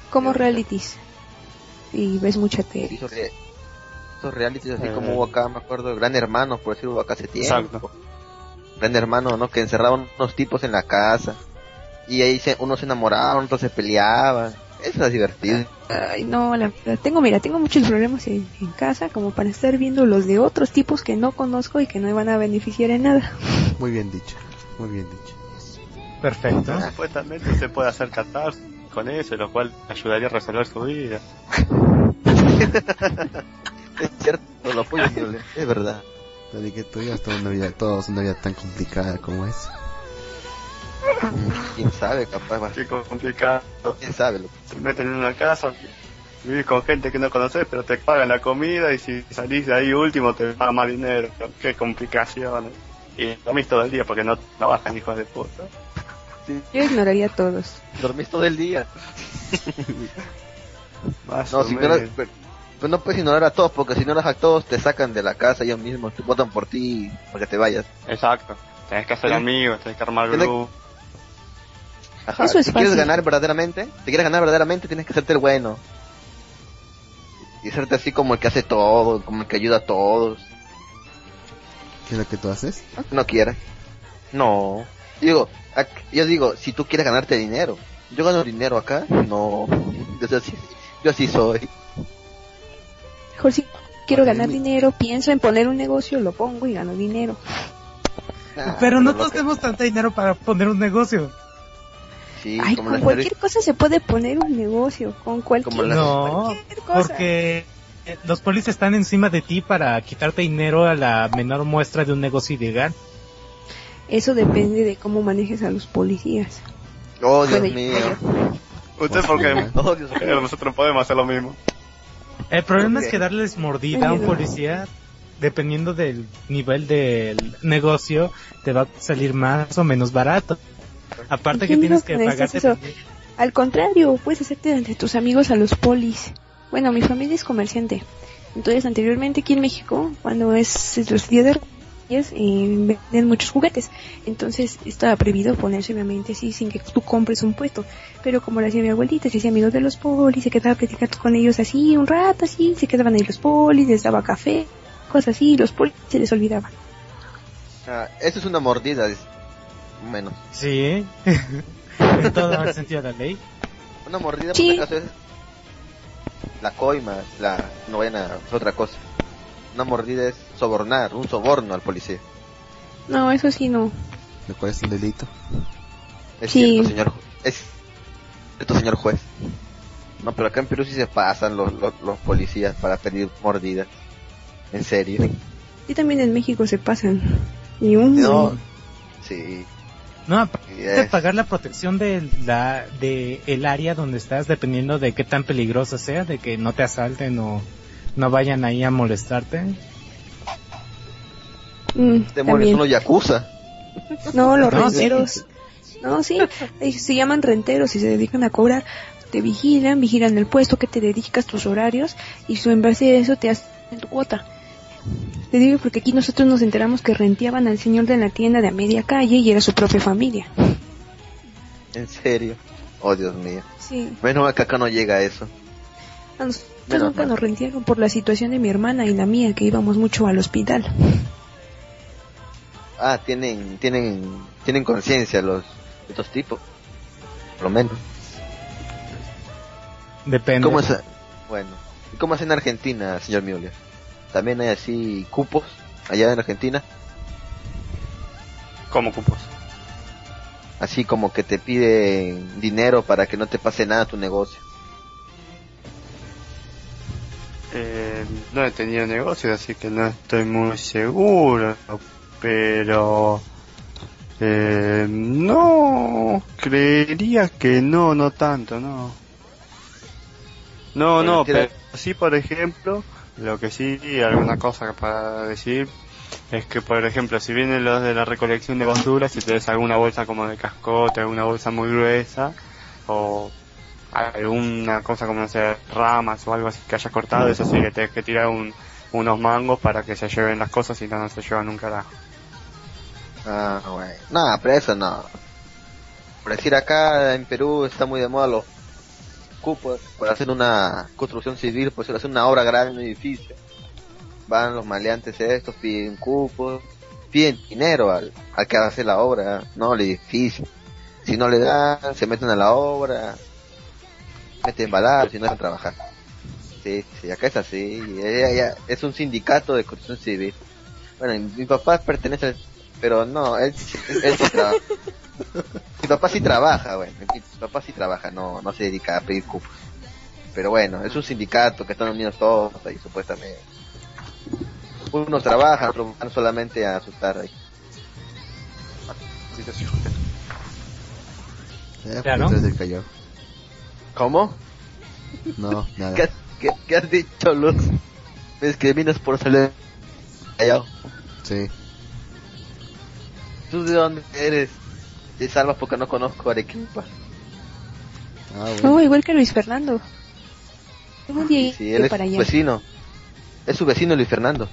Como realities. Y ves mucha tele. Esos, re- esos realities así Eh. como hubo acá, me acuerdo, Gran Hermano, por decirlo acá hace tiempo. Exacto. Gran Hermano, ¿no? Que encerraban unos tipos en la casa. Y ahí se, unos se enamoraban, otros se peleaban. Eso es divertido. Ay, no, la tengo, mira, tengo muchos problemas en, en casa como para estar viendo los de otros tipos que no conozco y que no me van a beneficiar en nada. Muy bien dicho. Muy bien dicho. Perfecto. Supuestamente se puede hacer catarsis con eso, lo cual ayudaría a resolver su vida. [laughs] Es cierto, lo apoyo, es verdad. Pero que tú digas toda una vida, todos una vida tan complicada como es. Quién sabe, capaz va. Qué complicado. Quién sabe, loco. Te meten en una casa, vivís con gente que no conoces, pero te pagan la comida y si salís de ahí último te pagan más dinero. Qué complicaciones. Y dormís todo el día porque no trabajan, hijos de puta. Yo ignoraría a todos. Dormís todo el día. [laughs] Más No, si ignoras, pero, pero no puedes ignorar a todos, porque si ignoras a todos te sacan de la casa ellos mismos, te votan por ti para que te vayas. Exacto. Tenés que hacer amigos, tenés que armar grupo. Ajá, Eso es si quieres ganar verdaderamente, te quieres ganar verdaderamente, tienes que hacerte el bueno. Y hacerte así como el que hace todo, como el que ayuda a todos. ¿Qué es lo que tú haces? no quiera. No. Digo, yo digo, si tú quieres ganarte dinero, yo gano dinero acá, no. Yo así, yo así soy. Mejor si quiero ganar mi- dinero, pienso en poner un negocio, lo pongo y gano dinero. Ah, Pero no todos que- tenemos tanto dinero para poner un negocio. Sí, Ay, como con cualquier cosa se puede poner un negocio, con cualquier, Como la- No, cualquier cosa. porque los polis están encima de ti para quitarte dinero a la menor muestra de un negocio ilegal. Eso depende de cómo manejes a los policías. Oh, Dios Puede- mío. Usted porque Oh, Dios nosotros podemos hacer lo mismo. El problema es que darles mordida a un policía, dependiendo del nivel del negocio, te va a salir más o menos barato. Aparte que ¿Quién tienes que que pagar necesitas eso? Al contrario, puedes hacerte de tus amigos a los polis. Bueno, mi familia es comerciante. Entonces, anteriormente aquí en México, cuando es los días de Reyes, eh, venden muchos juguetes. Entonces, estaba prohibido ponerse obviamente así sin que tú compres un puesto. Pero como lo hacía mi abuelita, se hacía amigos de los polis, se quedaba platicando con ellos así un rato, así, se quedaban ahí los polis, les daba café, cosas así, y los polis se les olvidaba. Ah, eso es una mordida, es- menos. Sí, [laughs] en todo el sentido de la ley. Una mordida, Sí. por si acaso, es la coima, la novena, es otra cosa. Una mordida es sobornar, un soborno al policía. No, eso sí no. Lo cual es un delito. Es Sí. cierto, señor. Es cierto, señor juez. No, pero acá en Perú sí se pasan los, los, los policías para pedir mordidas. En serio. Y también en México se pasan. Y un... No. Sí. No, aparte pagar la protección de la de el área donde estás, dependiendo de qué tan peligrosa sea, de que no te asalten o no vayan ahí a molestarte. Mm, Demonios, son los yakuza. No, los No, sí. renteros. No, sí, se llaman renteros y se dedican a cobrar. Te vigilan, vigilan el puesto que te dedicas, tus horarios, y su en base a eso te hacen tu cuota. Te digo porque aquí nosotros nos enteramos que renteaban al señor de la tienda de a media calle y era su propia familia. En serio. Oh, Dios mío. Sí, Menos que acá no llega a eso. a nosotros Menos nunca mal. nos rentearon por la situación de mi hermana y la mía, que íbamos mucho al hospital. Ah, tienen, tienen, tienen conciencia los, estos tipos. Por lo menos. Depende. ¿Cómo es? Bueno. ¿Y cómo es en Argentina, señor Müller? ¿También hay así cupos allá en Argentina? Como cupos. Así como que te piden dinero para que no te pase nada a tu negocio. Eh, no he tenido negocios, así que no estoy muy seguro. Pero... Eh, no, creería que no, no tanto, no. No, no, pero sí, por ejemplo, lo que sí, alguna cosa para decir, es que, por ejemplo, si vienen los de la recolección de basura, si tenés alguna bolsa como de cascote, alguna bolsa muy gruesa, o alguna cosa como, no sé, ramas o algo así que hayas cortado, eso sí que tenés que tirar un- unos mangos para que se lleven las cosas, si no, se llevan un carajo. Ah, bueno. No, pero eso no. Por decir acá en Perú está muy de moda los cupos para hacer una construcción civil, pues hacer una obra grande en un edificio. Van los maleantes estos, piden cupos, piden dinero al, al que hace la obra, no al edificio. Si no le dan, se meten a la obra, meten baladas y no dejan trabajar. Sí, sí, acá es así. Es un sindicato de construcción civil. Bueno, mi papá pertenece al pero no, él, él, él sí trabaja. [laughs] Mi papá sí trabaja, bueno, mi papá sí trabaja, no, no se dedica a pedir cupos. Pero bueno, es un sindicato que están unidos todos ahí supuestamente. Unos trabajan, otros van solamente a asustar ahí. Claro. ¿Cómo? No, nada. ¿Qué, qué, qué has dicho, Luz? Me discriminas por salir callado. Sí. ¿Tú de dónde eres? Te salvas porque no conozco Arequipa. Ah, bueno. No, igual que Luis Fernando. Un día Sí, él es para su allá. vecino. Es su vecino Luis Fernando.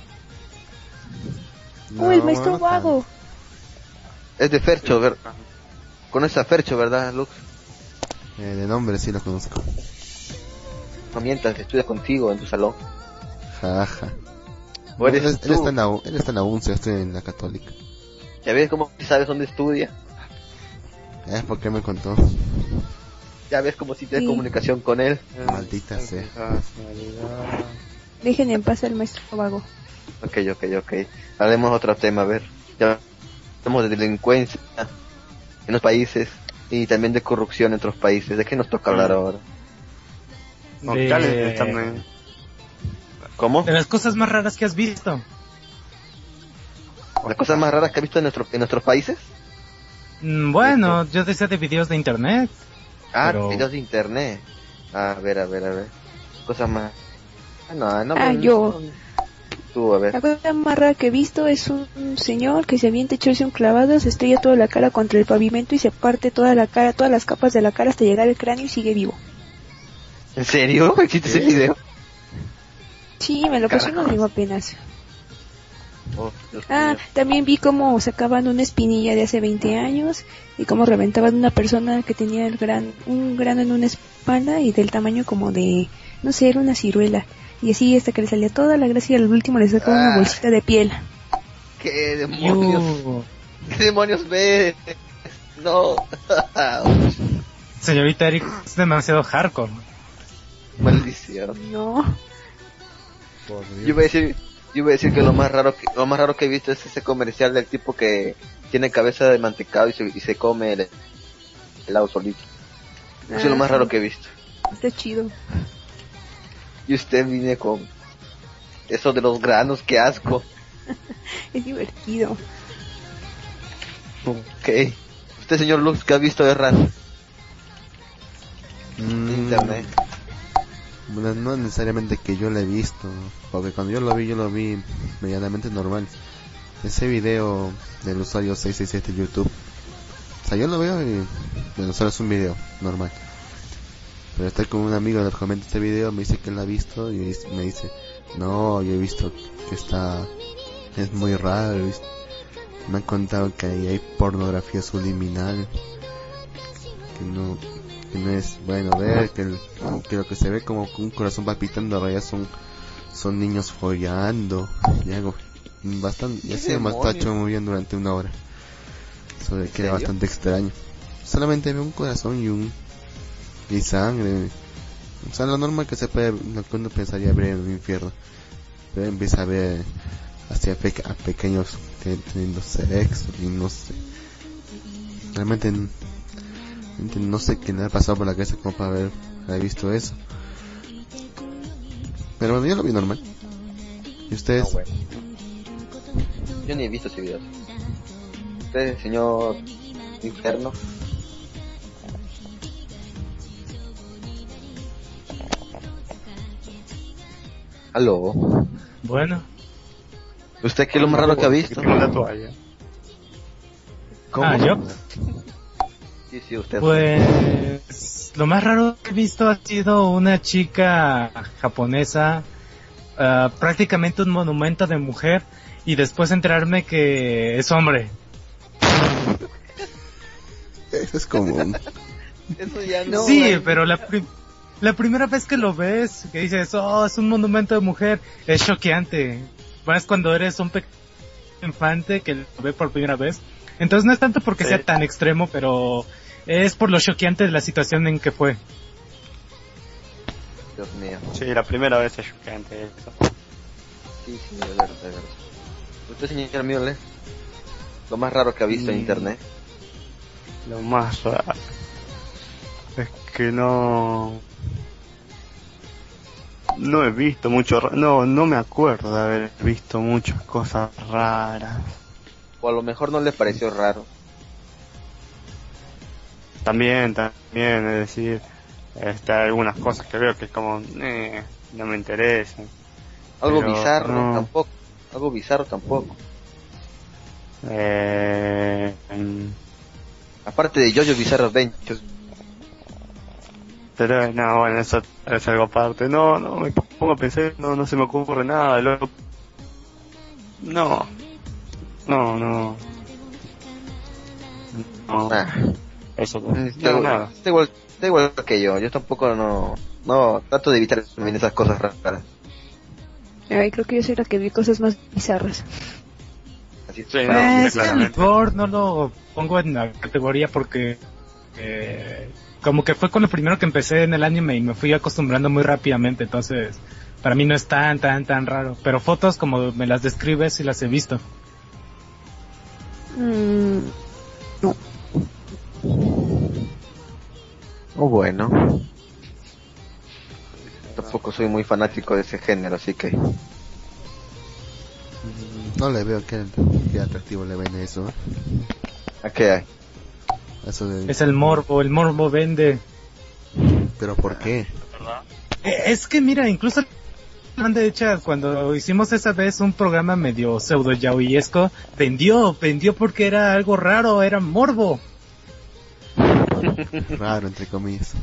Oh, el No, maestro bueno, vago. Es de Fercho, ver... Conoces a Fercho, ¿verdad, Lux? Eh, de nombre sí lo conozco. No mientas, estudia contigo en tu salón. Jaja. ¿O eres él, está en la, él está en la UNCE, yo estoy en la católica. ¿Ya ves cómo sabes dónde estudia? Es porque me contó. ¿Ya ves cómo si tienes Sí. comunicación con él? Maldita sea. Dejen en paz al maestro vago. Ok, ok, ok. Hablemos otro tema, a ver. Ya hablamos de delincuencia en los países y también de corrupción en otros países. ¿De qué nos toca hablar ahora? Aunque De- ¿Cómo? De las cosas más raras que has visto. ¿Las cosas más raras que has visto en, nuestro, en nuestros países? Mm, Bueno, yo decía de videos de internet. Ah, Pero- videos de internet. A ver, a ver, a ver. Cosas más. No, no, Ah, no, yo. Tú, a ver. La cosa más rara que he visto es un señor que se avienta echarse un clavado, se estrella toda la cara contra el pavimento y se parte toda la cara, todas las capas de la cara hasta llegar al cráneo y sigue vivo. ¿En serio? [laughs] ¿Existe ese video? Sí, me lo pasó un amigo apenas. Oh, Ah, también vi cómo sacaban una espinilla de hace 20 años y cómo reventaban una persona que tenía el gran, un grano en una espalda y del tamaño como de, no sé, era una ciruela. Y así hasta que le salía toda la gracia y al último le sacaban una Ah. bolsita de piel. ¿Qué demonios? ¿Qué demonios ves? No. [laughs] Señorita Eric, es demasiado hardcore. Maldición. No. Yo iba a decir, yo iba a decir que lo más raro que, lo más raro que he visto es ese comercial del tipo que tiene cabeza de mantecado y se, y se come el helado solito. Eso es lo Ah, más raro que he visto. Está chido. Y usted viene con eso de los granos, qué asco. [laughs] Es divertido. Ok. Usted, señor Lux, ¿qué ha visto de raro? Mm, Internet. bueno, no necesariamente que yo lo he visto, porque cuando yo lo vi, yo lo vi medianamente normal. Ese video del usuario 667 de YouTube. O sea, yo lo veo y, bueno, solo es un video normal. Pero estoy con un amigo que comenta este video, me dice que él lo ha visto y me dice, no, yo he visto que está, es muy raro. he visto- Me han contado que ahí hay pornografía subliminal, que no, que no es bueno ver, que, el- que lo que se ve como un corazón palpitando realidad son, son niños follando, y algo bastante, y ¿Qué así además está hecho muy bien durante una hora. De que era bastante extraño. Solamente veo un corazón y un, y sangre. O sea, lo normal que se puede, lo que uno pensaría ver en el infierno. Pero empieza a ver hacia peque- a pequeños que teniendo sexo y no sé. Realmente, no sé qué le ha pasado por la cabeza como para haber, visto eso. Pero bueno, yo lo vi normal. ¿Y ustedes? Ah. Yo ni he visto ese video. Usted, señor Inferno. Aló. Bueno, ¿Usted qué es lo más raro que ha visto? La toalla. ¿Cómo? Ah, ¿yo? Sí, sí, usted. pues lo más raro que he visto ha sido una chica japonesa, ah, prácticamente un monumento de mujer, y después enterarme que es hombre. [laughs] Eso es común. Eso ya no. sí, pero la, la primera vez que lo ves, que dices, oh, es un monumento de mujer, es choqueante. Más cuando eres un pequeño infante que lo ve por primera vez. Entonces no es tanto porque Sí. sea tan extremo, pero es por lo choqueante de la situación en que fue. Dios mío. Sí, la primera vez es chocante eso. Sí, sí, de verdad, de verdad. ¿Usted, señor Müller? Lo más raro que ha visto en Mm. internet. Lo más raro es que no no he visto mucho no no me acuerdo de haber visto muchas cosas raras O a lo mejor no le pareció raro. también también es decir hay algunas cosas que veo que es como eh, no me interesan Algo Pero bizarro no. tampoco. Algo bizarro tampoco. eh, mm, Aparte de Jojo Bizarro Adventures. Pero no bueno eso es algo aparte no no me pongo a pensar no no se me ocurre nada luego no no no no Ah, eso está, no nada está, igual, está igual que yo. Yo tampoco no... No, trato de evitar también esas cosas raras. Ay, creo que yo soy la que vi cosas más bizarras. Así Sí, no, mejor no lo pongo en la categoría porque eh, como que fue con lo primero que empecé en el anime y me fui acostumbrando muy rápidamente, entonces para mí no es tan, tan, tan raro. Pero fotos como me las describes y las he visto. Mm, no. Oh, bueno. Tampoco soy muy fanático de ese género, así que... No le veo que, que atractivo le ven eso. ¿eh? ¿A qué hay? Eso de... Es el morbo, el morbo vende. Pero ¿por qué? Eh, Es que mira, incluso de hecho, cuando hicimos esa vez un programa medio pseudo yaoyesco, vendió, vendió porque era algo raro, era morbo. [laughs] Raro, entre comillas.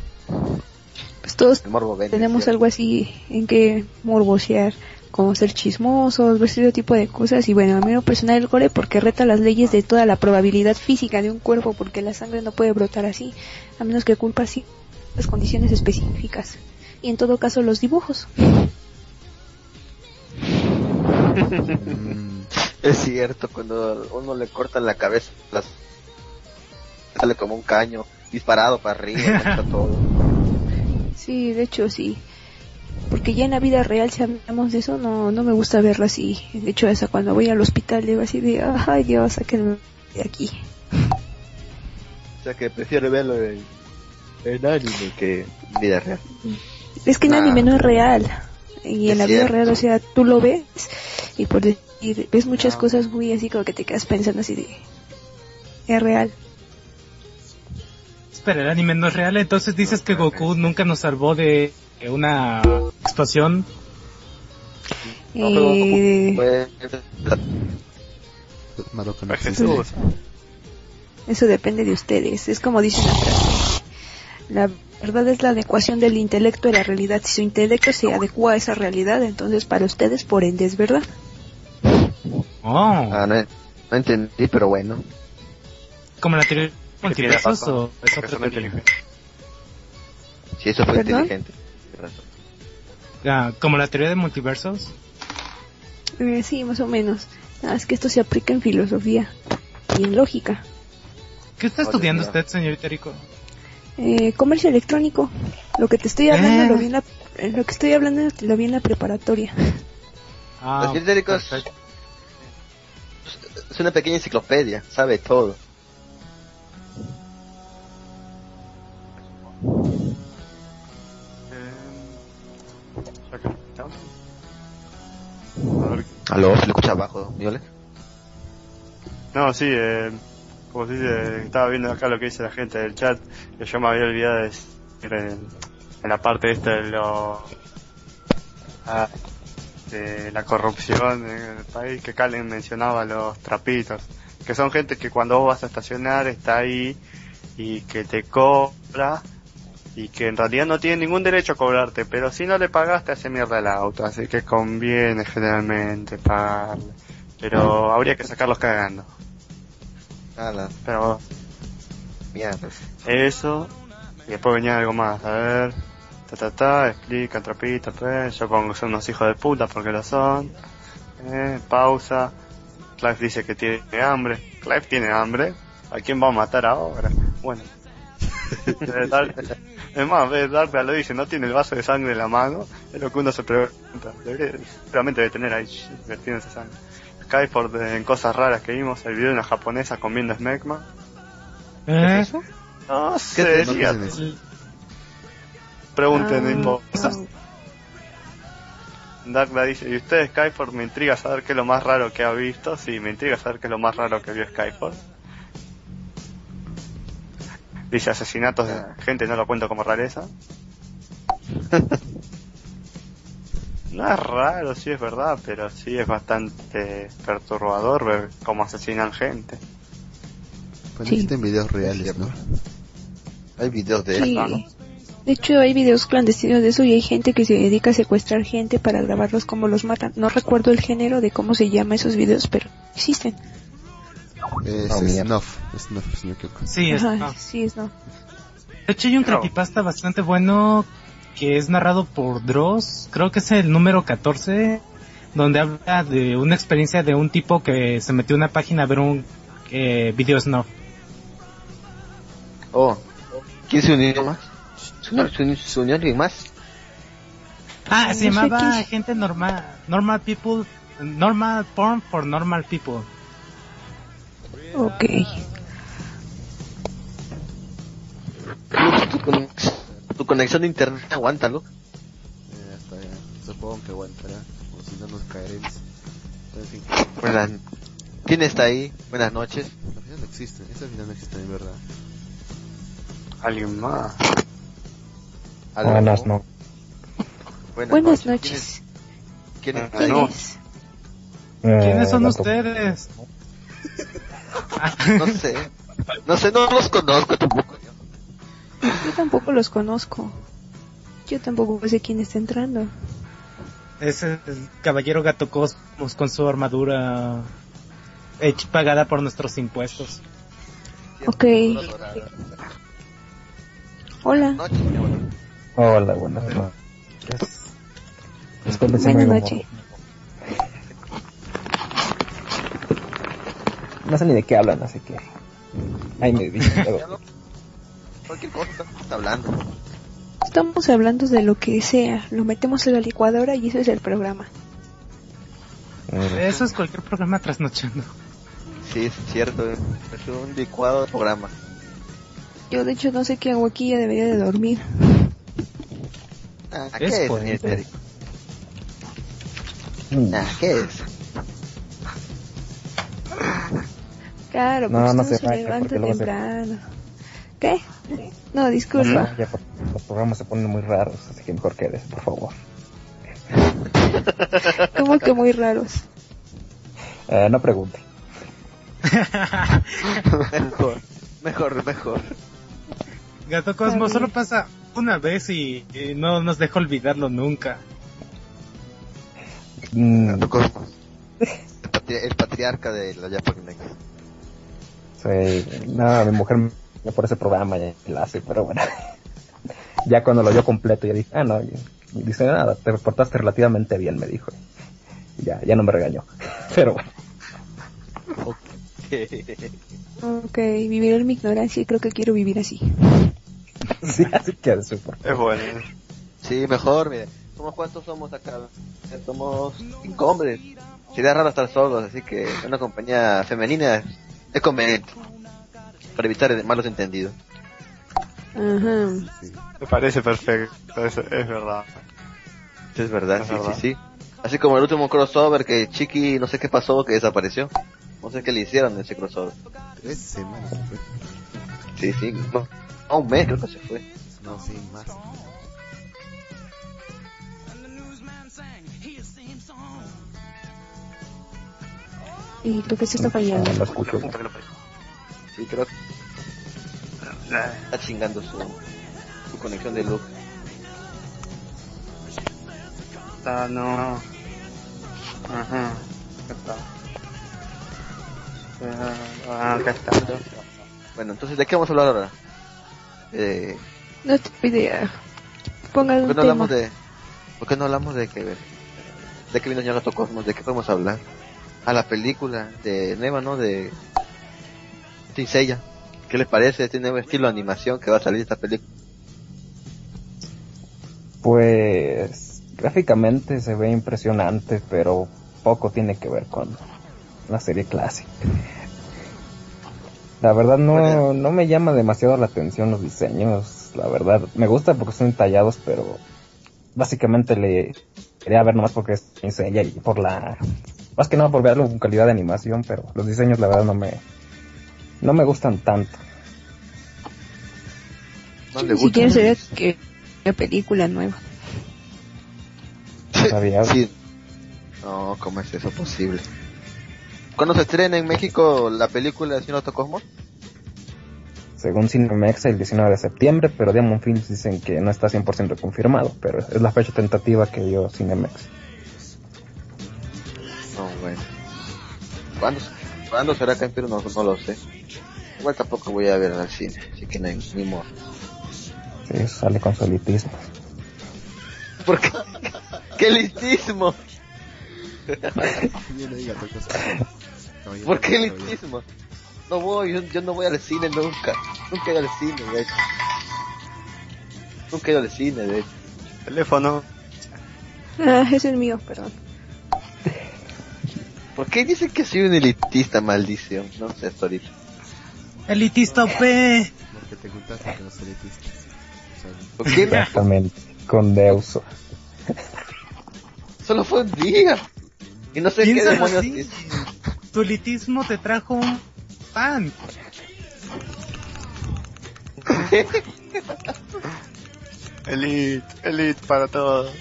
Pues todos El morbo vende, tenemos algo así en que morbosear, como ser chismosos, ver ese tipo de cosas. Y bueno, a mí lo personal el gore porque reta las leyes de toda la probabilidad física de un cuerpo, porque la sangre no puede brotar así, a menos que culpa así las condiciones específicas. Y en todo caso los dibujos. [laughs] Es cierto, cuando uno le cortan la cabeza, las... sale como un caño, disparado para arriba, todo. Sí, de hecho sí. Porque ya en la vida real, si hablamos de eso, no, no me gusta verlo así. De hecho, hasta cuando voy al hospital, digo así de, ay Dios, sáquenme de aquí. O sea que prefiero verlo en, en anime que en vida real. Es que en Ah. anime no es real. Y Es en la vida cierto. real, o sea, tú lo ves y por decir, ves muchas Ah. cosas muy así como que te quedas pensando así de, es real. Espera, el anime no es real, entonces dices que Goku nunca nos salvó de una existe. Jesús. Eso depende de ustedes. Es como dice una frase. La verdad es la adecuación del intelecto a la realidad. Si su intelecto se adecua a esa realidad, entonces para ustedes, por ende, es verdad. Oh, Ah, no, no entendí, pero bueno. como la teoría de multiversos o es otra teoría? Si eso fue ¿Perdón? inteligente. Ah, como la teoría de multiversos. Eh, sí, más o menos. Nada, es que esto se aplica en filosofía y en lógica. ¿Qué está estudiando usted, señorita Rico? Eh, comercio electrónico. Lo que te estoy hablando Eh. lo vi en la, eh, lo que estoy hablando lo vi en la preparatoria. Ah, Los perfecto. es una pequeña enciclopedia, sabe todo. Ver, Aló, se lo escucha abajo, ¿violes? No, sí, eh, como se dice, estaba viendo acá lo que dice la gente del chat, que yo me había olvidado de decir en, en la parte esta de lo... ah, de la corrupción en el país, que Calen mencionaba los trapitos, que son gente que cuando vos vas a estacionar está ahí y que te cobra y que en realidad no tiene ningún derecho a cobrarte, pero si no le pagaste hace mierda el auto, así que conviene generalmente pagarle. Pero habría que sacarlos cagando. Nada, Pero mierda. eso, y después venía algo más, a ver, ta ta ta, explica, trapita, pues, yo pongo que son unos hijos de puta porque lo son, eh, pausa, Clive dice que tiene hambre, Clive tiene hambre, ¿a quién va a matar ahora? Bueno. Dar- es más, Darkra lo dice, no tiene el vaso de sangre en la mano, es lo que uno se pregunta, debería, seguramente debe tener ahí, vertido esa sangre. Skyford en cosas raras que vimos, el video de una japonesa comiendo smegma. ¿Eh? No ¿Qué sé, te- no eso? pregunten Ah, en po- ah, Darkla dice, ¿y usted Skyford me intriga saber qué es lo más raro que ha visto? Sí, me intriga saber qué es lo más raro que vio Skyford. Dice asesinatos de gente, no lo cuento como rareza. [laughs] no es raro, sí es verdad, pero sí es bastante perturbador ver cómo asesinan gente. Pues Sí. existen videos reales, ¿no? Hay videos de Sí. eso, ¿no? De hecho, hay videos clandestinos de eso y hay gente que se dedica a secuestrar gente para grabarlos como los matan. No recuerdo el género de cómo se llama esos videos, pero existen. Es Oh. Snuff, Snuff, si no. Sí, es, sí, no. De hecho hay un creepypasta bastante bueno que es narrado por Dross, creo que es el número 14, donde habla de una experiencia de un tipo que se metió a una página a ver un eh, video snuff. Oh, ¿quién se unió más? ¿Se unió, alguien más? Ah, se llamaba gente normal, normal people, normal porn for normal people. Ok. Tu, conex- tu conexión de internet aguanta, Luke. Eh, ya. Supongo que aguantará, o si no nos caeremos. En fin, Buenas. ¿Quién está ahí? Buenas noches. los videos no existen, esos videos no existen en verdad. Alguien más. Buenas no. Buenas, Buenas ¿Quién noches. ¿Quién es? ¿Quién no. es? ¿Quiénes Eh, son la- ustedes? [laughs] [laughs] No sé. No sé, no los conozco tampoco. Yo tampoco los conozco. Yo tampoco sé quién está entrando. Es el caballero gato Cosmos con su armadura hecha pagada por nuestros impuestos. Ok. Hola. Hola, buenas noches. Buenas noches. No sé ni de qué hablan, así que... Ahí me dicen [laughs] luego. Cualquier cosa está hablando. Estamos hablando de lo que sea. Lo metemos en la licuadora y eso es el programa. Eso es cualquier programa trasnochando. Sí, es cierto. Es un licuado de programa. Yo de hecho no sé qué hago aquí, ya debería de dormir. Ah, Es ¿Qué es, Terry? mm. Ah, ¿Qué es? Claro, No, porque no se se vaya, levanta porque luego se- temprano. ¿Qué? No, No, disculpa. ya los programas se ponen muy raros, así que mejor quedes, por favor. [laughs] [laughs] Como que muy raros. Eh, no pregunte. mejor, mejor, mejor. Gato Cosmos Está solo pasa una vez y, y no nos deja olvidarlo nunca. Mm, Gato Cosmos. El, patri- el patriarca de la Japanex. Sí, no, mi mujer me por ese programa ya la hace, pero bueno. [laughs] ya cuando lo vio completo, ya dije, ah, no, dice, nada, te portaste relativamente bien, me dijo. Y ya, ya no me regañó. [laughs] pero bueno. Ok, viviré en mi ignorancia y creo que quiero vivir así. [laughs] sí, así que eso, por Es bueno. Sí, mejor, mire. ¿Somos cuántos somos acá? Somos cinco hombres. Sería raro estar solos, así que una compañía femenina es conveniente. Para evitar malos entendidos. Ajá. Me parece perfecto, es, es verdad. Sí, es verdad, Es sí, verdad. sí, sí. Así como el último crossover que Chiqui no sé qué pasó, que desapareció. No sé qué le hicieron en ese crossover. Tres semanas. Sí, sí. No, no, un mes creo que se fue. No, sí, más. Y que se está No fallando. lo escucho. Sí, creo que está chingando su, su conexión de luz. Ah, no. Ajá. ¿Qué tal? Ah, acá está. Bueno, entonces, ¿de qué vamos a hablar ahora? Eh, No tengo idea. Pongan ¿Por qué no tema. hablamos de, por qué no hablamos de que, de que vino señor Gato Cosmos? ¿De qué podemos hablar? A la película de nueva, ¿no? De Tinsella. ¿Qué les parece este nuevo estilo de animación que va a salir esta película? Pues gráficamente se ve impresionante, pero poco tiene que ver con la serie clásica. La verdad no, no me llama demasiado la atención los diseños, la verdad. Me gusta porque son tallados, pero básicamente le quería ver nomás porque es Seiya y por la... Más que nada por verlo con calidad de animación, pero los diseños la verdad no me... No me gustan tanto. No le Si quieres ver que una película nueva. ¿Sabías? Sí. No, ¿cómo es eso posible? ¿Cuándo se estrena en México la película de Gato Cosmos? según Cinemex el 19 de septiembre, pero Diamond Films dicen que no está 100% confirmado, pero es la fecha tentativa que dio Cinemex. No, bueno. ¿Cuándo, ¿cuándo será Perú? No, no lo sé. Igual tampoco voy a ver al cine, así que no hay ni modo. Sí, sale con su elitismo. ¿Por qué? ¡Qué Cosmos. Caballero ¿Por qué listísimo? No voy, yo, yo no voy al cine nunca. Nunca he ido al cine, de hecho. Nunca he ido al cine, de hecho. Teléfono. Ah, es el mío, perdón. ¿Por qué dicen que soy un elitista, maldición? No sé, hasta ahorita. Elitista OP. Porque te juntaste con los elitistas. O sea, ¿Por qué no? Exactamente, con Deuso. Solo fue un día. Y no sé qué demonios así. hice. Tu elitismo te trajo un pan. [laughs] Elite, elite para todo.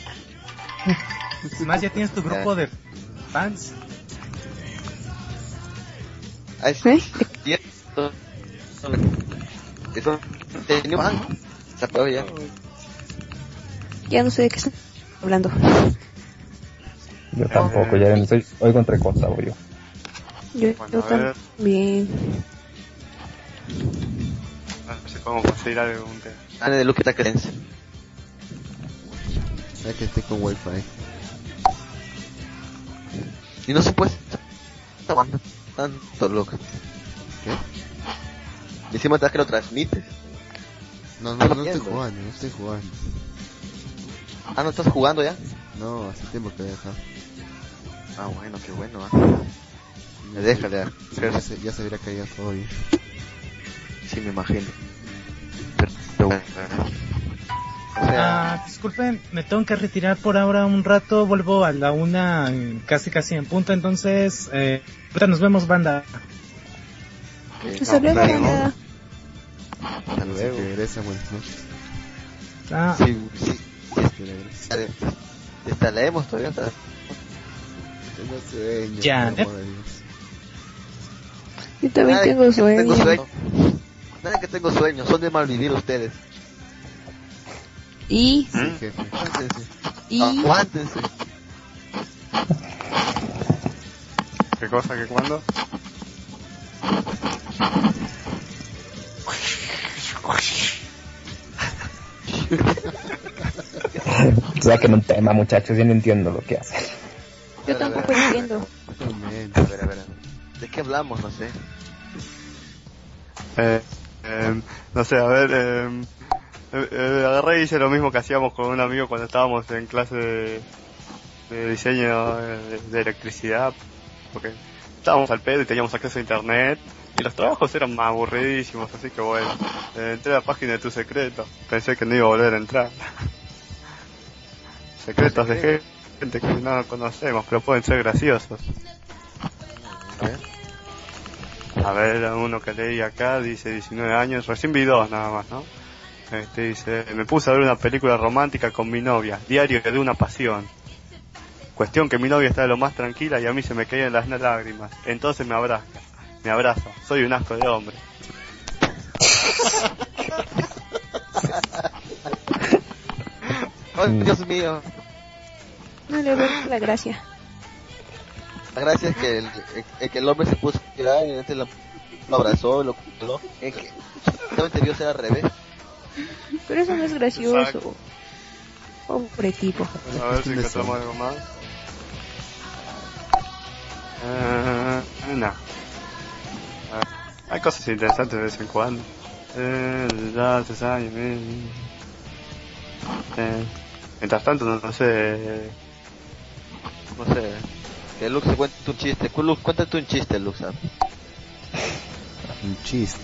Más ya tienes tu grupo de fans. Ahí sí. Eso. Tenía un fan. Se apagó ya. Ya no sé de qué están hablando. Yo tampoco, ya no soy, oigo entre cosas, yo. Yo, Bueno, yo también. A ver si podemos conseguir algún tema. Ana de Luquita Creencia. Hay que esté con wifi. Y no se puede aguantar tanto, loco. ¿Qué? Encima te das que lo transmites. No, no, no estoy jugando, no estoy jugando. Ah, ¿no estás jugando ya? No, hace tiempo que he dejado. Ah, bueno, qué bueno, ah. Me déjale, ah. Ya se, ya se hubiera caído todo bien. Sí, me imagino. Pero, pero bueno. O sea, Ah, disculpen, me tengo que retirar por ahora un rato, vuelvo a la una, eh, casi casi en punto, entonces, eh, nos vemos, banda. que- Hasta luego, luego. banda. Hasta luego. que regresa, buenas noches. Ah, Sí, sí. Que regrese. Dale. Te leemos todavía. hasta- Tengo sueño. Ya, por amor de Dios. Yo también Nada tengo sueño. Tengo sueño. Nada que tengo sueño, son de malvivir ustedes. Y, Sí, jefe. Aguántense. y, Aguántense. ¿Qué cosa? ¿Qué cuándo? Saquen un tema, muchachos, yo no entiendo lo que hacen. yo tampoco entiendo. A ver, a ver. ¿De qué hablamos? No sé. Eh, eh, no sé, a ver, eh, eh, eh, agarré y hice lo mismo que hacíamos con un amigo cuando estábamos en clase de, de diseño eh, de electricidad, porque estábamos al pedo y teníamos acceso a internet, y los trabajos eran más aburridísimos, así que bueno, eh, entré a la página de tu secreto, pensé que no iba a volver a entrar. [laughs] Secretos de gente que no conocemos, pero pueden ser graciosos. A ver. Uno que leí acá dice 19 años, recién vi dos nada más, ¿no? Este dice, me puse a ver una película romántica con mi novia, Diario de una pasión. Cuestión que mi novia está de lo más tranquila y a mí se me caían las lágrimas. Entonces me abraza, me abraza. Soy un asco de hombre. Ay, [laughs] Mm. Dios mío. No le veo la gracia. La gracia es que el, el- que el hombre se puso a llorar y entonces lo, lo abrazó, lo cuidó. Es que solamente vio ser al revés. Pero eso no es gracioso. Exacto. Pobre tipo. A ver si encontramos algo más. Eh, no. Ah, hay cosas interesantes de vez en cuando. Eh, ya hace años. eh. Mientras tanto, no, no sé. No sé. Que Lux se cuente un chiste. Lux, cuéntate un chiste, Lux. ¿sabes? Un chiste.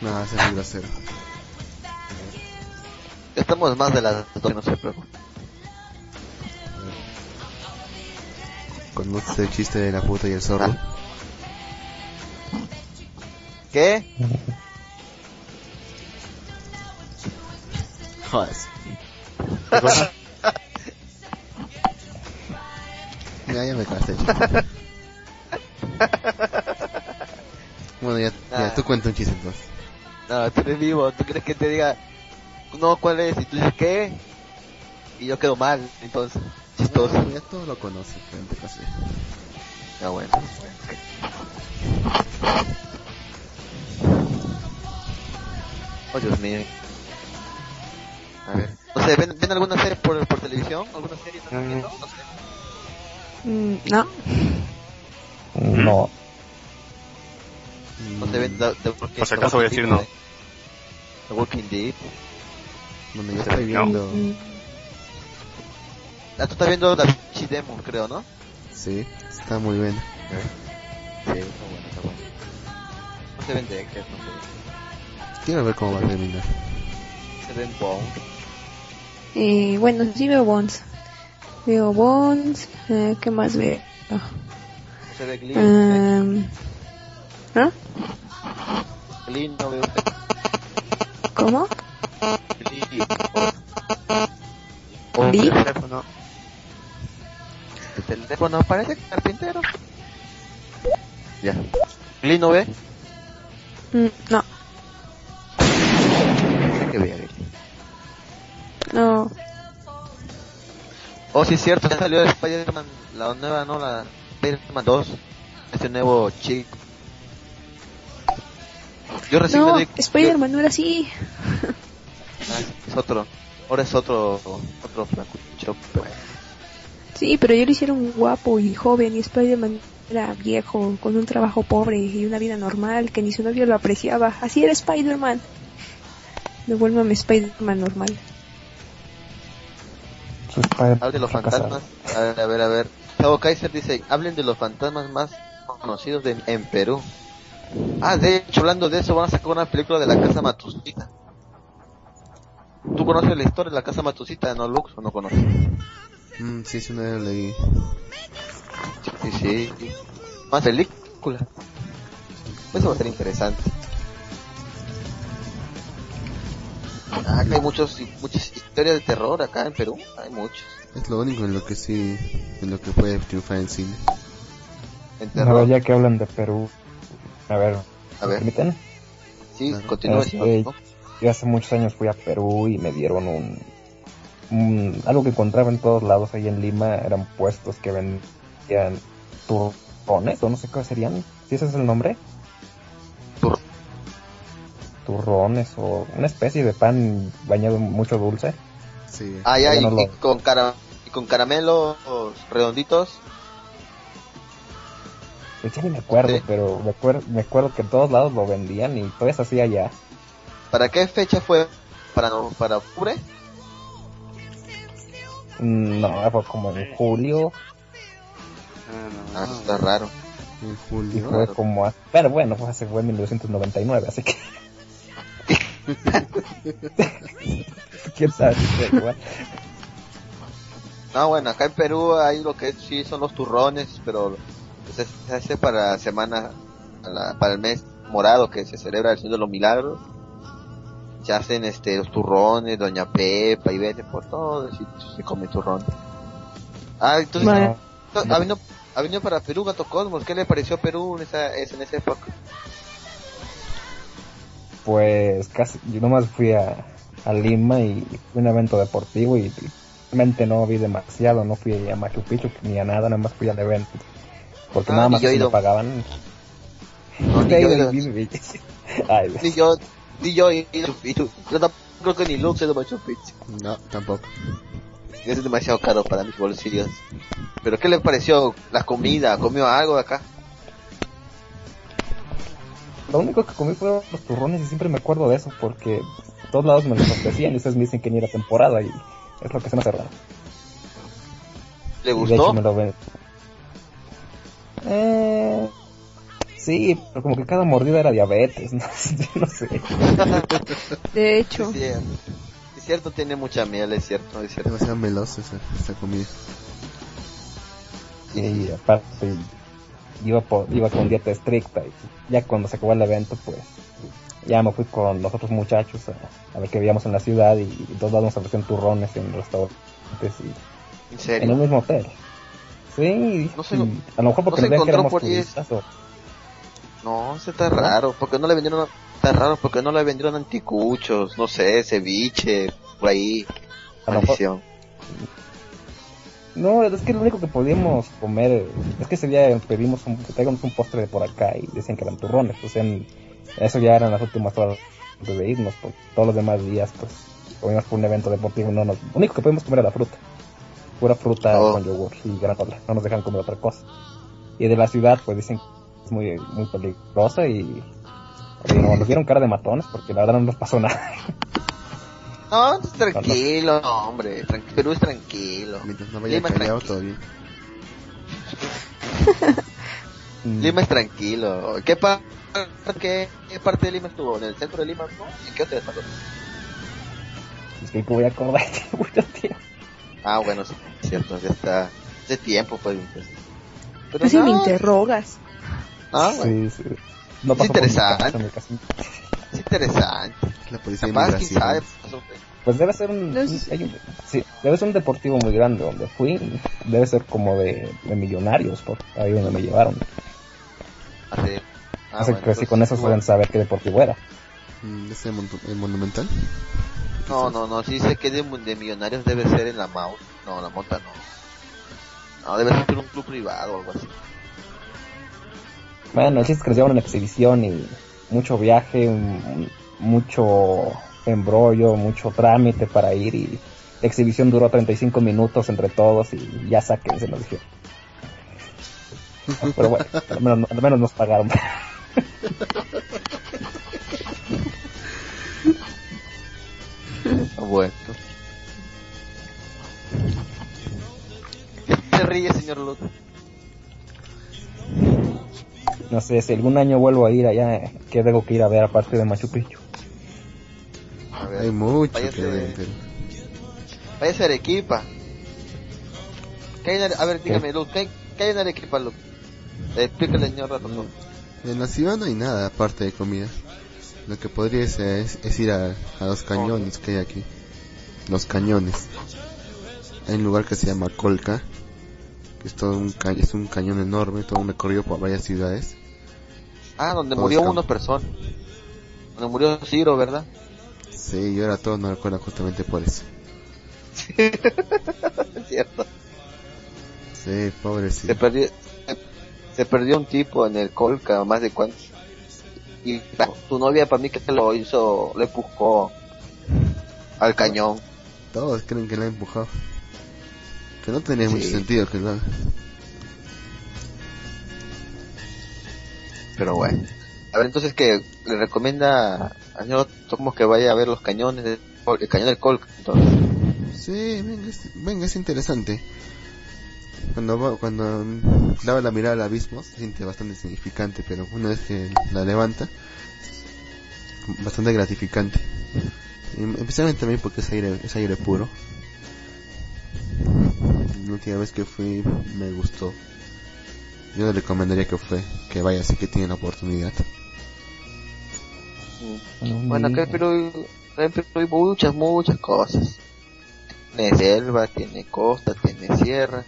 No, ese es muy grosero. Estamos más de las dos, no se preocupe. ¿Conoces el chiste de la puta y el zorro? [laughs] ¿Qué? [laughs] Joder. ¿Qué cosa? [laughs] Ya, ya me cagaste. Bueno, ya, ya, tú cuenta un chiste entonces. No, tú eres vivo. ¿Tú crees que te diga, no, cuál es? Y tú dices, ¿qué? Y yo quedo mal, entonces. Chistoso. No, ya todos lo conocen, gente casi. Ah, bueno. Oh, Dios mío. A ver. No sé, ¿ven, ven alguna serie por, por televisión? ¿Alguna serie están viendo? No sé. Mm, no. No. No se ven Walking- Por si acaso voy a decir no. The Walking Dead. Bueno, yo estoy viendo... Mm, Ah, tú estás viendo Da Vinci Demon, creo, ¿no? Sí, está muy bien. Sí, está bueno, está bueno. No se ven Dexter, no se ven. Quiero ver cómo va a terminar. Se ven Bone. Eh, bueno, sí veo Bones. Veo Bones. Eh, ¿Qué más veo? No se ve Glee. Um, ¿Ah? Glee no veo. ¿Cómo? Glee. O ¿Vi? teléfono. El teléfono parece carpintero. Ya. Glee no ve. Mm, no, Que vea, Glee. no. Oh, sí, es cierto, ya salió Spider-Man, la nueva, ¿no? La Spider-Man 2. Este nuevo chip. Yo recién No, doy- Spider-Man no era así. Ah, es otro. Ahora es otro. Otro flacucho. Pero- Sí, pero ya lo hicieron guapo y joven y Spider-Man era viejo, con un trabajo pobre y una vida normal que ni su novio lo apreciaba. Así era Spider-Man. Devuélvame Spider-Man normal. Hablen de los fantasmas. A ver, a ver, a ver. Chavo Kaiser dice, hablen de los fantasmas más conocidos de- en Perú. Ah, de hecho, hablando de eso, van a sacar una película de la Casa Matusita. ¿Tú conoces la historia de la Casa Matusita, no, Lux, o no conoces? Mm, sí, sí, una vez leí. Sí, sí. Más película. Eso va a ser interesante. Ah, que hay muchos, muchas historias de terror acá en Perú. Hay muchos. Es lo único en lo que sí, en lo que puede triunfar en cine. En A terror. ver, ya que hablan de Perú, a ver, A ver. ¿me permiten? Sí, continúa. Este, yo hace muchos años fui a Perú y me dieron un, un- algo que encontraba en todos lados ahí en Lima, eran puestos que vendían turrones, o no sé qué serían, si ese es el nombre. Tur- turrones o una especie de pan bañado en mucho dulce. Sí. Ah, ya, y, no lo- y con cara, y con caramelos redonditos. Pues ya ni me acuerdo, Sí. pero me acuerdo, me acuerdo que en todos lados lo vendían y todavía se hacía allá. ¿Para qué fecha fue? ¿Para, no, para octubre? Mm, No, fue como en julio Ah, eso está raro. En y julio. fue como... a- Pero bueno, fue hace fue en 1999, así que... [laughs] ¿Quién sabe? si fue igual? No, bueno, acá en Perú hay lo que sí son los turrones, pero pues, es- se hace para semana, a la- para el mes morado que se celebra el Señor de los Milagros. Se hacen este los turrones, Doña Pepa y vete por todo, y se come turrón. Ah, entonces, ha, venido, ha venido para Perú Gato Cosmos, ¿qué le pareció a Perú en esa, es- en esa época? Pues casi, yo nomás fui a, a Lima y fui a un evento deportivo y realmente no vi demasiado, no fui a Machu Picchu ni a nada, nada más fui al evento. Porque Ah, nada más me pagaban. No, ni [laughs] yo ido. [laughs] Ay, Ni yo, ni yo Machu Picchu. Yo tampoco creo que ni Lux es de Machu Picchu. No, tampoco. Es demasiado caro para mis bolsillos. ¿Pero qué le pareció la comida? ¿Comió algo de acá? Lo único que comí fueron los turrones y siempre me acuerdo de eso porque todos lados me los ofrecían y ustedes me dicen que ni era temporada y es lo que se me hace raro. ¿Le Y de gustó? hecho me lo ven. Eh, sí, pero como que cada mordida era diabetes, no, [laughs] no sé. De hecho, Sí, es es cierto, tiene mucha miel, es cierto, es cierto. Demasiado melosa esa, esa comida. Y aparte iba, por, iba con dieta estricta y ya cuando se acabó el evento pues ya me fui con los otros muchachos a, a ver qué veíamos en la ciudad y, y todos lados nos ofrecían turrones en restaurantes y ¿En en el serio? mismo hotel. Sí, No se- y a lo mejor no porque se veían que encontró por turistas o No, eso está raro. porque no le vendieron? Está raro porque no le vendieron anticuchos, no sé, ceviche, por ahí. Maldición. No, es que lo único que podíamos comer, es que ese día pedimos un, tráiganos un postre de por acá y decían que eran turrones, o sea, en- eso ya eran las últimas horas de irnos, porque todos los demás días, pues, comimos por un evento deportivo, no nos, lo único que podíamos comer era fruta, pura fruta Oh. con yogur y granola, no nos dejan comer otra cosa. Y de la ciudad, pues dicen que es muy, muy peligrosa y, y no, nos dieron cara de matones porque la verdad no nos pasó nada. [laughs] No, tranquilo, hombre. Perú es tranquilo. Mientras no vaya Lima es callado, tranquilo. todo bien. [laughs] Lima es tranquilo. ¿Qué, pa- qué, qué parte de Lima estuvo? ¿En el centro de Lima? ¿No? ¿En qué hotel pasó? Es que voy a acordar de [laughs] mucho tiempo. Ah, bueno, sí, es cierto, ya está. Hace tiempo, pues. pues. Pero casi me no, interrogas. Ah, bueno. Sí, sí. No Es pasó por mi interesante. casa, mi casa. Es interesante. La policía Capaz, quién sabe. Pues debe ser un, un- hay un- sí, debe ser un deportivo muy grande donde fui. Debe ser como de, de millonarios, por ahí donde me llevaron. Ah, Así bueno, que si con eso suelen saber qué deportivo era. Mm, ¿Es el, mon- el monumental? No, no, no, si sé que de, de millonarios debe ser en la Mount. No, la Mota no. No, debe ser un club privado o algo así. Bueno, el chiste es que les llevaron una exhibición y mucho viaje, mucho embrollo, mucho trámite para ir y la exhibición duró 35 minutos entre todos y ya saquen, se nos dijeron. [laughs] Pero bueno, al menos, al menos nos pagaron. Bueno. ¿Qué ríe, señor Luz? No sé, si algún año vuelvo a ir allá, ¿qué tengo que ir a ver aparte de Machu Picchu? A ver, Hay mucho váyase- que Váyase a Arequipa. ¿Qué hay en Are- A ver, dígame, Luz, ¿qué, qué hay en Arequipa, Luz? Eh, Explícale, señor Ratón. En la ciudad no hay nada aparte de comida. Lo que podría es, es- es ir a, a los cañones que hay aquí. Los cañones. Hay un lugar que se llama Colca, que es todo un, ca- es un cañón enorme, todo un recorrido por varias ciudades. Ah, donde Todos murió una persona. Donde murió Ciro, ¿verdad? Sí, yo ahora todo no recuerdo justamente por eso. es [laughs] cierto. Sí, pobre sí. Se perdió, se perdió un tipo en el Colca, más de cuánto. Y tu novia para mí que lo hizo, le empujó al cañón. Todos creen que lo ha empujado. Que no tenía mucho sentido que lo Pero bueno. A ver, entonces que le recomienda al señor como que vaya a ver los cañones, Col- el cañón del Colca. Entonces, Sí, venga, es, venga, es interesante. Cuando va, cuando daba la mirada al abismo, se siente bastante significante, pero una vez que la levanta, bastante gratificante. Especialmente también porque es aire, es aire puro. La última vez que fui me gustó. Yo le recomendaría que fue, que vaya si que tiene la oportunidad. bueno, acá en Perú, acá en Perú hay muchas, muchas cosas. Tiene selva, tiene costa, tiene sierra,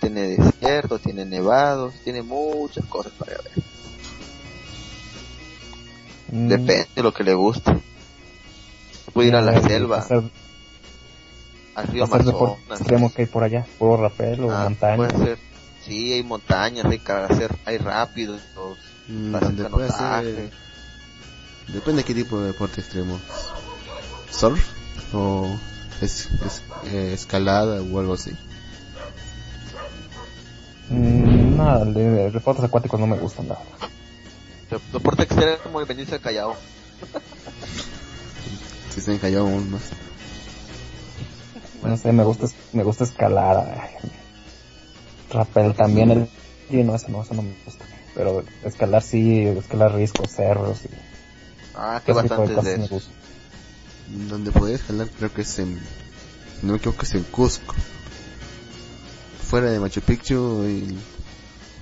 tiene desierto, tiene nevados, tiene muchas cosas para ver. Mm, Depende de lo que le guste. Puede ir a la selva, al río Amazonas. extremo que hay por allá, puro rapel o Ah, montaña. puede ser. Sí, hay montañas, hay hacer, hay rápidos, Mm, hacer puede canotaje. ser- Depende de qué tipo de deporte extremo. ¿Surf? ¿O es, es- eh, escalada o algo así? Mm, nada, de, de deportes acuáticos no me gustan. De- Deporte extremo y venirse al Callao. Si se encalló aún más. No sé, me gusta, me gusta escalar. ay. Rappel también, el... Sí, no, eso no, eso no me gusta. Pero escalar sí, escalar riscos, cerros y... Ah, que tipo de de. Donde podría escalar creo que es en... si No me equivoco es en Cusco. Fuera de Machu Picchu y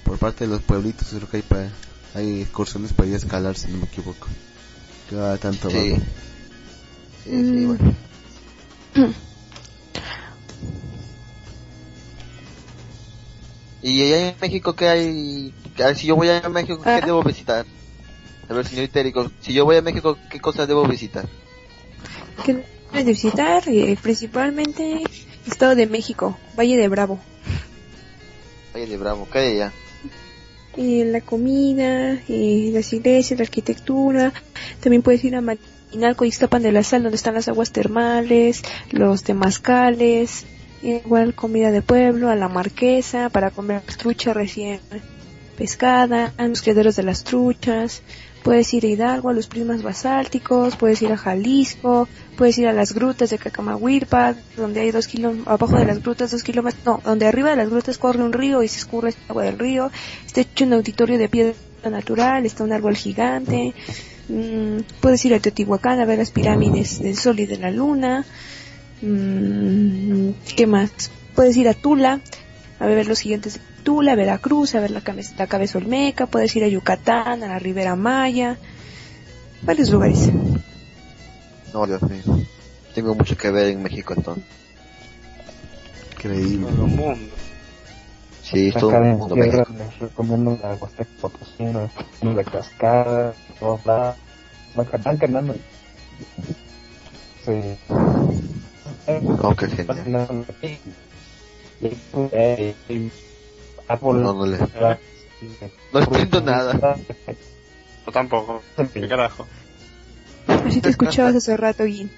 por parte de los pueblitos creo que hay para, hay excursiones para ir a escalar si no me equivoco. Que va tanto Sí. abajo. Sí, sí, Mm. bueno. [clears throat] Y allá en México, ¿qué hay? A ver, si yo voy a México, ¿qué debo visitar? A ver, señor Itérico, si yo voy a México, ¿qué cosas debo visitar? ¿Qué debes de visitar? Eh, principalmente Estado de México, Valle de Bravo. Valle de Bravo, ¿qué hay allá? Eh, la comida, eh, las iglesias, la arquitectura. También puedes ir a Matinalco y Iztapan de la Sal, donde están las aguas termales, los temazcales, igual comida de pueblo, a la marquesa, para comer trucha recién pescada, a los criaderos de las truchas. Puedes ir a Hidalgo, a los prismas basálticos, puedes ir a Jalisco, puedes ir a las grutas de Cacamahuilpa, donde hay dos kilómetros, abajo de las grutas dos kilómetros, no, donde arriba de las grutas corre un río y se escurre el agua del río, está hecho un auditorio de piedra natural, está un árbol gigante, mm, puedes ir a Teotihuacán a ver las pirámides del sol y de la luna, mm, ¿qué más? Puedes ir a Tula a ver los gigantes de Tula, a Veracruz, a ver la, cabe- la cabeza olmeca, puedes ir a Yucatán, a la Ribera Maya, varios lugares. No, Dios mío. Tengo mucho que ver en México entonces. Increíble. Todo el mundo. Sí, todo en mundo tierra les recomiendo la Huasteca Potosina, de cascada, todos lados. Van van caminando. Sí. Oh, qué genial. No, no le- No entiendo nada. Yo tampoco. ¿Qué carajo? Así te escuchabas hace rato, Gui.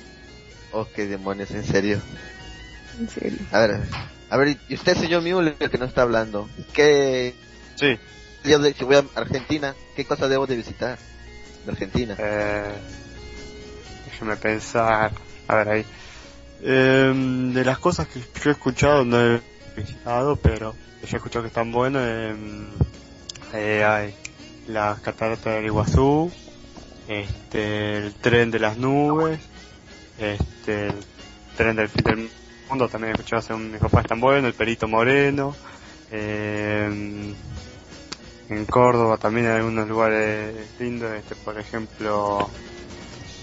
Oh, qué demonios, en serio. En serio. A ver, a ver, y usted, señor mío, el que no está hablando, ¿qué? Sí. Si voy a Argentina, ¿qué cosa debo de visitar? De Argentina. Eh, déjeme pensar. A ver ahí. Em, de las cosas que yo he escuchado, no he visitado, pero yo he escuchado que están buenas. em, eh, hay las cataratas del Iguazú, este, el tren de las nubes, este, el tren del fin del mundo, también he escuchado según mis papás están buenos, el Perito Moreno, em, en Córdoba también hay algunos lugares lindos, este, por ejemplo,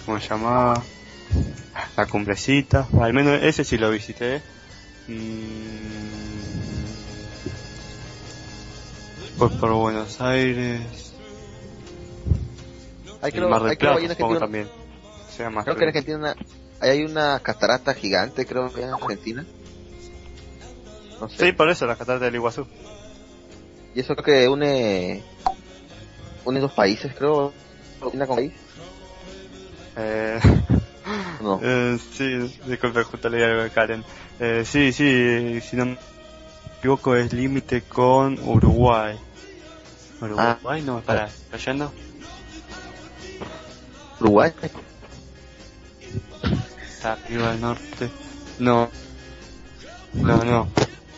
¿cómo se llama? La Cumbrecita, al menos ese sí lo visité. Mm, Pues por Buenos Aires. Hay, creo, Mar del hay, creo, Plata, hay en supongo Argentina, también. Sea más creo que en Argentina una- hay hay una catarata gigante, creo que en Argentina. No sé. Sí, por eso, la catarata del Iguazú. Y eso creo que une, une dos países, creo. ¿Una con país? Eh, No. eh, sí, disculpe, justo leí algo de Karen. Eh, sí, sí, si no me equivoco es límite con Uruguay. Uruguay, no, para, ¿está yendo? Uruguay. Está arriba del norte. No. No, no.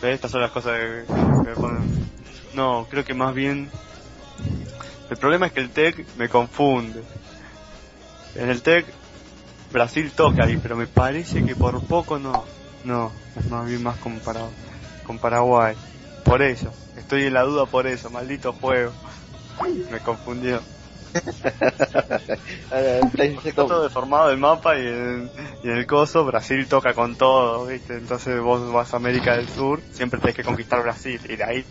¿Ves? Estas son las cosas que, que me ponen... No, creo que más bien... El problema es que el TEC me confunde. En el TEC Brasil toca ahí, pero me parece que por poco no. No, es más bien más comparado con Paraguay. Por eso, estoy en la duda por eso, maldito juego. Me confundió. [laughs] Está todo deformado el mapa y en, y en el coso Brasil toca con todo, ¿viste? Entonces vos vas a América del Sur, siempre tenés que conquistar Brasil y de ahí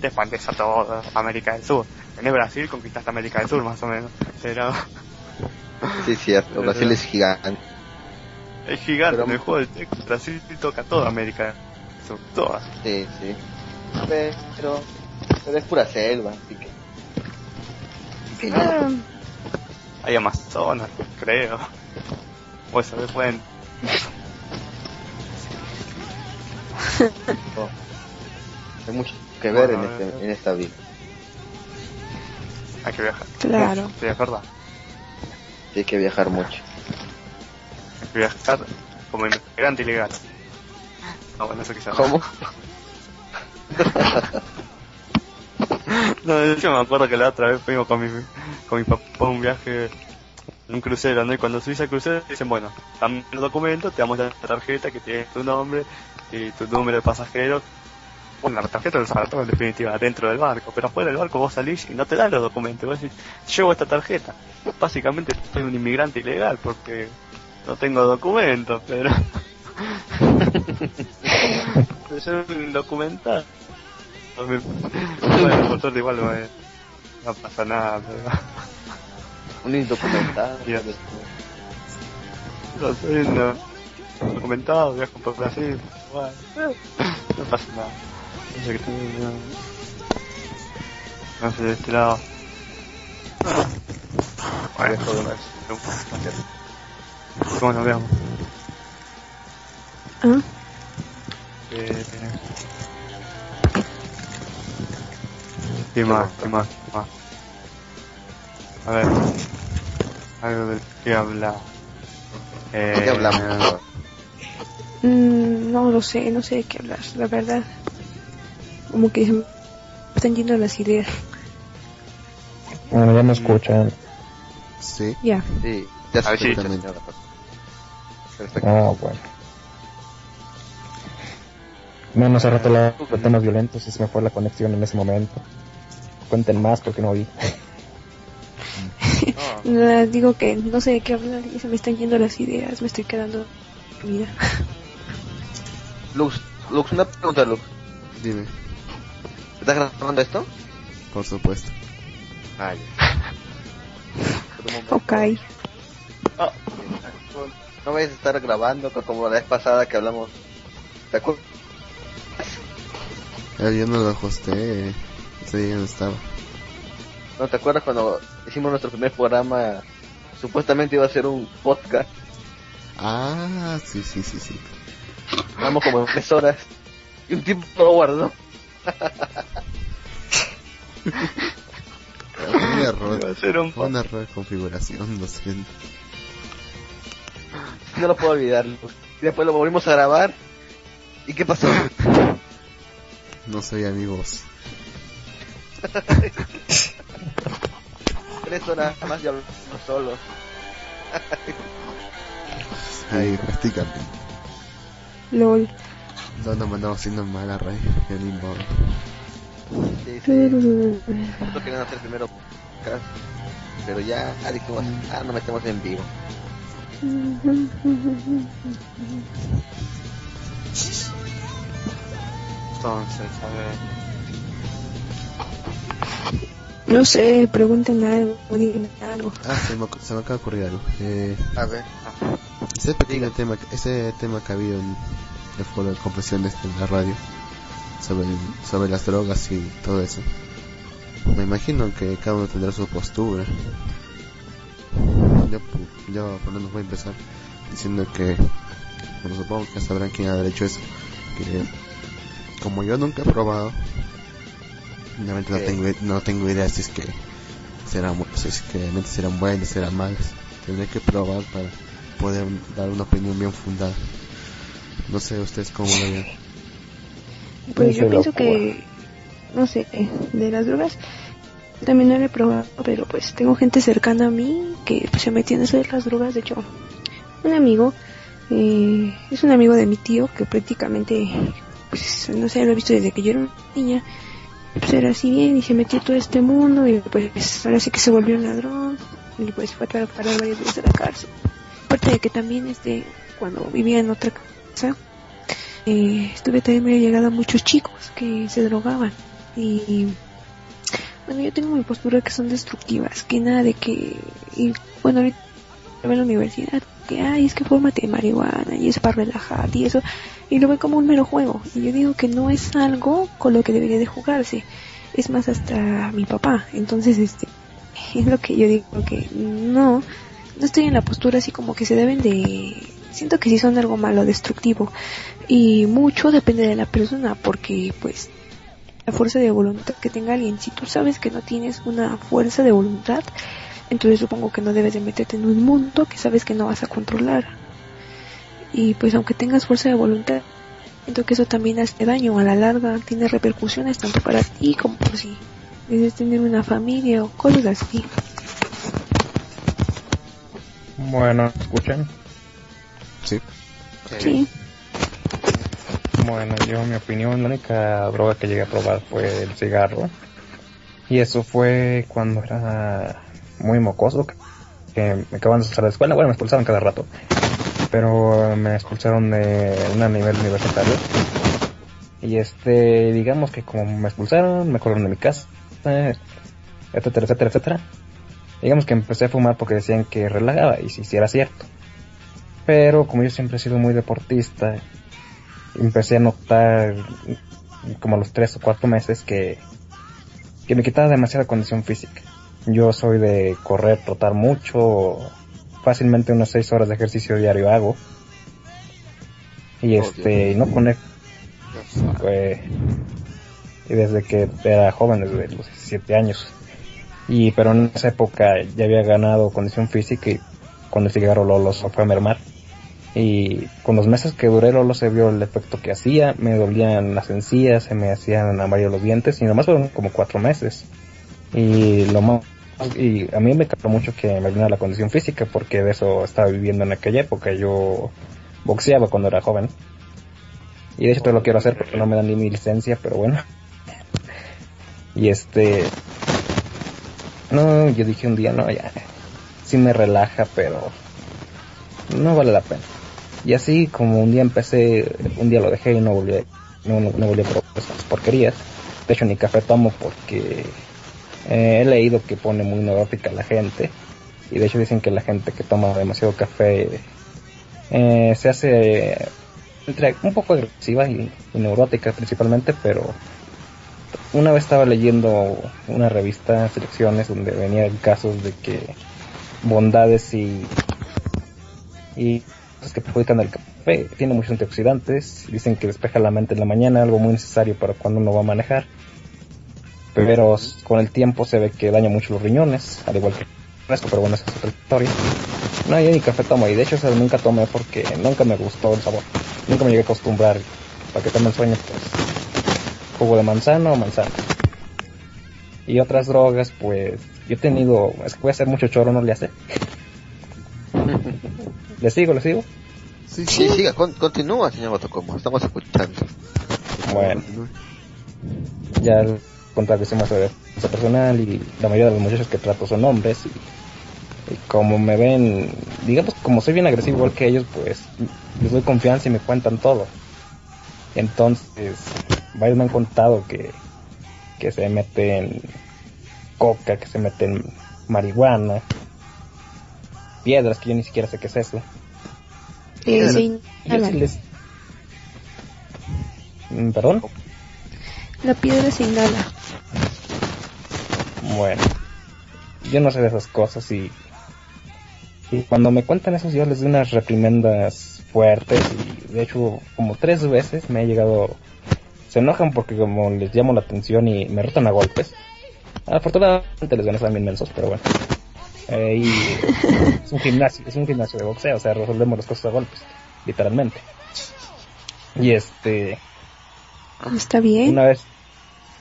te expandes a todo América del Sur. Tenés Brasil, conquistaste América del Sur más o menos. Pero Sí, cierto. Brasil es gigante. es gigante Pero- en el juego texto. Brasil toca toda América toda. Sí, sí. Pero, pero es pura selva, así que. que no. Ah, Hay Amazonas, creo. O eso me pueden. No. Hay mucho que ver Bueno, en, este, en esta vida. Hay que viajar. Claro. Sí, es verdad. Sí, hay que viajar mucho. Hay que viajar como inmigrante ilegal. No, bueno, eso quizás. ¿Cómo? [laughs] No, de hecho me acuerdo que la otra vez fuimos con mi, con mi papá a un viaje, un crucero, ¿no? Y cuando subís al crucero dicen, bueno, dame los documentos, te damos la tarjeta que tiene tu nombre y tu número de pasajero. Bueno, la tarjeta los agarró en definitiva dentro del barco, pero afuera del barco vos salís y no te dan los documentos. Vos decís, llevo esta tarjeta. Básicamente soy un inmigrante ilegal porque no tengo documentos, pero... [laughs] soy un indocumentado. Bueno, por igual no, pasa nada, pero... Un indocumentado. Dios. [laughs] No soy un documentado, viajo por Brasil. No pasa nada. No sé qué tengo, no. No sé, de este lado. Bueno, ¿Cómo nos veamos? ah, Eh... ¿Qué más? ¿Qué más? ¿Qué más? A ver. Algo del que hablar. Eh, ¿De qué hablamos? mm, no lo sé, no sé de qué hablar, la verdad. Como que se me están yendo las ideas. Bueno, ya me escuchan. Sí. Ya. Sí, ya A ver, sí, se Exactamente. Perfecto. Ah, bueno. Bueno, hace rato la de temas violentos y se me fue la conexión en ese momento. Cuenten más porque no vi. [laughs] Nada, digo que no sé de qué hablar y se me están yendo las ideas, me estoy quedando dormida. Lux, Lux, una pregunta, Lux. Dime, ¿Estás grabando esto? por supuesto. Ah, ya. Ok. Ah, No vayas a estar grabando co- como la vez pasada que hablamos. ¿Te acuerdas? Yo no lo ajusté, ese día no estaba. ¿No te acuerdas cuando hicimos nuestro primer programa? Supuestamente iba a ser un podcast. Ah, sí, sí, sí, sí. Hablamos como tres horas. Y un tiempo lo guardó. Un error, Iba a ser un un error de configuración, lo siento. No lo puedo olvidar. Después lo volvimos a grabar. ¿Y qué pasó? No soy amigos. Tres horas más ya hablamos solos. Ahí, practícate. LOL. No, no, mandamos siendo mala ya ni modo. Sí, sí. Nosotros querían hacer primero podcast. Pero ya ah, dijimos, ah, no metemos en vivo. Entonces, a ver. No sé, pregunten algo, digan algo. Ah, se me, se me acaba de ocurrir algo. Eh, A ver. ese pequeño tema, ese tema que ha habido en foro de confesiones en la radio sobre, sobre las drogas y todo eso. Me imagino que cada uno tendrá su postura. Yo, yo por lo menos voy a empezar diciendo que, bueno, supongo que sabrán quién ha hecho eso. Que como yo nunca he probado, realmente no tengo, no tengo idea si es que serán, si es que realmente serán buenas, serán malas. Tendré que probar para poder dar una opinión bien fundada. No sé ustedes cómo lo ven. Pues yo pienso que, no sé, de las drogas, también no lo he probado, pero pues tengo gente cercana a mí que pues, se metió en eso de las drogas. De hecho, un amigo, eh, es un amigo de mi tío que prácticamente, pues no sé, lo he visto desde que yo era una niña. Pues era así bien y se metió todo este mundo y pues ahora sí que se volvió un ladrón y pues fue a parar varias veces a la cárcel. Aparte de que también este, cuando vivía en otra casa, eh, estuve también muy llegado a muchos chicos que se drogaban. Y bueno yo tengo mi postura que son destructivas que nada de que y bueno ahorita en la universidad que ay es que fórmate de marihuana y es para relajar y eso y lo ve como un mero juego. Y yo digo que no es algo con lo que debería de jugarse. Es más hasta mi papá. Entonces este es lo que yo digo que no no estoy en la postura así como que se deben de siento que sí son algo malo destructivo. Y mucho depende de la persona porque pues la fuerza de voluntad que tenga alguien. Si tú sabes que no tienes una fuerza de voluntad entonces supongo que no debes de meterte en un mundo que sabes que no vas a controlar. Y pues aunque tengas fuerza de voluntad siento que eso también hace daño. A la larga tiene repercusiones tanto para ti como por si debes tener una familia o cosas así. Bueno, ¿escuchan? Sí. sí Bueno, yo, mi opinión, la única droga que llegué a probar fue el cigarro. Y eso fue cuando era muy mocoso, que- me acaban de salir de la escuela. Bueno, me expulsaron cada rato. Pero me expulsaron de un a nivel universitario. Y este, digamos que como me expulsaron, me corrieron de mi casa, etcétera, etcétera, etcétera. Digamos que empecé a fumar porque decían que relajaba, y si sí era cierto. Pero como yo siempre he sido muy deportista, empecé a notar como a los tres o cuatro meses que, que me quitaba demasiada condición física. Yo soy de correr, trotar mucho, fácilmente unas seis horas de ejercicio diario hago. Y este, y no conecto. eh, y desde que era joven, desde los 17 años. Y pero en esa época ya había ganado condición física y cuando el cigarro se fue a mermar. Y con los meses que duré Lolo se vio el efecto que hacía, me dolían las encías, se me hacían amarillos los dientes y nomás fueron como cuatro meses. Y lo más y a mí me caló mucho que me viniera la condición física porque de eso estaba viviendo en aquella época. Yo boxeaba cuando era joven. Y de hecho todo lo quiero hacer porque no me dan ni mi licencia, pero bueno. [laughs] Y este... No, yo dije un día, no, ya. sí me relaja, pero no vale la pena. Y así como un día empecé, un día lo dejé y no volví, no, no, no volví a probar esas porquerías. De hecho ni café tomo porque eh, he leído que pone muy neurótica la gente. Y de hecho dicen que la gente que toma demasiado café eh, se hace un poco agresiva y, y neurótica principalmente, pero una vez estaba leyendo una revista, selecciones, donde venían casos de que bondades y, y cosas que perjudican al café. Tiene muchos antioxidantes, dicen que despeja la mente en la mañana, algo muy necesario para cuando uno va a manejar. Pero con el tiempo se ve que daña mucho los riñones, al igual que el fresco, pero bueno, esa es otra historia. No, yo ni café tomo, y de hecho o sea, nunca tomé porque nunca me gustó el sabor. Nunca me llegué a acostumbrar. Para que tomen sueño, pues, jugo de manzana o manzana. Y otras drogas, pues, yo he tenido, es que voy a hacer mucho choro, no le hace. [laughs] ¿Le sigo, le sigo? Sí, siga, con- continúa, señor Botocomo, estamos escuchando. Bueno, ya más sobre su personal y la mayoría de los muchachos que trato son hombres y, y como me ven, digamos como soy bien agresivo igual que ellos, pues les doy confianza y me cuentan todo. Entonces, varios me han contado que, que se meten coca, que se meten marihuana, piedras, que yo ni siquiera sé qué es eso. Eh, sí, yo sí les... Mm, ¿Perdón? La piedra se inhala. Bueno, yo no sé de esas cosas y, y cuando me cuentan eso yo les doy unas reprimendas fuertes y de hecho como tres veces me ha llegado, se enojan porque como les llamo la atención y me rotan a golpes. Afortunadamente les ganas también mensos, pero bueno. Eh, y [laughs] es un gimnasio, es un gimnasio de boxeo, o sea, resolvemos las cosas a golpes, literalmente. Y este, Está bien. una vez,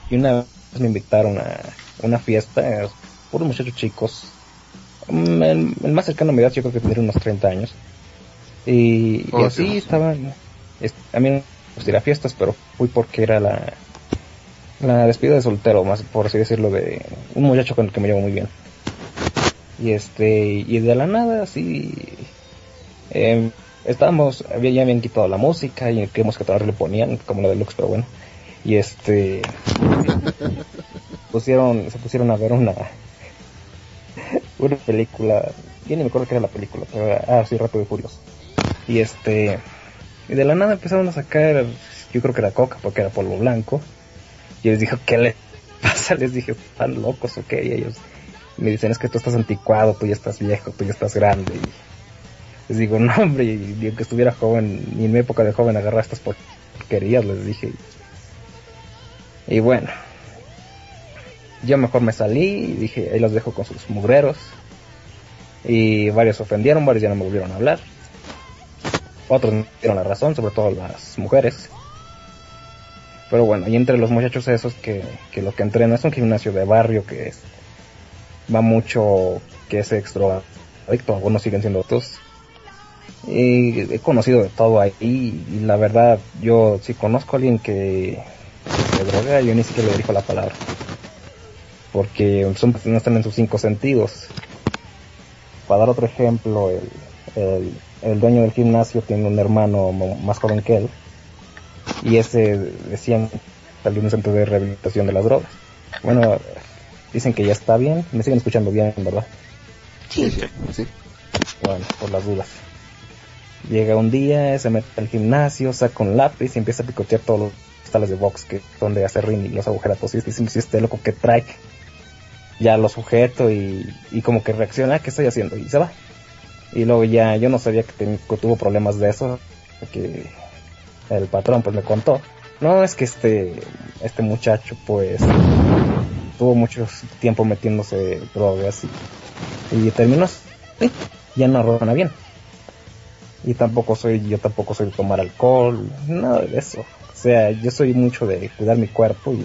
y una vez me invitaron a una fiesta, eh, puros muchachos chicos. Mm, El, el más cercano a mi edad yo creo que tendría unos 30 años. Y, y Oh, así sí. estaban, es- a mí no me ir a fiestas, pero fui porque era la, la despedida de soltero, más por así decirlo, de un muchacho con el que me llevo muy bien. Y este, y de la nada, así, eh, estábamos, ya habían quitado la música y creíamos que todavía le ponían, como la deluxe, pero bueno. Y este, [laughs] pusieron, se pusieron a ver una, una película, yo ni me acuerdo qué era la película, pero ah, sí, Rápido y Furioso. Y este, y de la nada empezaron a sacar, yo creo que era coca, porque era polvo blanco. Y les dije, ¿qué le pasa? [laughs] Les dije, ¿están locos o qué? Y ellos me dicen, es que tú estás anticuado, tú ya estás viejo, tú ya estás grande. Y les digo, no, hombre, y, aunque estuviera joven, ni en mi época de joven agarrar estas porquerías, les dije. Y bueno, yo mejor me salí y dije, ahí los dejo con sus mugreros. Y varios ofendieron, varios ya no me volvieron a hablar. Otros me dieron la razón, sobre todo las mujeres. Pero bueno, y entre los muchachos esos que, lo que entrenan es un gimnasio de barrio que es, va mucho, que es extra adicto, algunos siguen siendo otros. Y he conocido de todo ahí y la verdad yo si conozco a alguien que se droga yo ni siquiera le dirijo la palabra. Porque son, no están en sus cinco sentidos. Para dar otro ejemplo, el, el, dueño del gimnasio tiene un hermano más joven que él y ese decían salió de un centro de rehabilitación de las drogas. Bueno, dicen que ya está bien, me siguen escuchando bien, ¿verdad? Sí. Sí. Bueno, por las dudas. Llega un día, se mete al gimnasio, saca un lápiz y empieza a picotear todos los cristales de box que donde hace ring y los agujeratos. Y "Si este loco que trae. Ya lo sujeto y, y como que reacciona, ¿qué estoy haciendo? Y se va. Y luego ya, yo no sabía que, ten- que tuvo problemas de eso, que el patrón pues me contó. No, es que este, este muchacho pues tuvo mucho tiempo metiéndose drogas y, y terminó así. Ya no roban bien. Y tampoco soy, yo tampoco soy de tomar alcohol, nada de eso. O sea, yo soy mucho de cuidar mi cuerpo y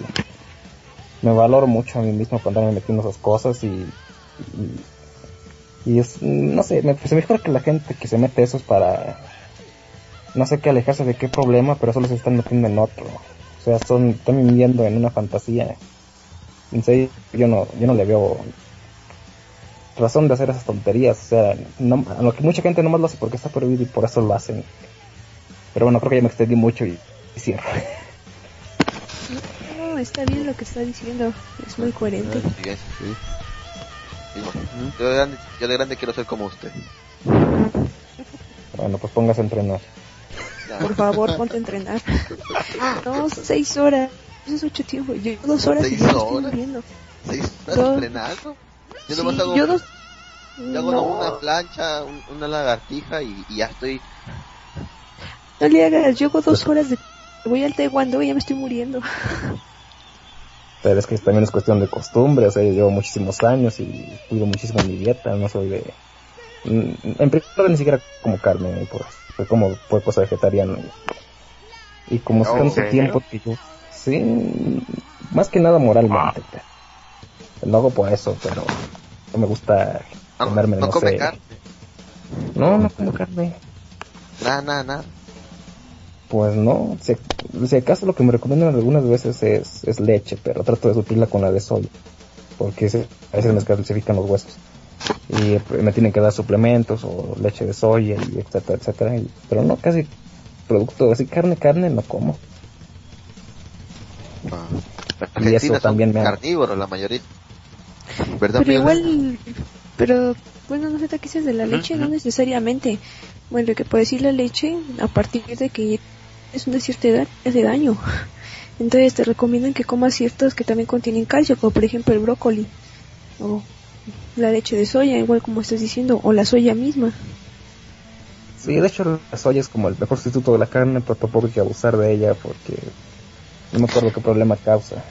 me valoro mucho a mí mismo cuando me metiendo esas cosas y, y, y es, no sé, me, se me ocurre que la gente que se mete eso es para, no sé qué alejarse de qué problema, pero solo se están metiendo en otro. O sea, son, están viviendo en una fantasía. En serio, yo no, yo no le veo razón de hacer esas tonterías. O sea, no, a lo que mucha gente nomás lo hace porque está prohibido y por eso lo hacen. Pero bueno, creo que ya me extendí mucho y, y cierro. No, está bien lo que está diciendo. Es muy coherente. Sí, Yo de, grande, yo de grande quiero ser como usted. Bueno, pues póngase a entrenar. Por favor, ponte a entrenar. [laughs] No, seis horas. Eso es mucho tiempo. Yo dos horas y ¿Seis ya me estoy horas? muriendo. ¿Seis horas Dos. entrenando? Yo Sí, nomás hago, yo dos... yo hago No, una plancha, un- una lagartija y, y ya estoy... no le hagas. Yo hago dos horas de... Voy al taekwondo y ya me estoy muriendo. [laughs] Pero es que también es cuestión de costumbre, o sea, yo llevo muchísimos años y cuido muchísimo mi dieta, no soy de... En primer lugar ni siquiera como carne, pues, soy como fue cosa vegetariana. Y, como es tanto ¿en tiempo que yo... Sí, más que nada moralmente. pero Lo hago por eso, pero no me gusta Ah, comerme, no no, come sé. carne. No, no como carne. Nada, nada, nada. Pues no, si, si acaso lo que me recomiendan algunas veces es, es leche, pero trato de suplirla con la de soya, porque a veces me calcifican los huesos. Y me tienen que dar suplementos o leche de soya y etcétera, etcétera. y- pero no, casi producto, así carne, carne no como. Ah. Y Argentina eso también me ha- carnívoros la mayoría. ¿Verdad, Pero igual... Pero, bueno, no sé qué dices de la leche, no necesariamente. Bueno, que puede decir la leche, a partir de que es una cierta edad, hace daño. Entonces te recomiendan que comas ciertos que también contienen calcio, como por ejemplo el brócoli, o la leche de soya, igual como estás diciendo, o la soya misma. Sí, de hecho la soya es como el mejor sustituto de la carne, pero tampoco hay que abusar de ella porque no me acuerdo qué problema causa.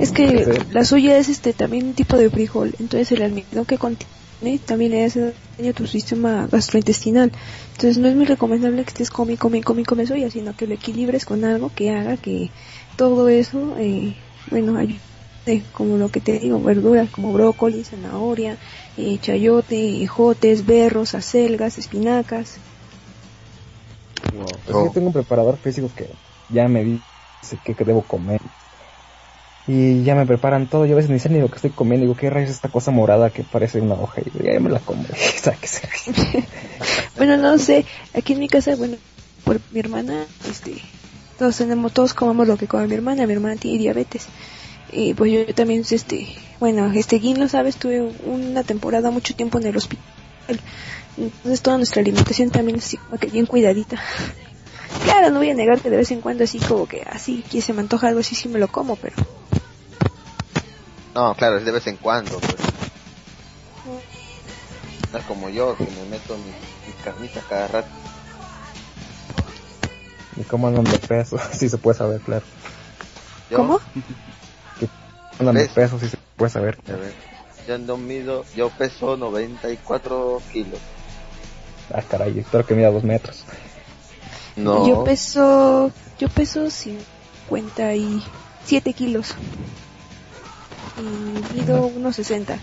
Es que Sí. la soya es este también un tipo de frijol, entonces el almidón que contiene también le hace daño a tu sistema gastrointestinal. Entonces no es muy recomendable que estés come, come, come, come soya, sino que lo equilibres con algo que haga que todo eso, eh, bueno, ayude, como lo que te digo, verduras como brócoli, zanahoria, eh, chayote, ejotes, berros, acelgas, espinacas. Pues Oh. yo tengo un preparador físico que ya me dice qué que debo comer. Y ya me preparan todo. Yo a veces ni sé ni lo que estoy comiendo. Digo, ¿qué rayos es esta cosa morada que parece una hoja? Y ya me la como. [laughs] [laughs] Bueno, no sé, aquí en mi casa, bueno, por mi hermana, este, todos tenemos, todos comemos lo que come mi hermana, mi hermana tiene diabetes. Y pues yo también, este, bueno, este Guin lo sabes, tuve una temporada mucho tiempo en el hospital. Entonces toda nuestra alimentación también es así como que bien cuidadita. [laughs] Claro, no voy a negar que de vez en cuando así como que así, que se me antoja algo así, sí me lo como, pero No, claro, es de vez en cuando. Pues. No es como yo, que me meto mis, mis carnitas cada rato. ¿Y cómo andan de peso? [laughs] Sí se puede saber, claro. Yo, ¿cómo? [laughs] Andan de ¿Ves? peso, sí se puede saber. A ver, yo ando mido, yo peso 94 kilos. Ah, caray, espero que mida dos metros. No, Yo peso, yo peso 57 kilos. Y mido unos 60.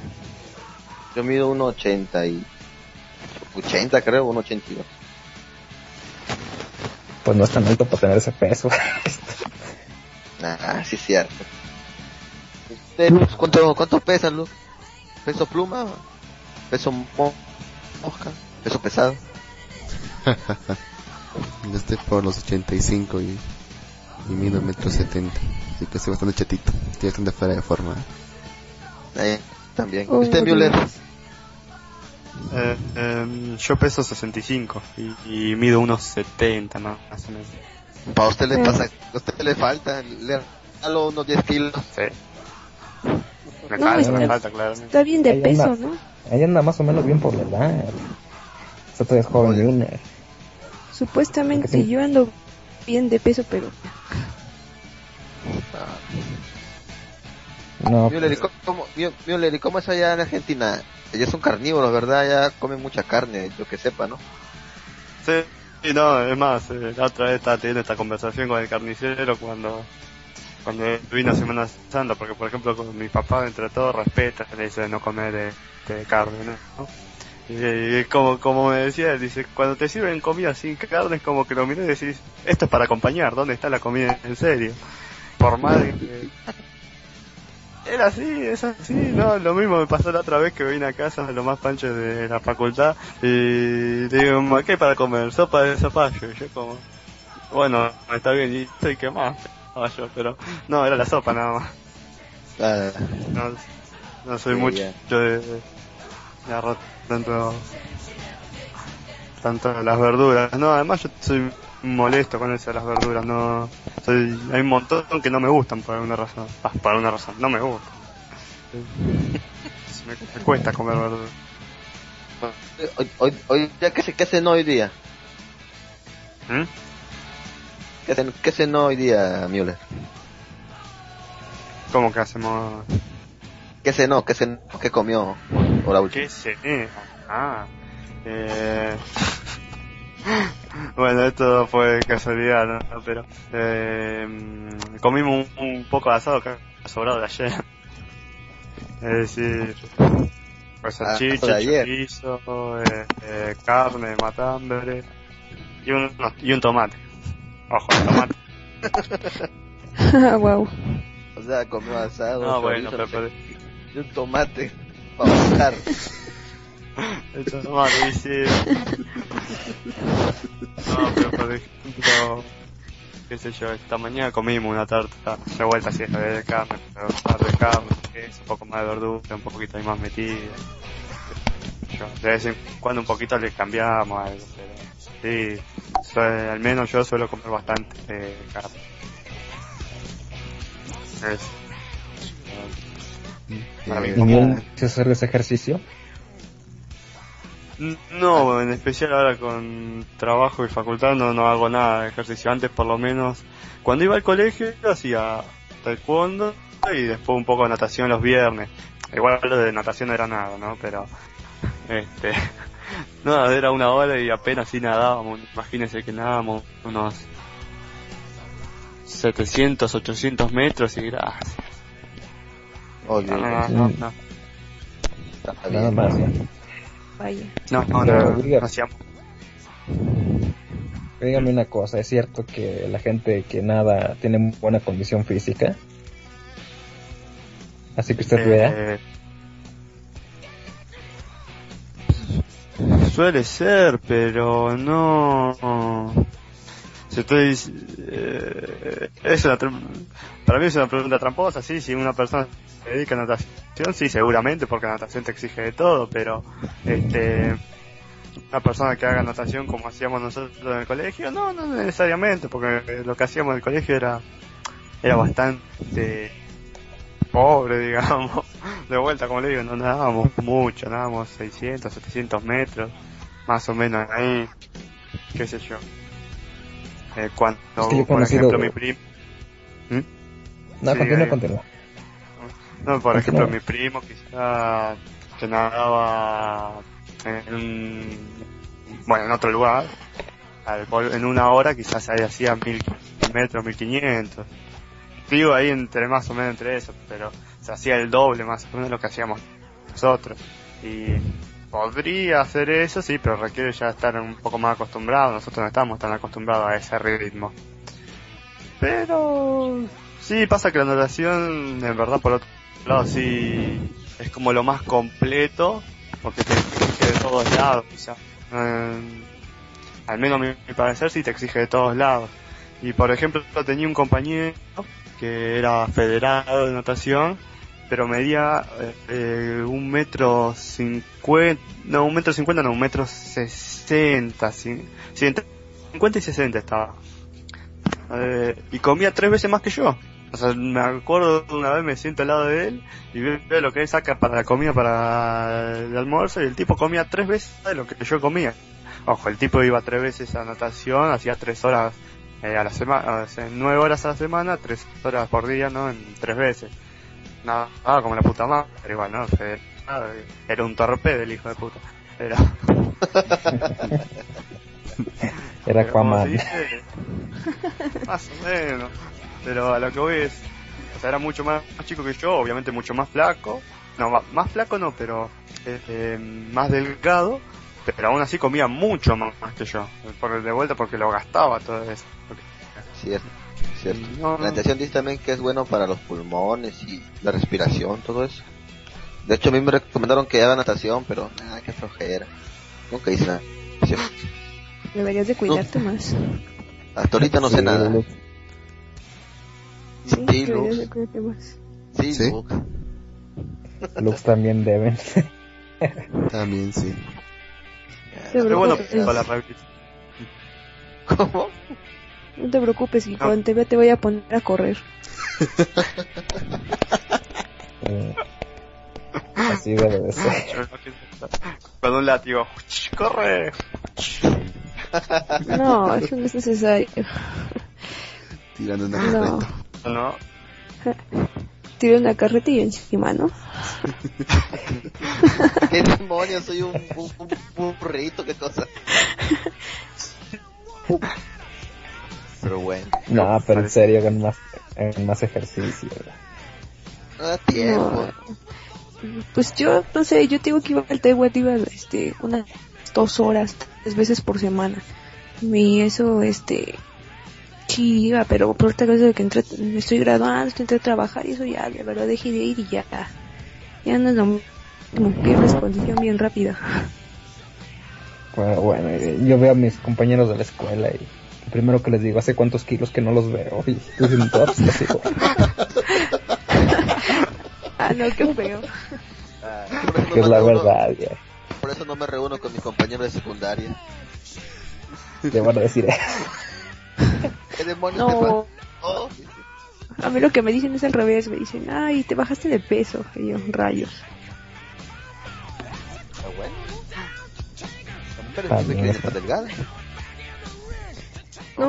yo mido 1,80 y... 80 creo, 1,82. Pues no es tan alto para tener ese peso. [laughs] Ah, sí es cierto. Usted, Luz, ¿cuánto, cuánto pesa, Luz? ¿Peso pluma? ¿Peso mo- mosca? ¿Peso pesado? Yo [laughs] estoy por los 85 y, y mido metro 70. Así que estoy bastante chatito. Estoy bastante fuera de forma. Eh, también. Oh, ¿Usted. Müller? Eh, em, yo peso 65 y, y mido unos 70 ¿no? más o menos. Para usted le pasa, a usted le falta, le regalo unos 10 kilos. Sí. Me No, falta, está- me falta, claramente. Está bien de Ahí peso, anda. ¿no? Ahí anda más o menos bien por la edad. Usted todavía es joven Junior. Supuestamente Sí. yo ando bien de peso, pero No, Müller, ¿y pues, ¿y cómo es allá en Argentina? Ellos son carnívoros, ¿verdad? Ya comen mucha carne, yo que sepa, ¿no? Sí, sí, no, es más, eh, la otra vez estaba teniendo esta conversación con el carnicero cuando cuando vino Semana Santa, porque por ejemplo con mi papá entre todos respeta, le dice no comer de carne, ¿no? Y, como, como me decía, él dice, cuando te sirven comida sin carne es como que lo mirás y decís, esto es para acompañar, ¿dónde está la comida en serio? Por que, Era así, es así, no, lo mismo me pasó la otra vez que vine a casa de lo más pancho de la facultad y digo, "Ma, ¿qué para comer? Sopa de zapallo, y yo como, bueno, está bien, y estoy más, Pensaba yo, pero no, era la sopa nada más. Ah, No, no soy mucho ya. de, de arroz, tanto, tanto las verduras. No, además yo soy molesto con eso de las verduras. No, soy, hay un montón que no me gustan por alguna razón. Ah, por alguna razón, no me gustan. [laughs] me, me cuesta comer verduras. hoy, hoy, hoy ¿qué, se- ¿qué cenó hoy día? ¿Mm? ¿Qué, cen- ¿Qué cenó hoy día, Müller? ¿Cómo que hacemos? ¿Qué cenó? ¿Qué cenó? ¿Qué comió? O la última. ¿Qué sé? Ah, eh... [laughs] bueno, esto fue casualidad, ¿no? Pero eh, comimos un, un poco de asado que ha sobrado de ayer. [laughs] Es decir, pues Ah, salchicha, chorizo, eh, eh, carne, matambre y un, no, y un tomate. Ojo, el tomate. wow. O sea, comió asado, No, bueno, chorizo, pero- y un tomate para bajar. El tomate, sí. No, pero por ejemplo, qué sé yo, esta mañana comimos una tarta de vuelta así de carne, pero tarta de carne, un poco más de verdura, un poquito ahí más metida. Yo, de vez en cuando un poquito le cambiamos algo, pero sí, so- al menos yo suelo comer bastante eh, carne. Es, para mí ¿Y como- Miguel, ¿se hacer ese ejercicio? No, en especial ahora con trabajo y facultad no, no hago nada de ejercicio. Antes por lo menos, cuando iba al colegio hacía taekwondo y después un poco de natación los viernes. Igual lo de natación no era nada, ¿no? Pero, este, [laughs] [laughs] no, era una hora y apenas sí nadábamos. Imagínense que nadábamos unos 700, 800 metros y gracias. Oye, No, no, no, no. Nada más, ¿no? Vaya. No, no, no, hacíamos. Dígame una cosa, ¿es cierto que la gente que nada tiene muy buena condición física? Así que usted vea. Suele ser, pero no. Si estoy, eh, es una para mí es una pregunta tramposa, sí, si una persona se dedica a natación, sí, seguramente, porque la natación te exige de todo, pero este una persona que haga natación como hacíamos nosotros en el colegio, no, no necesariamente, porque lo que hacíamos en el colegio era era bastante pobre, [laughs] digamos. De vuelta, como le digo, no nadábamos mucho, nadábamos 600, 700 metros, más o menos ahí, qué sé yo. Eh, cuando, por ejemplo, mi primo... ¿Mm? No, sí, continúa, continúa. No, por ejemplo, mi primo quizá que nadaba en, un bueno, en otro lugar, en una hora quizás se hacía 1000 metros, 1500 Vivo ahí entre más o menos entre eso, pero se hacía el doble más o menos de lo que hacíamos nosotros. Y podría hacer eso, sí, pero requiere ya estar un poco más acostumbrado. Nosotros no estamos tan acostumbrados a ese ritmo. Pero sí, pasa que la natación, en verdad, por otro lado, sí es como lo más completo, porque te exige de todos lados, quizá. Eh, al menos a mi parecer, sí te exige de todos lados. Y por ejemplo, tenía un compañero que era federado de natación, pero medía eh, un metro cincuenta, no, un metro cincuenta, no, un metro sesenta, cincuenta y sesenta estaba. Eh, y comía tres veces más que yo. O sea, me acuerdo una vez me siento al lado de él y veo lo que él saca para la comida para el almuerzo y el tipo comía tres veces de lo que yo comía. Ojo, el tipo iba tres veces a natación, hacía tres horas eh, a la semana, sea, nueve horas a la semana, tres horas por día, ¿no? En tres veces. Nada, como la puta madre, pero igual, ¿no? Fue- nada, Era un torpedo el hijo de puta. Era, [laughs] Era Aquaman. dice, más o menos. Pero a lo que voy es, o sea, era mucho más, chico que yo, obviamente mucho más flaco. No, más flaco no, pero eh, eh, más delgado. Pero aún así comía mucho más, más que yo. Por, de vuelta porque lo gastaba todo eso. Cierto, cierto. No, La natación dice también que es bueno para los pulmones y la respiración, todo eso. De hecho, a mí me recomendaron que haga natación, pero nada, qué flojera. Nunca hice nada. Deberías de cuidarte más. Hasta ahorita no sé Sí, nada. Lux. Sí, Sí, deberías Lux. de cuidarte más. Sí, ¿Sí? Lux. Lux también deben. También sí. Qué bueno para la rehabilitación. [laughs] ¿Cómo? No te preocupes, y cuando te vea te voy a poner a correr. [laughs] Así de ser. Con un látigo. ¡Corre! No, eso no es necesario. Tirando una No. carreta. ¿No? [laughs] Tiro una carreta y encima, ¿no? [laughs] ¿Qué demonios? Soy un, un, un, burrito, qué cosa. Pero bueno, No, pero en serio, hagan más, hagan más ejercicio. no da tiempo. Pues yo, no sé, yo tengo que ir al Taiwán, iba este, unas dos horas, tres veces por semana. Y eso, este, sí iba, pero por otra cosa de que entré, me estoy graduando, entré a trabajar y eso ya, de verdad dejé de ir y ya, ya no es lo mismo, pierdes condición bien rápida. Bueno, bueno, eh, yo veo a mis compañeros de la escuela y lo primero que les digo, ¿hace cuántos kilos que no los veo? Y dicen, todos digo, [laughs] Ah, no, qué feo. Ah, eso no que es me la reúno- verdad, ya. por eso no me reúno con mis compañeros de secundaria. Te van a decir, ¿Qué demonios te No? Oh, dice. a mí lo que me dicen es al revés, me dicen, ay, te bajaste de peso, y yo, rayos. Está bueno, ¿no? Pero delgada.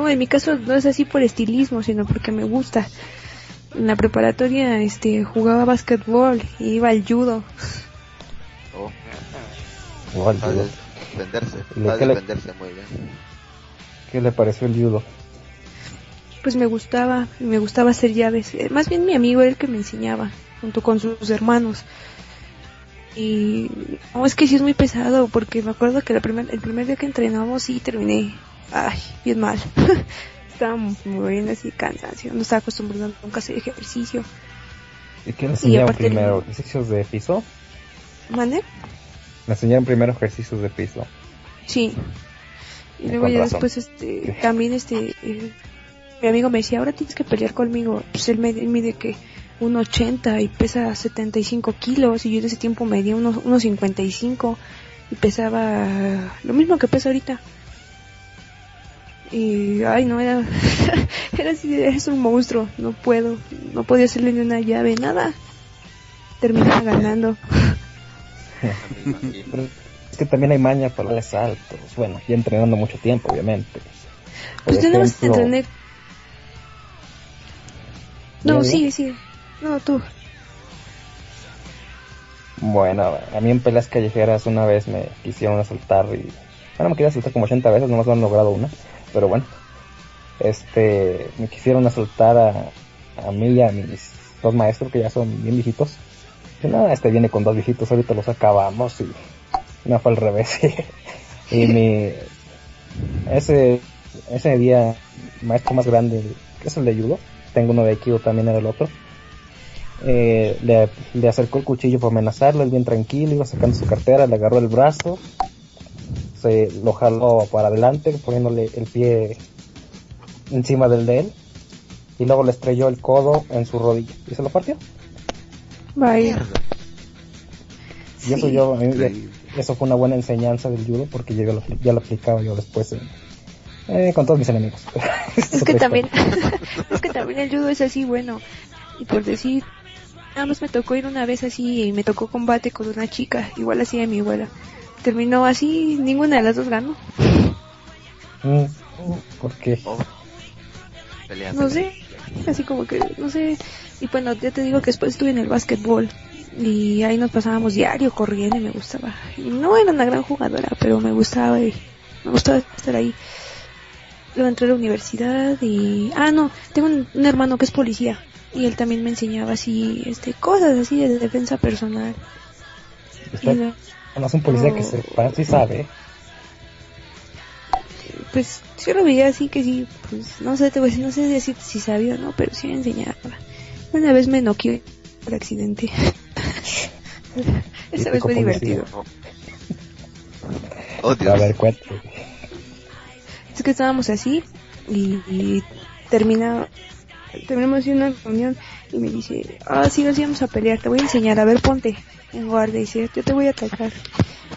En mi caso no es así por estilismo, sino porque me gusta. En la preparatoria este jugaba básquetbol y iba al judo. Oh, igual, sabe digo, defenderse, ¿Y sabe qué le- defenderse muy bien. ¿qué le pareció el judo? Pues me gustaba, me gustaba hacer llaves. Eh, Más bien mi amigo era el que me enseñaba, junto con sus hermanos. Y no, es que sí es muy pesado, porque me acuerdo que la primer, el primer día que entrenamos sí terminé, ay, bien mal. [laughs] Estaba muy bien así, cansancio. No estaba acostumbrado nunca a hacer ejercicio. ¿Y qué le enseñaron el- primero? ¿Ejercicios de piso? ¿Mande? Le enseñaron primero ejercicios de piso. Sí. Y luego ya razón. después, este, también este, eh, mi amigo me decía, ahora tienes que pelear conmigo. Pues él, mide que 1,80 y pesa 75 kilos y yo en ese tiempo medía unos, unos 55 y pesaba lo mismo que pesa ahorita. Y, ay, no, era, [laughs] era así, es un monstruo, no puedo, no podía hacerle ni una llave, nada. Terminaba ganando. [laughs] Es que también hay maña para los saltos. Bueno, y entrenando mucho tiempo, obviamente. Por Pues tenemos que ejemplo, entrenar. No, sí, sí. No, tú. Bueno, a mí en peleas callejeras una vez me quisieron asaltar y... Bueno, me quería asaltar como 80 veces, nomás me han logrado una. Pero bueno. Este... Me quisieron asaltar a, a mí y a mis dos maestros que ya son bien viejitos. Y nada, este viene con dos viejitos, ahorita los acabamos y... No fue al revés. [laughs] y mi... Ese... Ese día, maestro más grande, que es el de judo, tengo uno de Aikido también era el otro eh, le, le acercó el cuchillo para amenazarlo, él bien tranquilo, iba sacando su cartera, le agarró el brazo, se lo jaló para adelante, poniéndole el pie encima del de él, y luego le estrelló el codo en su rodilla, y se lo partió. Vaya. Y eso Sí. yo, a mí- Increíble. eso fue una buena enseñanza del judo, porque yo ya lo, ya lo aplicaba yo después en- eh, con todos mis enemigos. [laughs] Es que también, [laughs] es que también el judo es así, bueno. Y por decir, nada más me tocó ir una vez así y me tocó combate con una chica, igual así de mi abuela. Terminó así, ninguna de las dos ganó. Mm, Oh. Pelea, No pelea. sé, así como que, no sé. Y bueno, ya te digo que después estuve en el básquetbol. Y ahí nos pasábamos diario corriendo y me gustaba. Y no era una gran jugadora, pero me gustaba y me gustaba estar ahí. Luego entré a la universidad y... Ah, no, tengo un, un hermano que es policía. Y él también me enseñaba así, este, cosas así de defensa personal. usted, no- además un policía que se, para sí sabe, pues yo lo veía así que sí, pues no sé, te voy a decir, no sé decir si sabía o no, pero sí me enseñaba. Una vez me noqueó por accidente. [laughs] [laughs] Esa vez fue divertido. Oh, A Dios. ver, cuento. Es que estábamos así y, y termina, terminamos haciendo una reunión y me dice, ah, sí, nos íbamos a pelear, te voy a enseñar, a ver, ponte en guardia, y dice, yo te voy a atacar.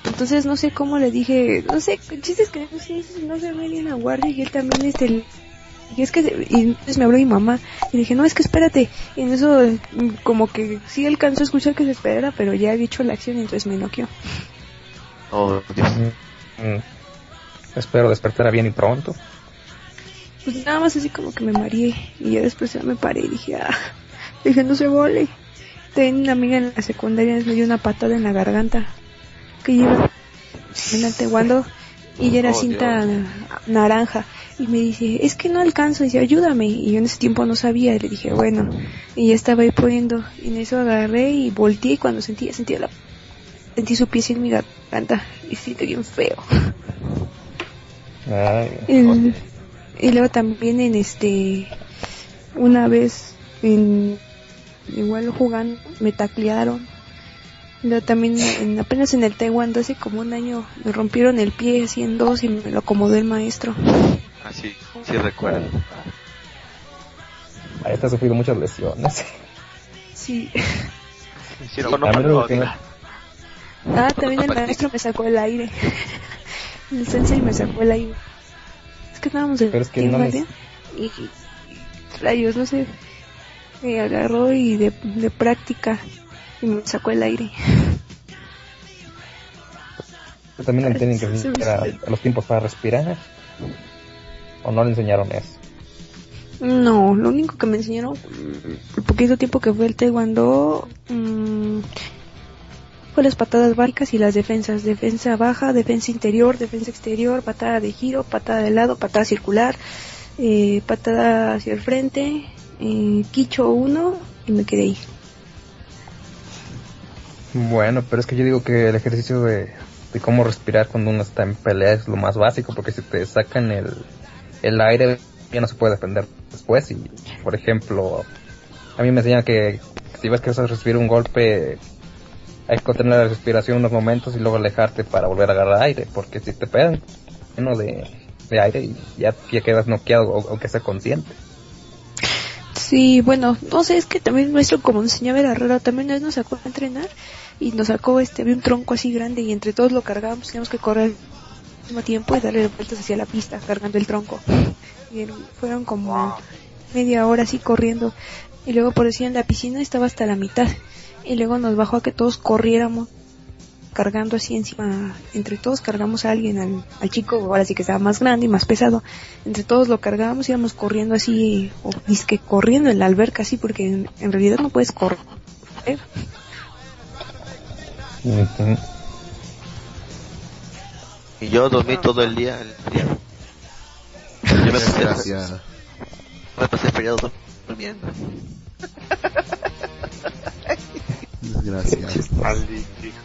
Entonces no sé cómo le dije, no sé, el chiste es que no sé, no se ve bien a guardia y él también es el... Y es que, y entonces me habló mi mamá y dije, no, es que espérate. Y en eso, como que sí alcanzó a escuchar que se esperara, pero ya había hecho la acción y entonces me noqueó. Oh, Dios. Mm. Espero despertar bien y pronto. Pues nada más así como que me mareé y ya después ya me paré y dije, ah, dije, no se vole. Tenía una amiga en la secundaria me dio una patada en la garganta que lleva en el teguando y ya era Oh, cinta naranja y me dice, es que no alcanzo, y dice, ayúdame y yo en ese tiempo no sabía y le dije, bueno, y ya estaba ahí poniendo y en eso agarré y volteé y cuando sentí, sentí la sentí su pies en mi garganta y siente bien feo. Ay, El- y luego también en este una vez en igual jugando me taclearon. Luego también en, apenas en el taekwondo hace como un año me rompieron el pie así en dos y me lo acomodó el maestro. Ah, sí, sí recuerdo. ahí está sufrido muchas lesiones. sí. Mí lo que me- ah también el maestro me sacó el aire el sensei me sacó el aire es que estábamos en Pero es que no les- y, y rayos no sé me agarró y de, de práctica y me sacó el aire También le tienen que enseñar a, los tiempos para respirar. ¿O no le enseñaron eso? No, lo único que me enseñaron el poquito tiempo que fue el taekwondo mm, fue las patadas básicas y las defensas. Defensa baja, defensa interior, defensa exterior, patada de giro, patada de lado, patada circular, eh, patada hacia el frente, eh, quicho uno y me quedé ahí. Bueno, pero es que yo digo que el ejercicio de, de cómo respirar cuando uno está en pelea es lo más básico, porque si te sacan el, el aire ya no se puede defender después. Y, por ejemplo, a mí me enseñan que si ves que vas a recibir un golpe, hay que contener la respiración unos momentos y luego alejarte para volver a agarrar aire, porque si te pegan lleno de, de aire y ya, ya quedas noqueado, o- aunque sea consciente. Sí, bueno, no sé, es que también el maestro como enseñaba era raro, también vez nos sacó a entrenar y nos sacó este, había un tronco así grande y entre todos lo cargábamos, teníamos que correr al mismo tiempo y darle vueltas hacia la pista cargando el tronco. Y fueron como media hora así corriendo y luego por decir en la piscina estaba hasta la mitad y luego nos bajó a que todos corriéramos cargando así encima, entre todos cargamos a alguien, al, al chico, ahora sí que estaba más grande y más pesado, entre todos lo cargábamos, íbamos corriendo así, o disque corriendo en la alberca así, porque en, en realidad no puedes correr. Y yo dormí todo el día. El día. Yo me pasé, me pasé el feriado dur- durmiendo. [laughs] Maldito hijo.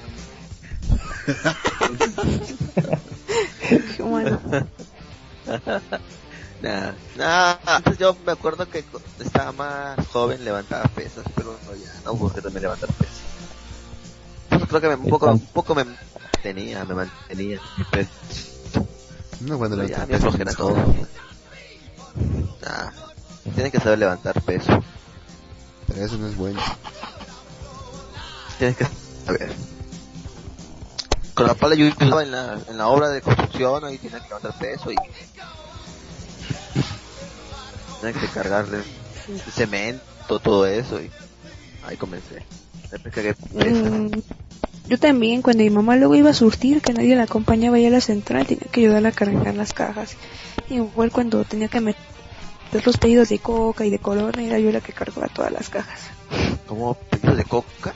Bueno, [laughs] Nah, nah, antes yo me acuerdo que estaba más joven levantaba pesas, pero no, ya no porque también levantar pesas. Pues creo que me- un poco, un poco me mantenía, me mantenía. Pero No, cuando ya la me todo. Nah, tienes que saber levantar peso. Pero eso no es bueno. Tienes que saber. Con la pala yo estaba en la, en la obra de construcción, ahí tenía que levantar peso y tenía que cargarle el cemento, todo eso y ahí comencé. Después que mm, yo también, cuando mi mamá luego iba a surtir, que nadie la acompañaba ya a la central, tenía que ayudarla a cargar las cajas. Igual cuando tenía que meter los pedidos de coca y de corona, era yo la que cargaba todas las cajas. como pedido de coca.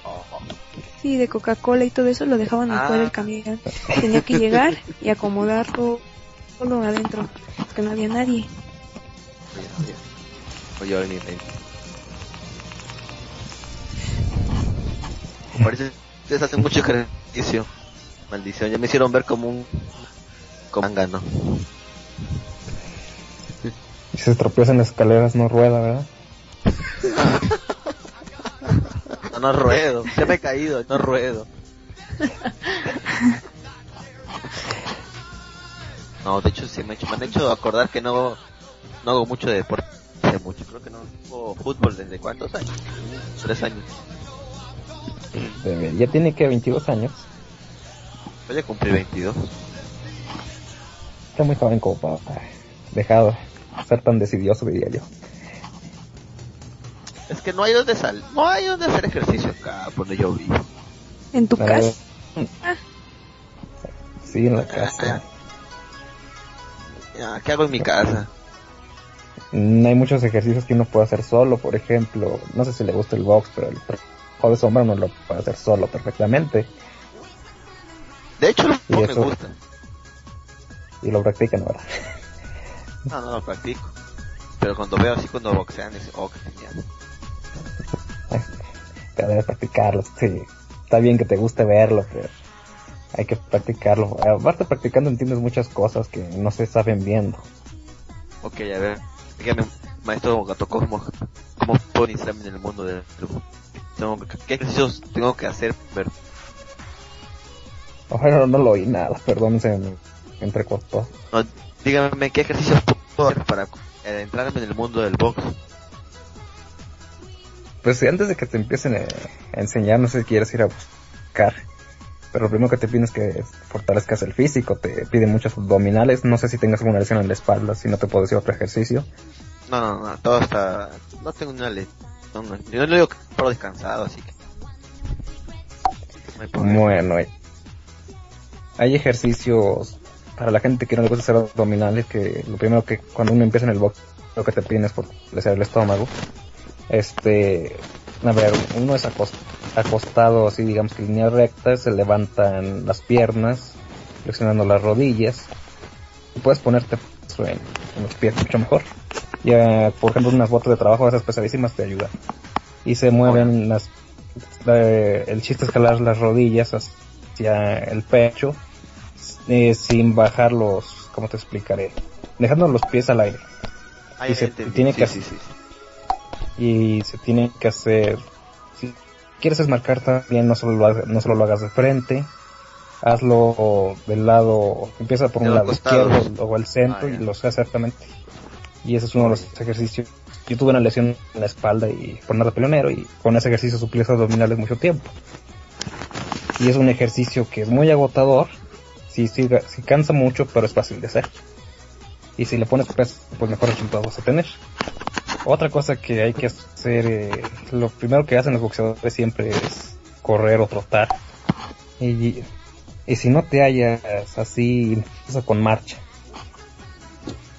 Sí, de Coca-Cola y todo eso lo dejaban Ah. afuera del camión. Tenía que llegar y acomodar todo, todo adentro, que no había nadie. Oye, oye, mente. Parece que ustedes hacen mucho ejercicio. Maldición, ya me hicieron ver como un como un ¿no? Si se tropieza en las escaleras no rueda, ¿verdad? [laughs] No, ruedo. Se me he caído, no ruedo. [laughs] No, de hecho sí me, me han hecho acordar que no, no hago mucho de deporte. hace mucho. Creo que no juego fútbol desde cuántos años. Tres años. Ya tiene que 22 años. Voy a cumplir 22. Está muy joven como para dejar de ser tan decidioso, diría yo. Es que no hay donde sal, no hay donde hacer ejercicio acá por donde yo vivo. ¿En tu Para- casa? Sí, en la casa. Ya, ¿Qué hago en mi casa? No hay muchos ejercicios que uno puede hacer solo, por ejemplo, no sé si le gusta el box, pero el trabajo de sombra uno lo puede hacer solo perfectamente. De hecho, Y no me eso- gusta. Y lo practican, ¿verdad? No, no lo practico. Pero cuando veo así cuando boxean, es oh, qué genial. [laughs] Pero debes practicarlo, sí. Está bien que te guste verlo, pero hay que practicarlo. Aparte practicando entiendes muchas cosas que no se saben viendo. Ok, a ver, dígame, maestro Gato Cosmo, ¿cómo puedo iniciarme en el mundo del truco? Tengo ¿Qué ejercicios tengo que hacer? Ver, Bueno, no lo oí nada, perdón, se me entrecortó. no, dígame, ¿qué ejercicios puedo hacer para eh, entrarme en el mundo del box? Pues antes de que te empiecen eh, a enseñar, no sé si quieres ir a buscar. Pero lo primero que te piden es que fortalezcas el físico, te piden muchos abdominales, no sé si tengas alguna lesión en la espalda, si no te puedo decir otro ejercicio. No, no, no, todo está... No tengo una lesión. No, no, yo no le digo que paro descansado, así que... Bueno, hay, hay ejercicios para la gente que no le gusta hacer abdominales, que lo primero que cuando uno empieza en el box, lo que te piden es fortalecer el estómago. Este, a ver, uno es acos- acostado así, digamos que en línea recta, se levantan las piernas, flexionando las rodillas. Y puedes ponerte en, en los pies mucho mejor. Ya, por ejemplo, unas botas de trabajo, esas pesadísimas te ayudan. Y se mueven las, eh, el chiste es jalar las rodillas hacia el pecho, eh, sin bajar los, ¿cómo te explicaré? Dejando los pies al aire. Y se tiene Sí, que sí, sí, sí. Y se tiene que hacer si quieres esmarcar también no solo lo hagas, no solo lo hagas de frente hazlo del lado empieza por De un lado izquierdo luego el centro Ah, y lo hace exactamente. Y ese es uno de los ejercicios. Yo tuve una lesión en la espalda y por nada peleonero y con ese ejercicio suplí los abdominales mucho tiempo. Y es un ejercicio que es muy agotador. Sí, sí, sí cansa mucho pero es fácil de hacer. Y si le pones peso pues mejor resultado vas a tener otra cosa que hay que hacer, eh, lo primero que hacen los boxeadores siempre es correr o trotar. Y, y si no te hallas así, empieza con marcha.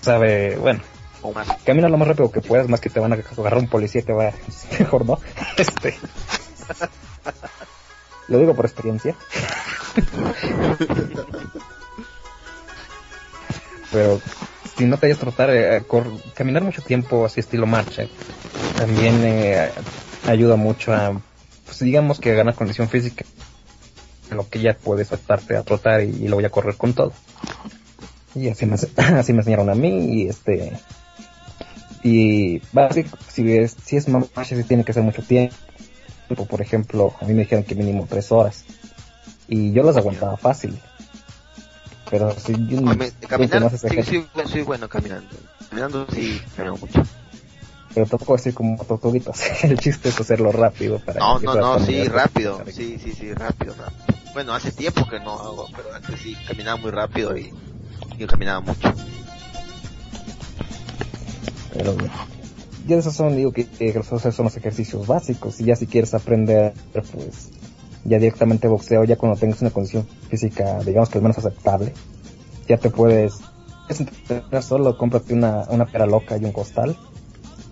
Sabe, bueno, camina lo más rápido que puedas, más que te van a agarrar un policía y te va a... [laughs] Mejor no. Este... Lo digo por experiencia. [laughs] Pero si no te hayas trotar, eh, cor- caminar mucho tiempo así estilo marcha, también eh, ayuda mucho a, pues digamos que a ganar condición física, lo que ya puedes saltarte a trotar y, y luego ya correr con todo. Y así me, [laughs] así me enseñaron a mí y este, y básico, si es, si es marcha sí tiene que ser mucho tiempo, por ejemplo, a mí me dijeron que mínimo tres horas y yo las aguantaba fácil. Pero si yo caminar, no haces sí, sí, soy bueno caminando. Caminando sí, camino mucho. pero tampoco así como tortuguitas. [laughs] El chiste es hacerlo rápido para No, que no, no, sí, caminar. rápido. Sí, sí, sí, rápido, rápido. Bueno, hace tiempo que no hago, pero antes sí caminaba muy rápido y yo caminaba mucho. Pero ya esos son, digo que, que esos son los ejercicios básicos. Y ya si quieres aprender, pues ya directamente boxeo, ya cuando tengas una condición física, digamos que al menos aceptable, ya te puedes, es entrenar solo, cómprate una, una pera loca y un costal.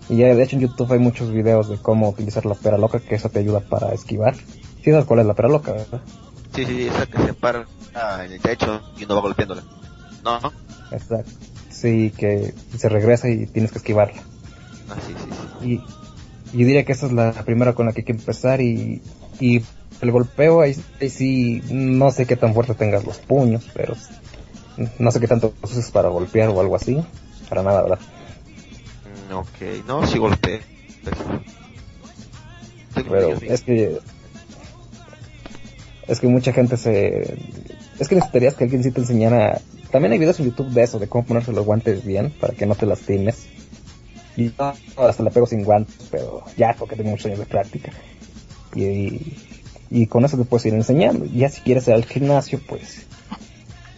Y ya de hecho en YouTube hay muchos videos de cómo utilizar la pera loca, que eso te ayuda para esquivar. Si sabes cuál es la pera loca, ¿verdad? Sí, sí, sí, esa que se para ah, en el techo y uno va golpeándola. No, no. Exacto. Sí, que se regresa y tienes que esquivarla. Ah, sí, sí, sí. Y yo diría que esa es la primera con la que hay que empezar y, y el golpeo ahí, ahí sí no sé qué tan fuerte tengas los puños, pero No sé qué tanto uses para golpear o algo así. Para nada, ¿verdad? Mm, Ok, no, sí golpeé. Pero es que es que mucha gente se es que necesitarías que alguien sí te enseñara también hay videos en YouTube de eso de cómo ponerse los guantes bien para que no te lastimes y hasta la pego sin guantes pero ya porque tengo muchos años de práctica y, y, y con eso te puedes ir enseñando ya si quieres ir al gimnasio pues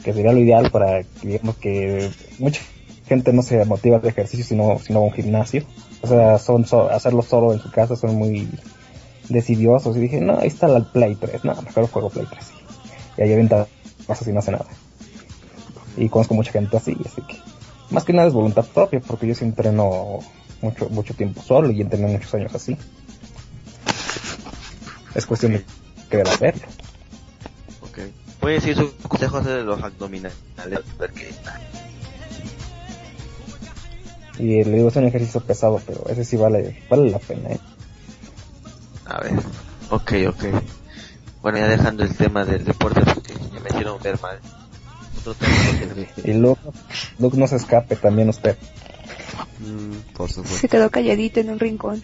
que sería lo ideal para digamos que mucha gente no se motiva de ejercicio sino sino a un gimnasio o sea son so- hacerlo solo en su casa son muy decidiosos y dije, no, ahí está el Play 3, no, mejor juego Play 3. Y ahí avienta cosas y no hace nada. Y conozco mucha gente así, así que más que nada es voluntad propia, porque yo sí entreno mucho, mucho tiempo solo y entrené muchos años así. Es cuestión de hacerlo. Ok. Voy a decir sus consejos de los abdominales. A ver qué Y le digo, es un ejercicio pesado, pero ese sí vale, vale la pena, ¿eh? A ver. Ok, ok. Bueno, ya dejando el tema del deporte porque ya me hicieron ver mal. Otro tema [laughs] Y Luke, Luke no se escape también usted. Mm, por supuesto. Se quedó calladito en un rincón.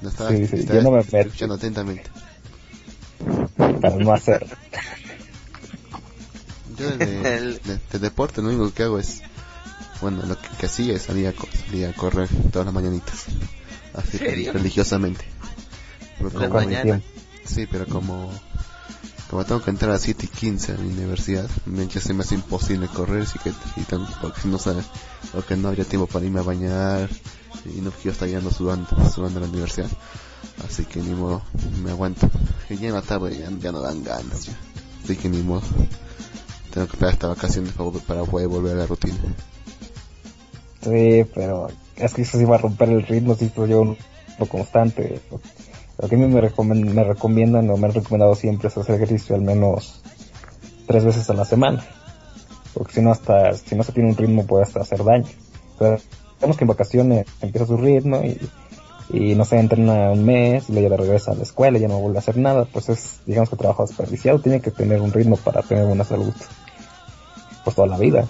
No estaba, Sí, sí, estaba yo no me escuchando atentamente. Para no hacerlo. Yo de, [laughs] de- de deporte lo único que hago es, bueno, lo que, que hacía es salir a, salir a correr todas las mañanitas. Así ¿Serio? religiosamente. Pero ¿En la como- mañana? Sí, pero como, como tengo que entrar a 7 y 15 a mi universidad, me, ya se me hace imposible correr, así que, y porque no sabes, porque no habría tiempo para irme a bañar, y no quiero estar yendo sudando, sudando a la universidad. Así que ni modo, me aguanto. Y ya en la tarde ya, no dan ganas. Así que ni modo. Tengo que esperar hasta vacaciones para, poder volver a la rutina. Sí, pero es que eso sí va a romper el ritmo si estoy yo lo constante. Lo que a mí me, recomen- me recomiendan o me han recomendado siempre es hacer ejercicio al menos tres veces a la semana. Porque si no hasta, si no se tiene un ritmo puede hasta hacer daño. Pero digamos que en vacaciones empieza su ritmo y, y no se entrena un mes y luego ya regresa a la escuela y ya no vuelve a hacer nada, pues es, digamos que trabajo desperdiciado, tiene que tener un ritmo para tener buena salud. Pues toda la vida.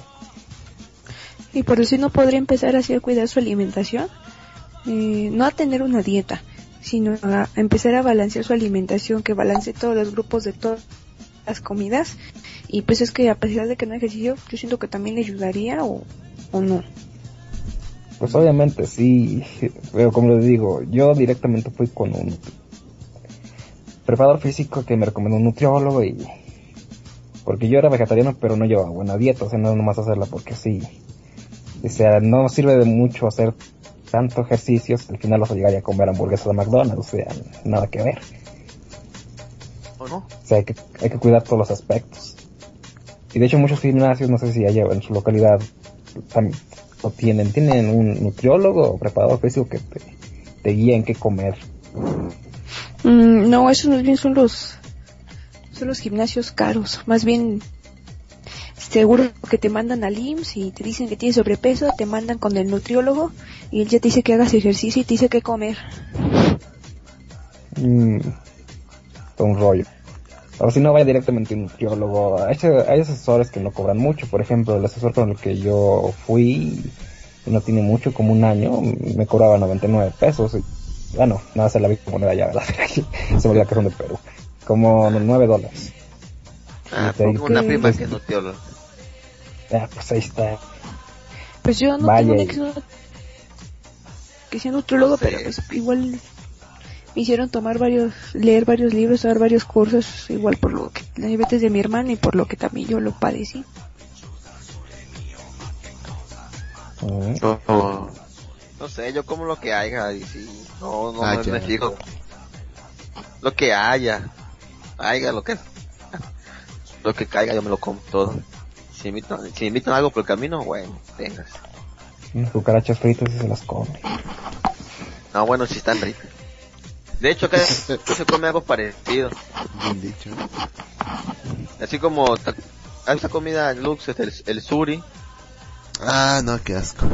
Y por eso no podría empezar así a cuidar su alimentación. Eh, no a tener una dieta, sino a empezar a balancear su alimentación, que balance todos los grupos de todas las comidas. Y pues es que a pesar de que no ejercicio, yo siento que también le ayudaría o, o no. Pues obviamente sí, pero como les digo, yo directamente fui con un preparador físico que me recomendó un nutriólogo y porque yo era vegetariano pero no llevaba buena dieta, o sea, no nomás hacerla porque sí. O sea, no sirve de mucho hacer tanto ejercicios, al final vas a llegar a comer hamburguesas de McDonald's, o sea, nada que ver. ¿O no? O sea, hay que, hay que cuidar todos los aspectos. Y de hecho muchos gimnasios, no sé si hay en su localidad, también lo tienen, tienen un nutriólogo o preparador físico que te, te guía en qué comer. Mm, no, esos más bien son los son los gimnasios caros. Más bien seguro que te mandan al IMSS y te dicen que tienes sobrepeso, te mandan con el nutriólogo y él ya te dice que hagas ejercicio y te dice qué comer. Mm, un rollo. O si no, vaya directamente a un nutriólogo. Hay, hay asesores que no cobran mucho. Por ejemplo, el asesor con el que yo fui, no tiene mucho, como un año, me cobraba 99 pesos. Y, bueno, nada se la vi como moneda ya, ¿verdad? se me olvidó que son de Perú. Como 9 dólares. Ah, tengo una prima que es nutrióloga. Ah, pues ahí está. Pues yo no Vaya tengo un y- ex que sea nutriólogo, No sé. pero pues igual me hicieron tomar varios, leer varios libros, dar varios cursos, igual por lo que la diabetes de mi hermana y por lo que también yo lo padecí. Mm. No, no, no sé, yo como lo que haya y si no, no Ah, me, fijo. Lo que haya, haya lo que [laughs] lo que caiga yo me lo como todo. Si invitan, si invitan algo por el camino, bueno, tengas. Unas cucarachas fritas y se las come. No, bueno, si están ricas. De hecho, acá [laughs] se come algo parecido. Bien dicho. Así como hay esa comida Lux, es el, el suri, Ah, no, qué asco.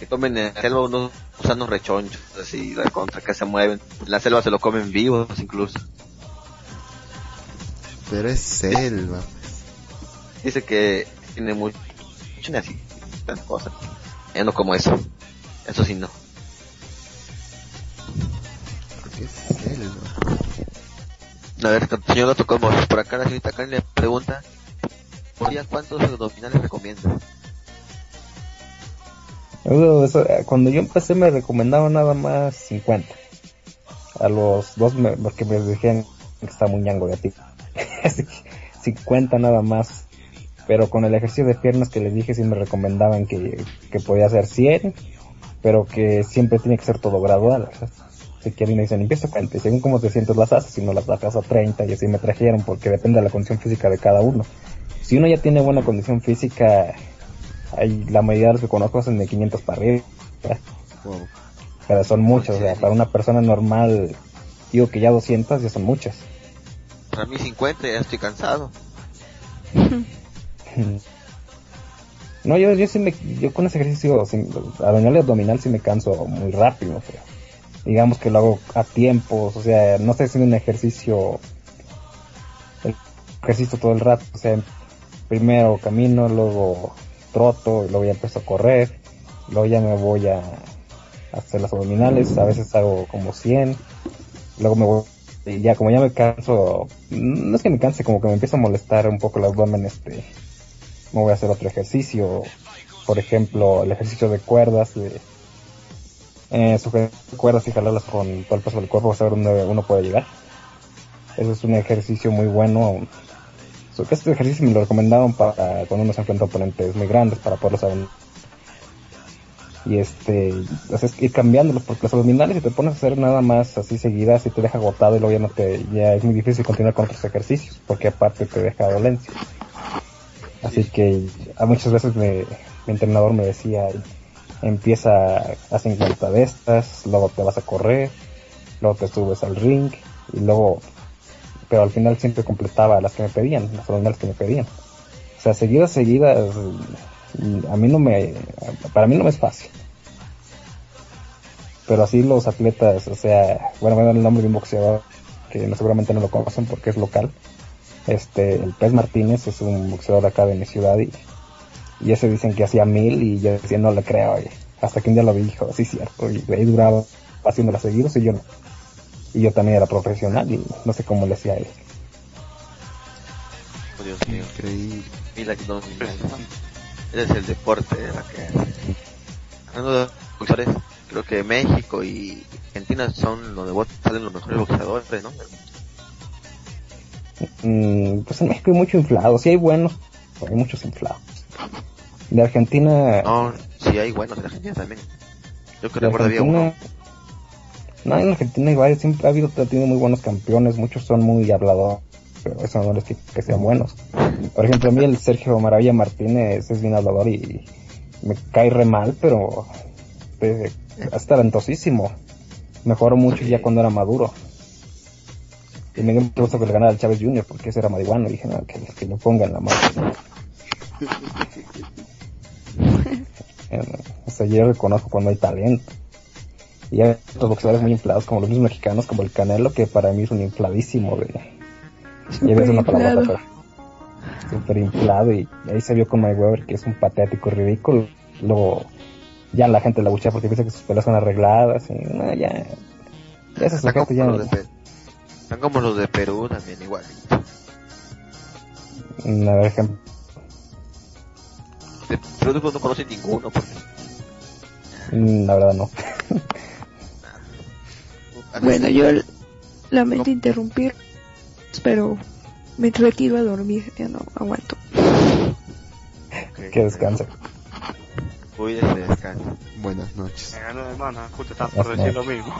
que comen en la selva unos gusanos rechonchos, así, la contra que se mueven. En la selva se lo comen vivos incluso. Pero es selva. Dice que tiene mucho colchones y tantas cosas. Ya no como eso. Eso sí no. ¿Qué es él, A ver, señor Gato Combo, por acá la señorita Karen le pregunta, por día cuántos abdominales recomienda? Eso- eso, eh, Cuando yo empecé me recomendaban nada más 50. A los dos me, porque me dijeron que está muy ñango de a ti. Así que 50 nada más. Pero con el ejercicio de piernas que les dije sí me recomendaban que, que podía hacer 100, pero que siempre tiene que ser todo gradual. A mí me dicen, empieza a 40, y según cómo te sientes las haces, si no las bajas a 30, y así me trajeron, porque depende de la condición física de cada uno. Si uno ya tiene buena condición física, hay, la mayoría de los que conozco hacen de 500 para arriba. Wow. Pero son muchos, o sea, para una persona normal, digo que ya 200 ya son muchas. Para mí 50 ya estoy cansado. [laughs] No, yo, yo sí me, yo con ese ejercicio, sin, abdominal y abdominal sí me canso muy rápido, o sea, digamos que lo hago a tiempos, o sea, no estoy haciendo un ejercicio, el ejercicio todo el rato, o sea, primero camino, luego troto, y luego ya empiezo a correr, luego ya me voy a hacer las abdominales, a veces hago como 100, luego me voy, y ya como ya me canso, no es que me canse, como que me empieza a molestar un poco el abdomen, este, me voy a hacer otro ejercicio, por ejemplo, el ejercicio de cuerdas, de eh, sujetar cuerdas y jalarlas con todo el peso del cuerpo, saber dónde uno puede llegar. Eso es un ejercicio muy bueno. Este ejercicio me lo recomendaron para cuando uno se enfrenta a oponentes muy grandes para poderlos saber. Y este, o sea, es ir cambiándolos porque los abdominales si te pones a hacer nada más así seguidas y te deja agotado y luego ya no te, ya es muy difícil continuar con otros ejercicios porque aparte te deja dolencia. Así que a muchas veces me- mi entrenador me decía, empieza a 50 de estas, luego te vas a correr, luego te subes al ring y luego, pero al final siempre completaba las que me pedían, las abdominales que me pedían. O sea, seguidas, seguidas, a mí no me, para mí no me es fácil. Pero así los atletas, o sea, bueno, me dan el nombre de un boxeador que seguramente no lo conocen porque es local. Este, el Pez Martínez es un boxeador acá de mi ciudad y, y ese dicen que hacía mil y yo decía no le creo, oye. hasta que un día lo vi y dijo, sí cierto, y ahí duraba haciéndola seguidos y yo no. Y yo también era profesional y no sé cómo le hacía a él. Oh, Dios mío. Increíble. Mira que no, Ese es el deporte de la que Hablando de boxeadores, creo que México y Argentina son donde salen los mejores boxeadores, ¿no? Mm, pues en México hay mucho inflado, sí hay buenos, pero hay muchos inflados. De Argentina, No, sí hay buenos en Argentina también. Yo que de recuerdo había uno. no, en Argentina hay varios, siempre ha habido, ha tenido muy buenos campeones, muchos son muy habladores, pero eso no les quita que sean buenos. Por ejemplo, a mí el Sergio Maravilla Martínez es bien hablador y me cae re mal, pero eh, es talentosísimo. Mejoró mucho ya cuando era maduro. Y me gusta que le ganara al Chávez Jr. porque ese era marihuano. Y dije, no, que, que lo pongan la mano. O sea, yo reconozco cuando hay talento. Y hay otros boxeadores muy inflados, como los mismos mexicanos, como el Canelo, que para mí es un infladísimo de... Ya ves una palabra, pero super inflado y ahí se vio con Mayweather que es un patético ridículo. Luego ya la gente la buchea porque piensa que sus peleas son arregladas y no, ya, ya sujeto como, ya los de Perú. Están como los de Perú también, igual. Mm, a ver ejemplo De Perú no conoce ninguno porque mm, la verdad no Bueno, yo lamento interrumpir, pero me retiro a dormir, ya no aguanto. que descanse Cuídese, descansa. Buenas noches. Me ganó de mano, justo estaba por decir lo mismo.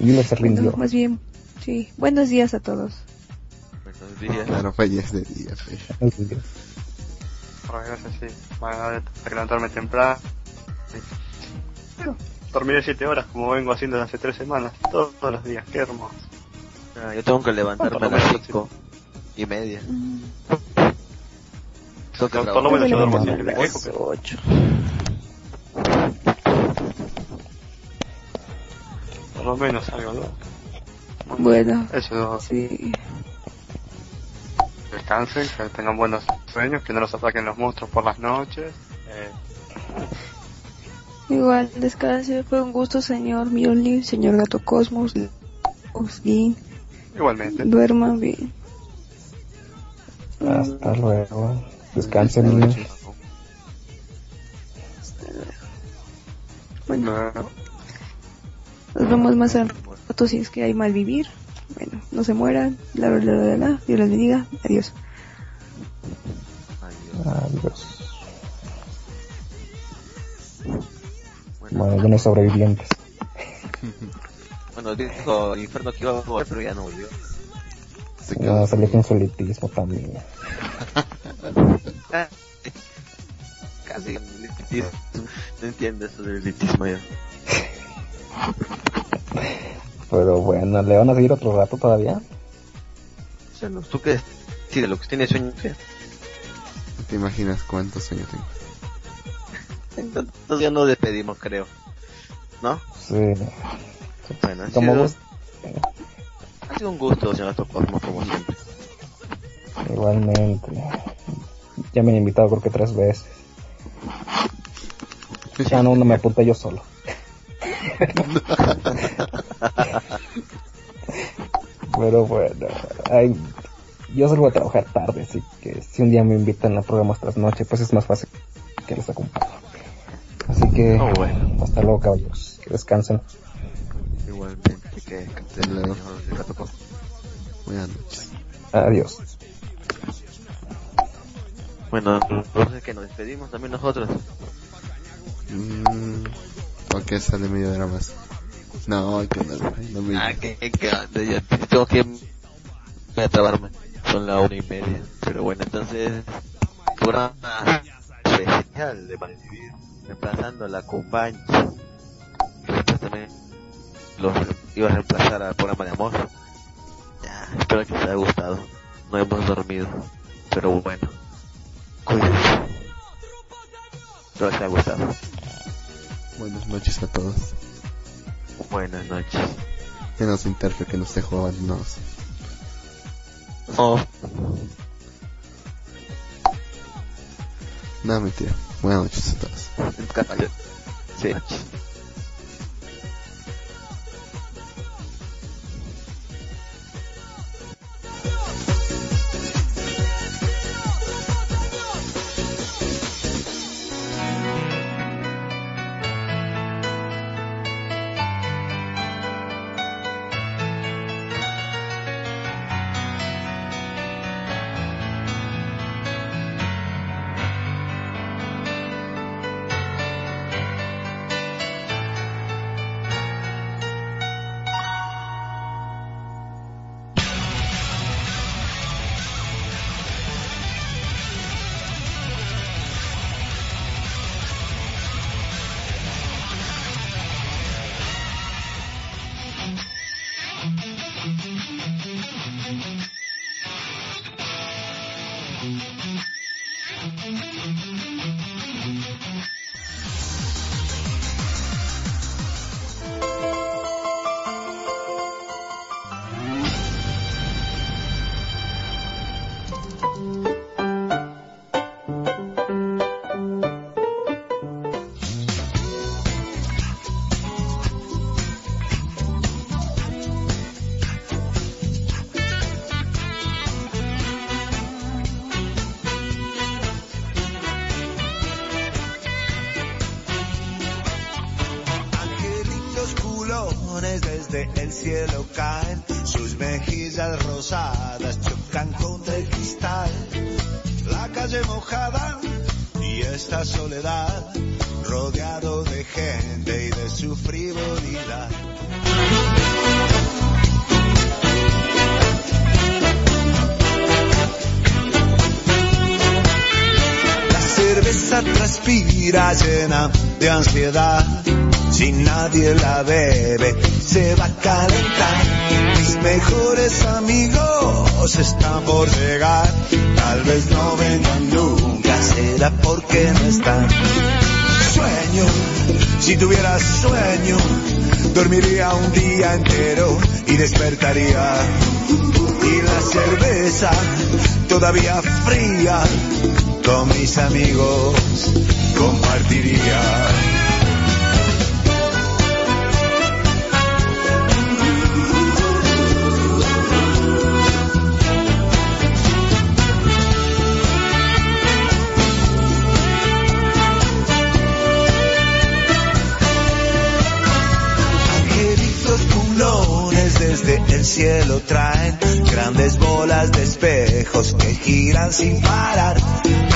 y uno se rindió Bueno, más bien, sí. Buenos días a todos. Buenos días. Claro, fue ya es de día, fe. Por desgracia, sí. Van a tener que levantarme temprano. Dormiré 7 horas como vengo haciendo desde hace 3 semanas. Todos, todos los días, qué hermoso. Ah, Yo tengo que levantarme a las menos, cinco y media. Mm, Tengo que Por, lo menos yo duermo Bueno, así, me quejo, pero ocho. por lo menos algo, ¿no? Bueno, Eso, sí. Descansen, que tengan buenos sueños, que no los ataquen los monstruos por las noches. Eh, Igual, descanse. Fue un gusto, señor Mjolnir, señor Gato Cosmos, Osgin. igualmente. Duerma bien. Hasta luego. Descansen, niños. Bueno, nos vemos más al rato si es que hay mal vivir. Bueno, no se mueran. La, la, la, la, la. Dios les bendiga. Adiós. Adiós. Bueno, no hay sobrevivientes. [laughs] Bueno, dijo el infierno que iba a volver, pero ya no volvió. No, salió con su elitismo también. [laughs] Casi. No entiendo eso del elitismo ya. [laughs] Pero bueno, ¿le van a seguir otro rato todavía? O sea, no, ¿Tú qué? Sí, de lo que tienes sueño, ¿qué? No te imaginas cuántos sueños tengo. Entonces ya nos despedimos, creo. ¿No? Sí. Bueno, ha Como sido, vos, ha sido un gusto, señor Cosmos, como siempre. igualmente. Ya me han invitado creo que tres veces. Ya no, no me apunté yo solo. Pero bueno, ay, yo salgo a trabajar tarde, así que si un día me invitan a programas tras noche, pues es más fácil que les acompañe. Así que, Oh, bueno. hasta luego caballeros, que descansen. Igualmente, que, Cosmos. Buenas noches. Adiós. Bueno, entonces que nos despedimos también nosotros. Mm, ok, sale media hora más. No, que no, ay, no me Ah, que, que, que ya tengo que voy a trabarme. Son la una y media. Pero bueno, entonces, programa especial de Malvivir, reemplazando a la Cumbancha. Que después también los iba a reemplazar al programa de amor. Ya, espero que les haya gustado. No hemos dormido, pero bueno, cuídense. Espero que les haya gustado. Buenas noches a todos. Buenas noches. Que nos interfe, que nos dejó abandonados. Oh. No, mentira. Buenas noches a todos. Sí. Dormiría un día entero y despertaría y la cerveza todavía fría con mis amigos compartiría. Sin parar.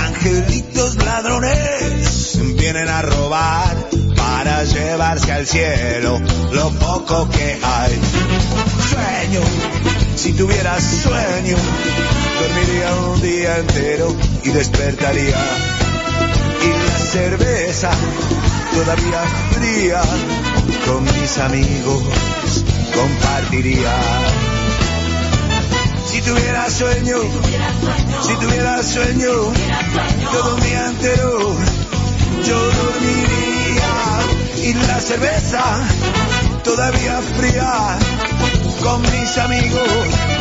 Angelitos ladrones vienen a robar para llevarse al cielo lo poco que hay. Sueño, si tuviera sueño, dormiría un día entero y despertaría. Y la cerveza todavía fría con mis amigos compartiría. Si tuviera sueño, si tuviera sueño, todo día entero yo dormiría. Y la cerveza todavía fría con mis amigos.